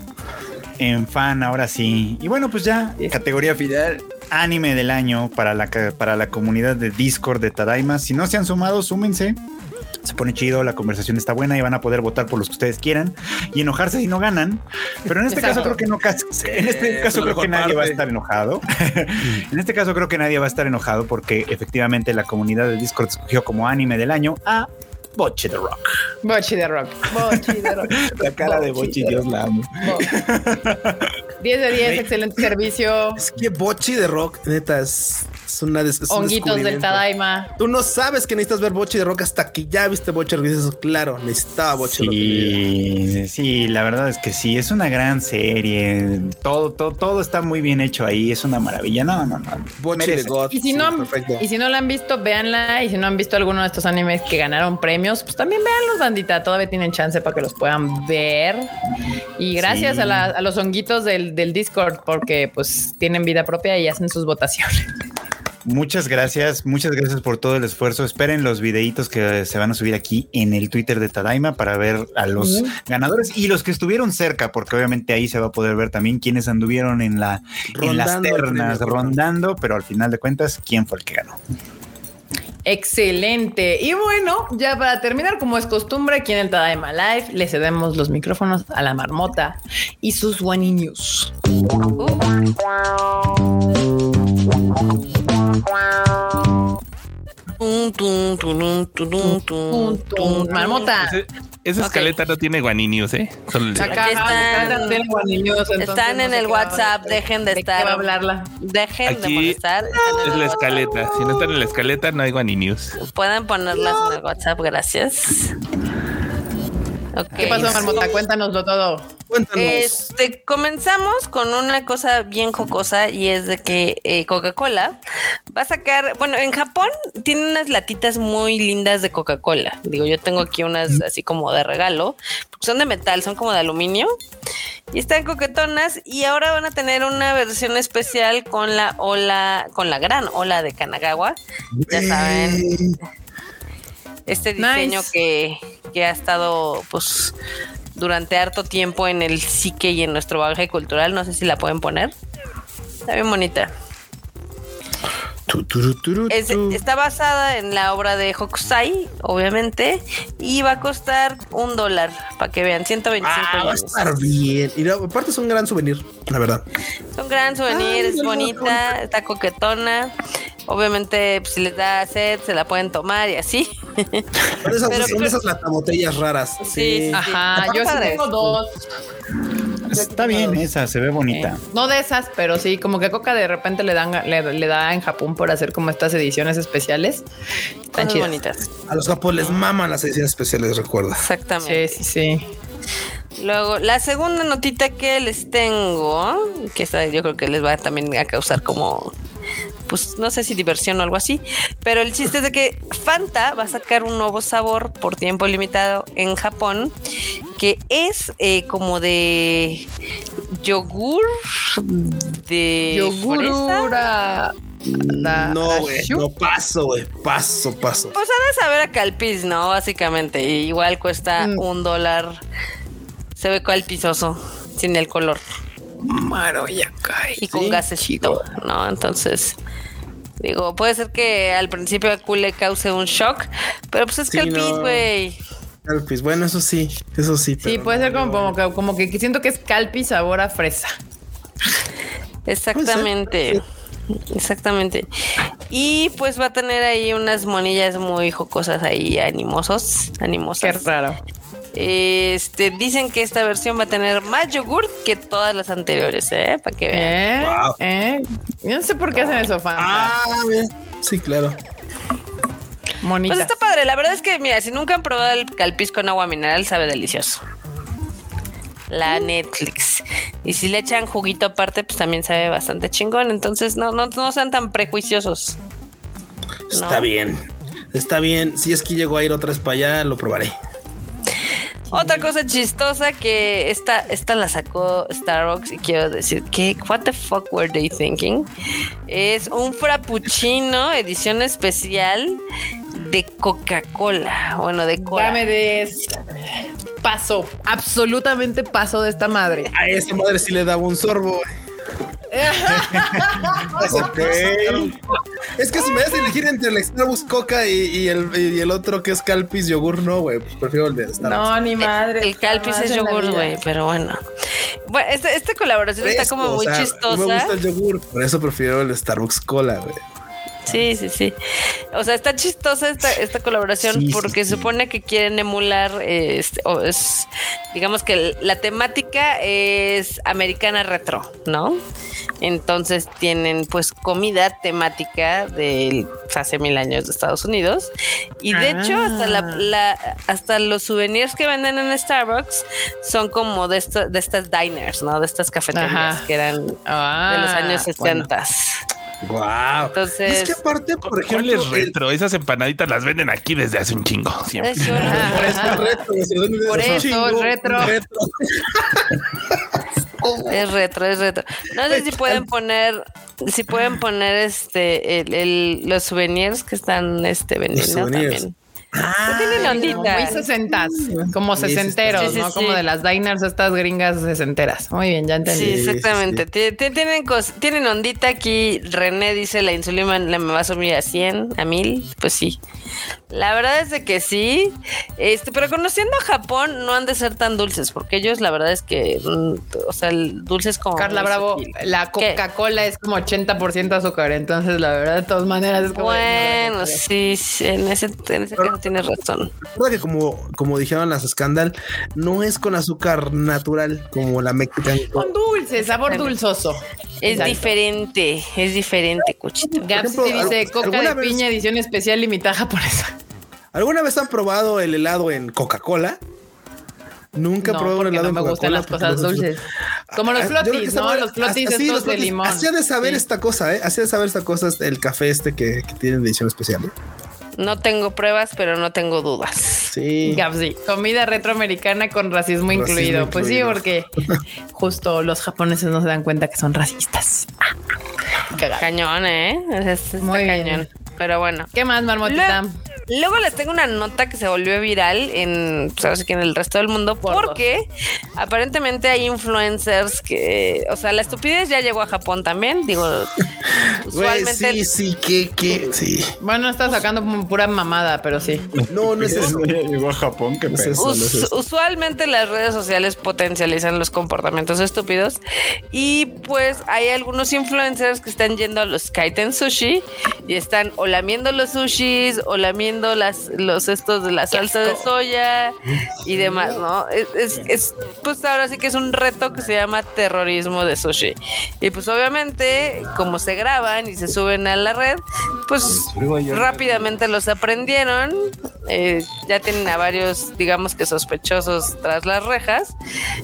En fan, ahora sí. Y bueno, pues ya, categoría final, anime del año para la, para la comunidad de Discord de Tadaima. Si no se han sumado, súmense. Se pone chido, la conversación está buena y van a poder votar por los que ustedes quieran y enojarse si no ganan. Pero en este caso creo que no en este es caso creo que nadie va a estar enojado. en este caso creo que nadie va a estar enojado porque efectivamente la comunidad de Discord escogió como anime del año a Boche the Rock. Bochi de rock. Bochi de rock. La cara de Bochi, Dios la amo. Bo- 10 de 10, excelente servicio. Es que Bochi de Rock, neta, es, es una des- es un Honguitos del. Tadaima. Tú no sabes que necesitas ver Bochi de Rock hasta que ya viste Bochi de Rock. Claro, necesitaba Bochi de Rock. Sí, sí, la verdad es que sí, es una gran serie. Todo, todo, todo está muy bien hecho ahí, es una maravilla. No, no, no. Bochi de God. Y si, sí, no, perfecto. y si no la han visto, véanla. Y si no han visto alguno de estos animes que ganaron premios, pues también véanlos, bandita. Todavía tienen chance para que los puedan ver. Y gracias Sí. a, la- a los honguitos del, del Discord, porque pues tienen vida propia y hacen sus votaciones. Muchas gracias, muchas gracias por todo el esfuerzo. Esperen los videitos que se van a subir aquí en el Twitter de Tadaima para ver a los ganadores y los que estuvieron cerca, porque obviamente ahí se va a poder ver también quiénes anduvieron en la en las ternas, rondando, pero al final de cuentas, quién fue el que ganó. Excelente. Y bueno, ya para terminar, como es costumbre, aquí en el Tadaima Live, le cedemos los micrófonos a la marmota y sus News. Marmota. Ese- esa escaleta no tiene guaninius, ¿eh? Solo el- Acá están. News, entonces Están no en el va WhatsApp, dejen de estar. va a hablarla? Dejen de Aquí molestar. están en Es la WhatsApp. escaleta. Si no están en la escaleta, no hay guaninius. Pueden ponerlas en el WhatsApp, gracias. ¿Qué pasó, Marmota? Cuéntanoslo todo. Cuéntanos. Este, comenzamos con una cosa bien jocosa y es de que eh, Coca-Cola va a sacar, bueno, en Japón tiene unas latitas muy lindas de Coca-Cola. Digo, yo tengo aquí unas así como de regalo, porque son de metal, son como de aluminio y están coquetonas y ahora van a tener una versión especial con la ola, con la gran ola de Kanagawa. Ya saben, este diseño Nice. que, que ha estado pues durante harto tiempo en el psique y en nuestro bagaje cultural. No sé si la pueden poner. Está bien bonita. Es- está basada en la obra de Hokusai, obviamente, y va a costar un dólar, para que vean, 125 Ah, va a estar bien. Y no, aparte es un gran souvenir, la verdad. Es un gran souvenir, Ay, es bonita, está coquetona. Obviamente, pues, si les da sed, se la pueden tomar y así. Son esas, Pero son esas latabotellas raras. Sí, sí. Ajá, yo sí tengo dos. Está bien esa, se ve bonita. Eh, no de esas, pero sí, como que Coca de repente le dan le, le da en Japón por hacer como estas ediciones especiales. Están chidas. bonitas. A los capos les maman las ediciones especiales, recuerda. Exactamente. Sí, sí, sí. Luego, la segunda notita que les tengo, que esta yo creo que les va también a causar como, pues no sé si diversión o algo así, pero el chiste es de que Fanta va a sacar un nuevo sabor por tiempo limitado en Japón, que es eh, como de yogur de. Yogurura. No, güey, no paso, güey. Paso, paso. Pues ha de saber a calpis, ¿no? Básicamente, y igual cuesta Mm. un dólar. Se ve calpizoso, sin el color. Y con Sí, gasecito, ¿no? Entonces, digo, puede ser que al principio a Q le cause un shock, pero pues es Sí, que el güey. Calpis, bueno, eso sí, eso sí. Sí, pero puede no, ser como, como, que, como que siento que es calpi sabor a fresa. Exactamente. Exactamente. Y pues va a tener ahí unas monillas muy jocosas ahí, animosos, Qué animosas. raro. Este, dicen que esta versión va a tener más yogurt que todas las anteriores, ¿eh? Para que vean. ¿Eh? Wow. ¿Eh? Yo no sé por qué hacen eso, fan. Ah, bien. Sí, claro. Monitas. Pues está padre. La verdad es que, mira, si nunca han probado el calpis con agua mineral, sabe delicioso. La Netflix. Y si le echan juguito aparte, pues también sabe bastante chingón. Entonces, no, no, no sean tan prejuiciosos. Está No. bien. Está bien. Si es que llego a ir otra vez para allá, lo probaré. Otra cosa chistosa que esta, esta la sacó Starbucks y quiero decir que what the fuck were they thinking? Es un frappuccino edición especial de Coca-Cola. Bueno, de cola. Dame de paso, absolutamente paso de esta madre. A esa madre sí le daba un sorbo. Ok. Es que si me das a elegir entre el Starbucks Coca y, y el, y el otro que es Calpis Yogur, no, güey. Pues prefiero el de Starbucks. No, ni madre. El calpis Jamás es yogur, güey, pero bueno. Bueno, esta, esta colaboración está Fresco, como muy o sea, chistosa. Me gusta el yogur, por eso prefiero el Starbucks Cola, güey. Sí, sí, sí. O sea, está chistosa esta, esta colaboración Sí, porque sí. supone que quieren emular, eh, este, o es, digamos que la temática es americana retro, ¿no? Entonces tienen pues comida temática de hace mil años de Estados Unidos. Y de hecho, hasta la, Ah. la- hasta los souvenirs que venden en Starbucks son como de, esto- de estas diners, ¿no? De estas cafeterías Ajá. que eran de Ah, los años bueno. 60. Wow. Entonces- es que aparte, por ¿Cuál ejemplo, es retro? Esas empanaditas las venden aquí desde hace un chingo. Siempre. Eso, por eso retro, Por eso, chingo. retro. Es retro, es retro. No sé si pueden poner, si pueden poner este el, el- los souvenirs que están este vendiendo souvenirs. también. Ah, tienen Muy ondita. sesentas, como Sí, sí, sesenteros, sí, sí, ¿no? sí. Como de las diners, estas gringas sesenteras. Muy bien, ya entendí. Sí, Sí, sí, exactamente. Ti- ti- Tienen, tienen ondita aquí. René dice la insulina me va a subir a 100, a 1000. Pues sí. La verdad es de que sí. Este, pero conociendo a Japón, no han de ser tan dulces, porque ellos, la verdad es que, mm, o sea, el dulce es como. Carla Bravo, la. Coca-Cola es como 80% azúcar, entonces la verdad, de todas maneras es como... Bueno, sí, sí, en ese, en ese caso tienes razón. Que como, como dijeron las Scandal, no es con azúcar natural como la Mexican. Con dulce, sabor dulzoso. Es Exacto. diferente, es diferente, Cuchito. Gaps Por sí dice coca ¿alguna de vez- piña edición especial limitada japonesa. ¿Alguna vez han probado el helado en Coca-Cola? Nunca he No, probado un helado no en me gustan Coca-Cola las cosas dulces. Como los Ah, flotis, ¿no? Los flotis así, estos los de flotis. limón. Hacía de saber Sí. esta cosa, ¿eh? Hacía de saber esta cosa el café este que, que tienen de edición especial. ¿eh? No tengo pruebas, pero no tengo dudas. Sí. Gaps, sí. Comida retroamericana con racismo, Racismo incluido. Pues sí, porque justo los japoneses no se dan cuenta que son racistas. Cagado. Cañón, ¿eh? Es, Muy bien. Pero bueno. ¿Qué más, marmotita? Luego, luego les tengo una nota que se volvió viral en, pues, ahora sí que en el resto del mundo, Por porque aparentemente hay influencers que, o sea, la estupidez ya llegó a Japón también. Digo, usualmente sí, sí, que, que, sí. Bueno, está sacando como pura mamada, pero sí. No, no es eso. Llegó a Japón, qué No es eso, no es eso. usualmente las redes sociales potencializan los comportamientos estúpidos y pues hay algunos influencers que están yendo a los kaiten sushi y están o lamiendo los sushis o lamiendo las los estos de la salsa de soya y demás, ¿no? Es, es- es, pues ahora sí que es un reto que se llama terrorismo de sushi y pues obviamente como se graban y se suben a la red, pues rápidamente los aprendieron. eh, ya tienen a varios, digamos que sospechosos tras las rejas.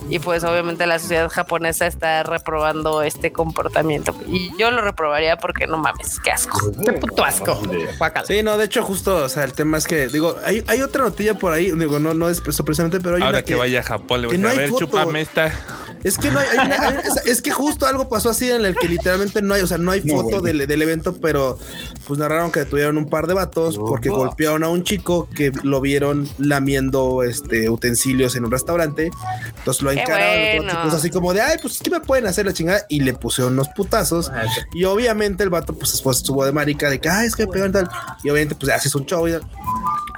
Y pues obviamente la sociedad japonesa está reprobando este comportamiento. Y yo lo reprobaría porque no mames, qué asco. Qué puto asco. Sí, no, de hecho, justo, o sea, el tema es que, digo, hay, hay otra notilla por ahí, digo, no, no es precisamente, pero hay Ahora una que, vaya a Japón, le voy que a no decir, a ver, foto. chúpame esta. Es que no hay, hay una- hay- es, es que justo algo pasó así en el que literalmente no hay, o sea, no hay No, foto bueno. del, del evento, pero pues narraron que detuvieron un par de vatos porque golpearon a un chico que lo vieron lamiendo este utensilios en un restaurante. Entonces lo encararon bueno. chico así como de ay, pues ¿qué me pueden hacer la chingada? Y le pusieron unos putazos. Y obviamente el vato, pues después estuvo de marica de que ay, es que me pegaron tal. Y obviamente, pues haces un show. Y, al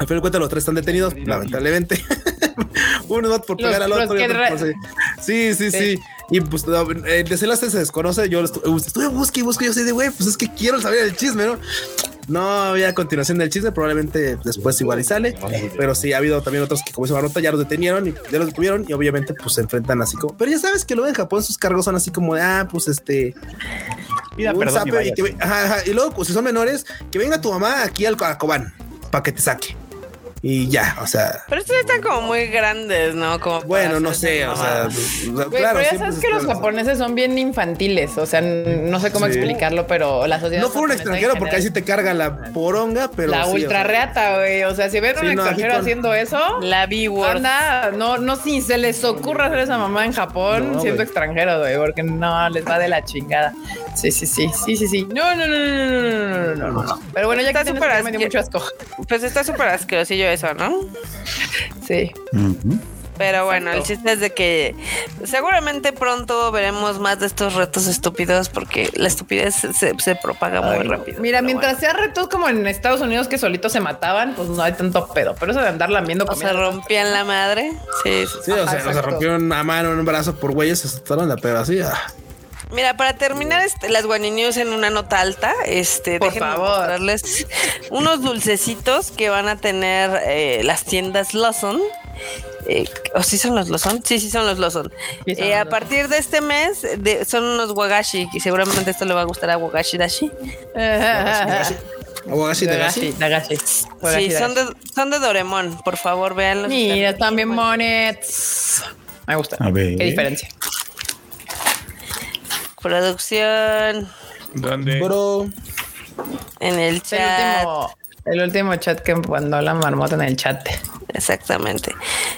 final de cuentas, los tres están detenidos, lamentablemente. Uno va por Los- pegar al los otro. y otro por sí. Sí, sí, sí. Y pues no, el desenlace se desconoce. Yo lo estu- estuve busque y busque. Yo soy de güey, pues es que quiero saber el chisme, ¿no? No había continuación del chisme, probablemente después igual y sale, pero sí ha habido también otros que como se Marmota ya los detenieron y ya los detuvieron y obviamente pues se enfrentan así como, pero ya sabes que luego en Japón sus cargos son así como de, ah, pues este, perdón y que, ajá, ajá, y luego pues, si son menores, que venga tu mamá aquí al Cobán para que te saque y ya, o sea. Pero estos están como muy grandes, ¿no? Como bueno, no sé, o sea, claro. Pero ya sabes que los japoneses son bien infantiles, o sea, no sé cómo explicarlo, pero la sociedad. No por un extranjero, porque ahí sí te carga la poronga, pero. La ultra reata güey. O sea, si ven a un extranjero haciendo eso, la vi, Anda, no, no, si se les ocurra hacer esa mamá en Japón siendo extranjero, güey, porque no les va de la chingada. Sí, sí, sí, sí, sí, sí. No, no, no, no, no, no, no, no. no Pero bueno, ya que te mucho asco. Pues está súper asqueroso. Yo eso, ¿no? Sí. Pero bueno, el chiste es de que seguramente pronto veremos más de estos retos estúpidos porque la estupidez se, se propaga muy rápido. Mira, mientras sea retos como en Estados Unidos que solitos se mataban, pues no hay tanto pedo. Pero eso de andar lamiendo o se rompían la madre. Sí, sí, sí. O sea, o exacto. rompieron una mano, un brazo por güeyes, se asustaron la así. ah. Mira, para terminar este, las Guani News en una nota alta, este, Por déjenme favor. mostrarles unos dulcecitos que van a tener eh, las tiendas Lawson. Eh, ¿O sí son los Lawson? Sí, sí son los Lawson. Sí, Eh, a partir de este mes de- son unos wagashi, que seguramente esto le va a gustar a Wagashi Dashi. Abogashi de Dagashi, Gashi. Dagashi. Sí, son de, son de Doremon, por favor, véanlos. Mira, están bien monets. Me gusta. A ver. ¿Qué diferencia? Producción ¿Dónde? Bro, en el El chat. último, el último chat que mandó la marmota en el chat. Exactamente.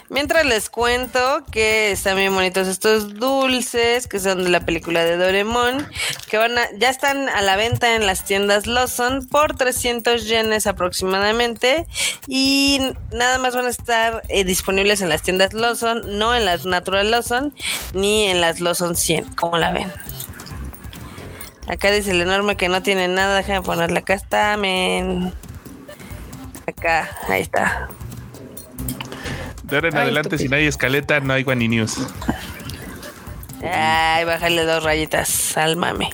Mientras les cuento que están bien bonitos estos dulces que son de la película de Doremon, que van a, ya están a la venta en las tiendas Lawson por 300 yenes aproximadamente y nada más van a estar eh, disponibles en las tiendas Lawson, no en las Natural Lawson ni en las Lawson 100, como la ven. Acá dice el enorme que no tiene nada, déjame ponerle acá está, men. Acá, ahí está. De ahora en Ay, adelante, estúpido. si no hay escaleta, no hay Guani News. Ay, bájale dos rayitas al mame.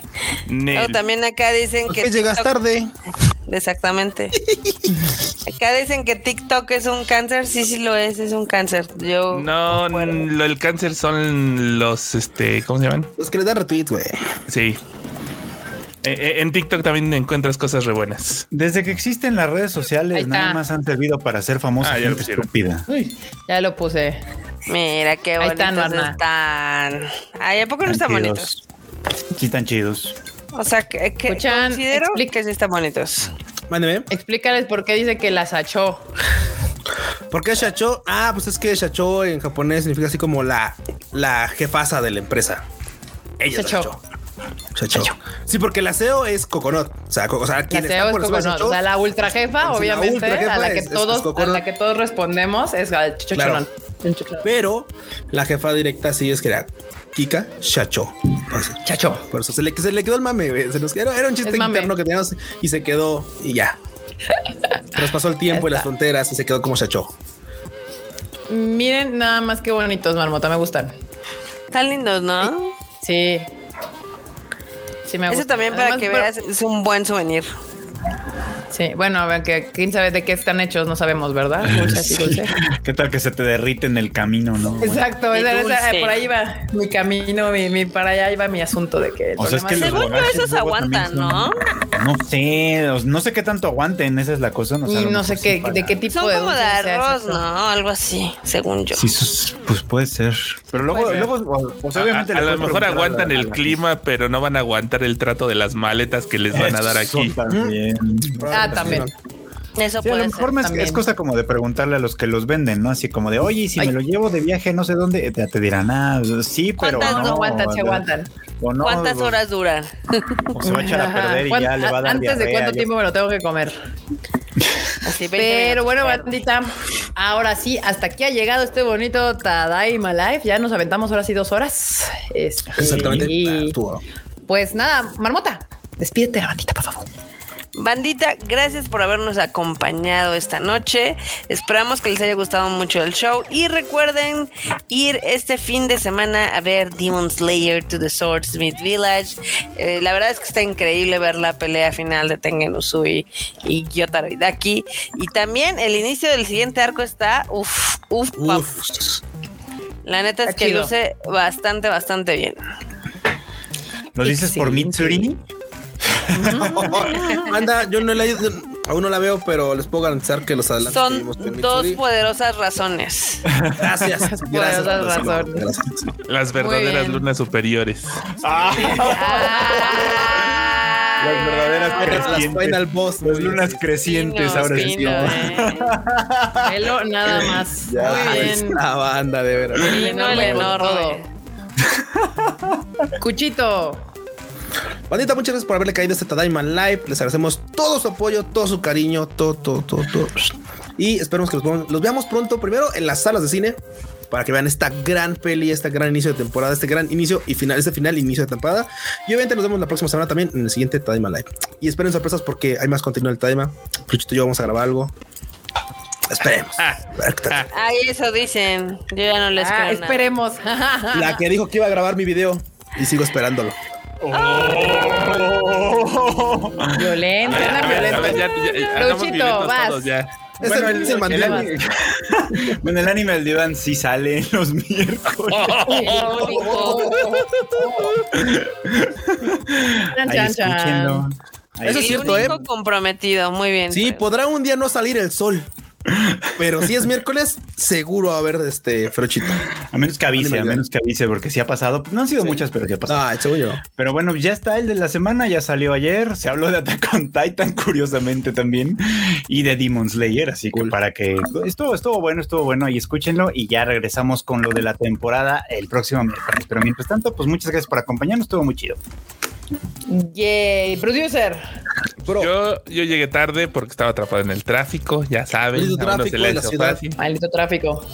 Luego también acá dicen ¿por que llegas TikTok- tarde? Exactamente. acá dicen que TikTok es un cáncer. Sí, sí lo es, es un cáncer. Yo No, lo, el cáncer son los, este, ¿cómo se llaman? Los que le dan retweet, güey. Sí. Eh, eh, en TikTok también encuentras cosas re buenas. Desde que existen las redes Ahí sociales, nada más han servido para hacer famosa Ah, ya lo gente. Ya lo puse. Mira qué Ahí bonitos están, Norma. están. Ay, ¿a poco no están Están bonitos? Sí, están chidos. O sea, que, que Escuchan, considero explica- que sí están bonitos. Mándeme. Explícales por qué dice que las achó. ¿Por qué Shacho? Ah, pues es que Shacho en japonés significa así como la, la jefasa de la empresa. Ella es Shacho. Shacho. Sí, porque la CEO es Coconut. O sea, co- o sea La quien CEO está es Coconut. O sea, la ultra jefa, la obviamente, ultra jefa a la que es- todos, es a la que todos respondemos es al Claro. Pero la jefa directa sí es que era Kika. Entonces, Chacho. por eso se le, se le quedó el mame. güey. Se nos quedó, era un chiste interno que teníamos y se quedó y ya. Traspasó el tiempo y las fronteras y se quedó como Shacho. Miren nada más que bonitos, marmota, me gustan. Están lindos, ¿no? Sí. Sí, me Eso también para Además, que pero- veas, es un buen souvenir. Sí, bueno, a ver, que quién sabe de qué están hechos, no sabemos, ¿verdad? Dulce, así, dulce. ¿Qué tal que se te derrite en el camino, no? Exacto, esa- esa- por ahí va mi camino, mi, mi- para allá iba mi asunto de que. O sea, es que los Según esos aguantan, son- No sé, no sé qué tanto aguanten, esa es la cosa. No, y lo no sé sí qué, para- de qué tipo Son de como de sea. ¿no? Algo así, según yo. Sí, sus- pues puede ser. Pero luego, ser. luego, o- pues A, obviamente a lo mejor aguantan el la- clima, pero no van a aguantar el trato de las maletas que les van a dar aquí. también. Ah, también. Eso Sí, a puede lo ser. mejor me es, también. es cosa como de preguntarle a los que los venden, ¿no? Así como de, oye, y si Ay. me lo llevo de viaje no sé dónde, te, te dirán, ah, sí, pero ¿Cuántas no. No aguantan, se aguantan. O no, ¿Cuántas horas duran? O se va a echar a Ajá. perder y ¿Cuán- ya le va a dar Antes de diarrea, cuánto ya- tiempo me lo tengo que comer. Así, 20 Pero bueno, bandita, ahora sí, hasta aquí ha llegado este bonito Tadaima Live. Ya nos aventamos ahora sí dos horas. Este, Exactamente. Ah, Y Estuvo. pues nada, Marmota, despídete la bandita, por favor. Bandita, gracias por habernos acompañado esta noche. Esperamos que les haya gustado mucho el show. Y recuerden ir este fin de semana a ver Demon Slayer to the Swordsmith Village. Eh, la verdad es que está increíble ver la pelea final de Tengen Uzui y Gyotaro Hidaki. Y también el inicio del siguiente arco está uff, uff, Uf. La neta es Está que chido. luce bastante, bastante bien. ¿Lo dices por Excelente. Anda, yo no la aún no la veo, pero les puedo garantizar que los adelantos Son dos poderosas razones. Gracias, gracias. Poderosas gracias, razones. gracias. Las verdaderas lunas superiores. Ah. Las verdaderas Las crecientes. Final Boss. Las lunas crecientes ahora sí. eh. Nada más. Ya, Muy bien. La banda, de. Fino el enorme. Cuchito. Bandita, muchas gracias por haberle caído a este Tadaima Live. Les agradecemos todo su apoyo, todo su cariño, todo, todo, todo, todo. Y esperemos que los, veamos- los veamos pronto, primero en las salas de cine, para que vean esta gran peli, este gran inicio de temporada, este gran inicio y final, este final, inicio de temporada. Y obviamente nos vemos la próxima semana también en el siguiente Tadaima Live. Y esperen sorpresas porque hay más contenido del Tadaima. Luchito y yo vamos a grabar algo. Esperemos. Ah, A ver qué tal. Ay, eso dicen. Yo ya no les Ah, esperemos. La que dijo que iba a grabar mi video y sigo esperándolo. Violento, ya, hagamos Luchito, vas. ya. Es Bueno, el, el, el el anime, bueno, el anime del Divan sí sale en los miércoles. Ahí chan, chan. Ahí Eso es cierto, ¿eh? comprometido. Muy bien. Sí, podrá un día no salir el sol. Pero si es miércoles, seguro va a haber este frochito. A menos que avise, a menos que avise, porque sí ha pasado. No han sido muchas, pero sí ha pasado. Ah, según yo. Pero bueno, ya está el de la semana, ya salió ayer. Se habló de Attack on Titan, curiosamente también, y de Demon Slayer. Así Cool. que para que estuvo, estuvo bueno, estuvo bueno y escúchenlo. Y ya regresamos con lo de la temporada el próximo miércoles. Pero mientras tanto, pues muchas gracias por acompañarnos, estuvo muy chido. Yay, producer. Bro, Yo, yo llegué tarde porque estaba atrapado en el tráfico, ya saben. Uno tráfico de la ciudad. Maldito tráfico.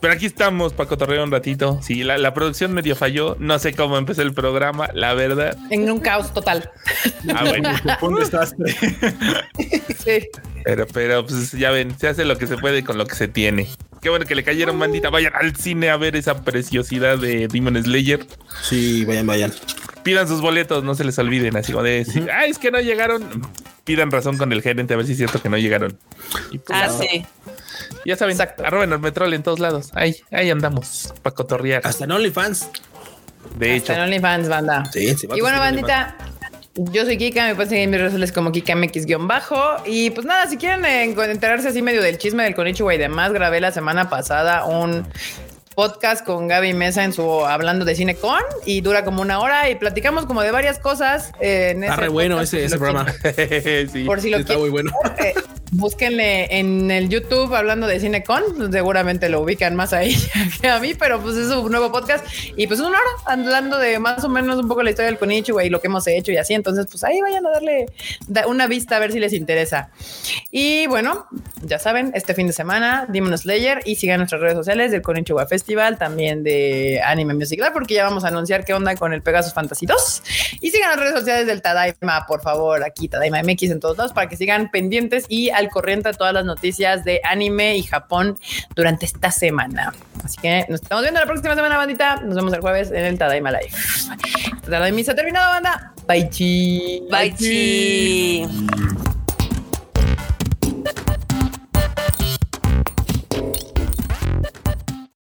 Pero aquí estamos para cotorrear un ratito. Sí, la, la producción medio falló. No sé cómo empezó el programa, la verdad. En un caos total. Ah, bueno. Fue un desastre. Sí. Pero, pero, pues ya ven, se hace lo que se puede con lo que se tiene. Qué bueno que le cayeron bandita. Vayan al cine a ver esa preciosidad de Demon Slayer. sí, vayan, vayan. Pidan sus boletos, no se les olviden. Así como de decir, ah, es que no llegaron. Pidan razón con el gerente a ver si es cierto que no llegaron. Y pues, Ah, sí. ya saben, Exacto. arroben al metrol en todos lados. Ahí, ahí andamos para cotorrear. Hasta en OnlyFans. De hecho, Hasta en OnlyFans, banda. Sí, sí. Y bueno, bandita, yo soy Kika, me pueden seguir en mis redes sociales como KikaMX-bajo. Y pues nada, si quieren enterarse así medio del chisme del Konichiwa y demás, grabé la semana pasada un podcast con Gaby Mesa en su hablando de cine con y dura como una hora y platicamos como de varias cosas eh, en Está ese re bueno podcast, ese, programa. sí. Por si lo Está quieren muy bueno. eh, búsquenle en el YouTube hablando de CineCon, seguramente lo ubican más a ella que a mí, pero pues es un nuevo podcast y pues una hora hablando de más o menos un poco la historia del Konichiwa y lo que hemos hecho y así, entonces pues ahí vayan a darle da- una vista a ver si les interesa. Y bueno, ya saben, este fin de semana Demon Slayer y sigan nuestras redes sociales del Konichiwa Festival, también de Anime Music Lab, porque ya vamos a anunciar qué onda con el Pegasus Fantasy 2 y sigan las redes sociales del Tadaima, por favor, aquí Tadaima MX en todos lados para que sigan pendientes y al corriente de todas las noticias de anime y Japón durante esta semana. Así que nos estamos viendo la próxima semana, bandita. Nos vemos el jueves en el Tadaima Live. Tadaima se ha terminado, banda. Bye, chi. Bye, chi.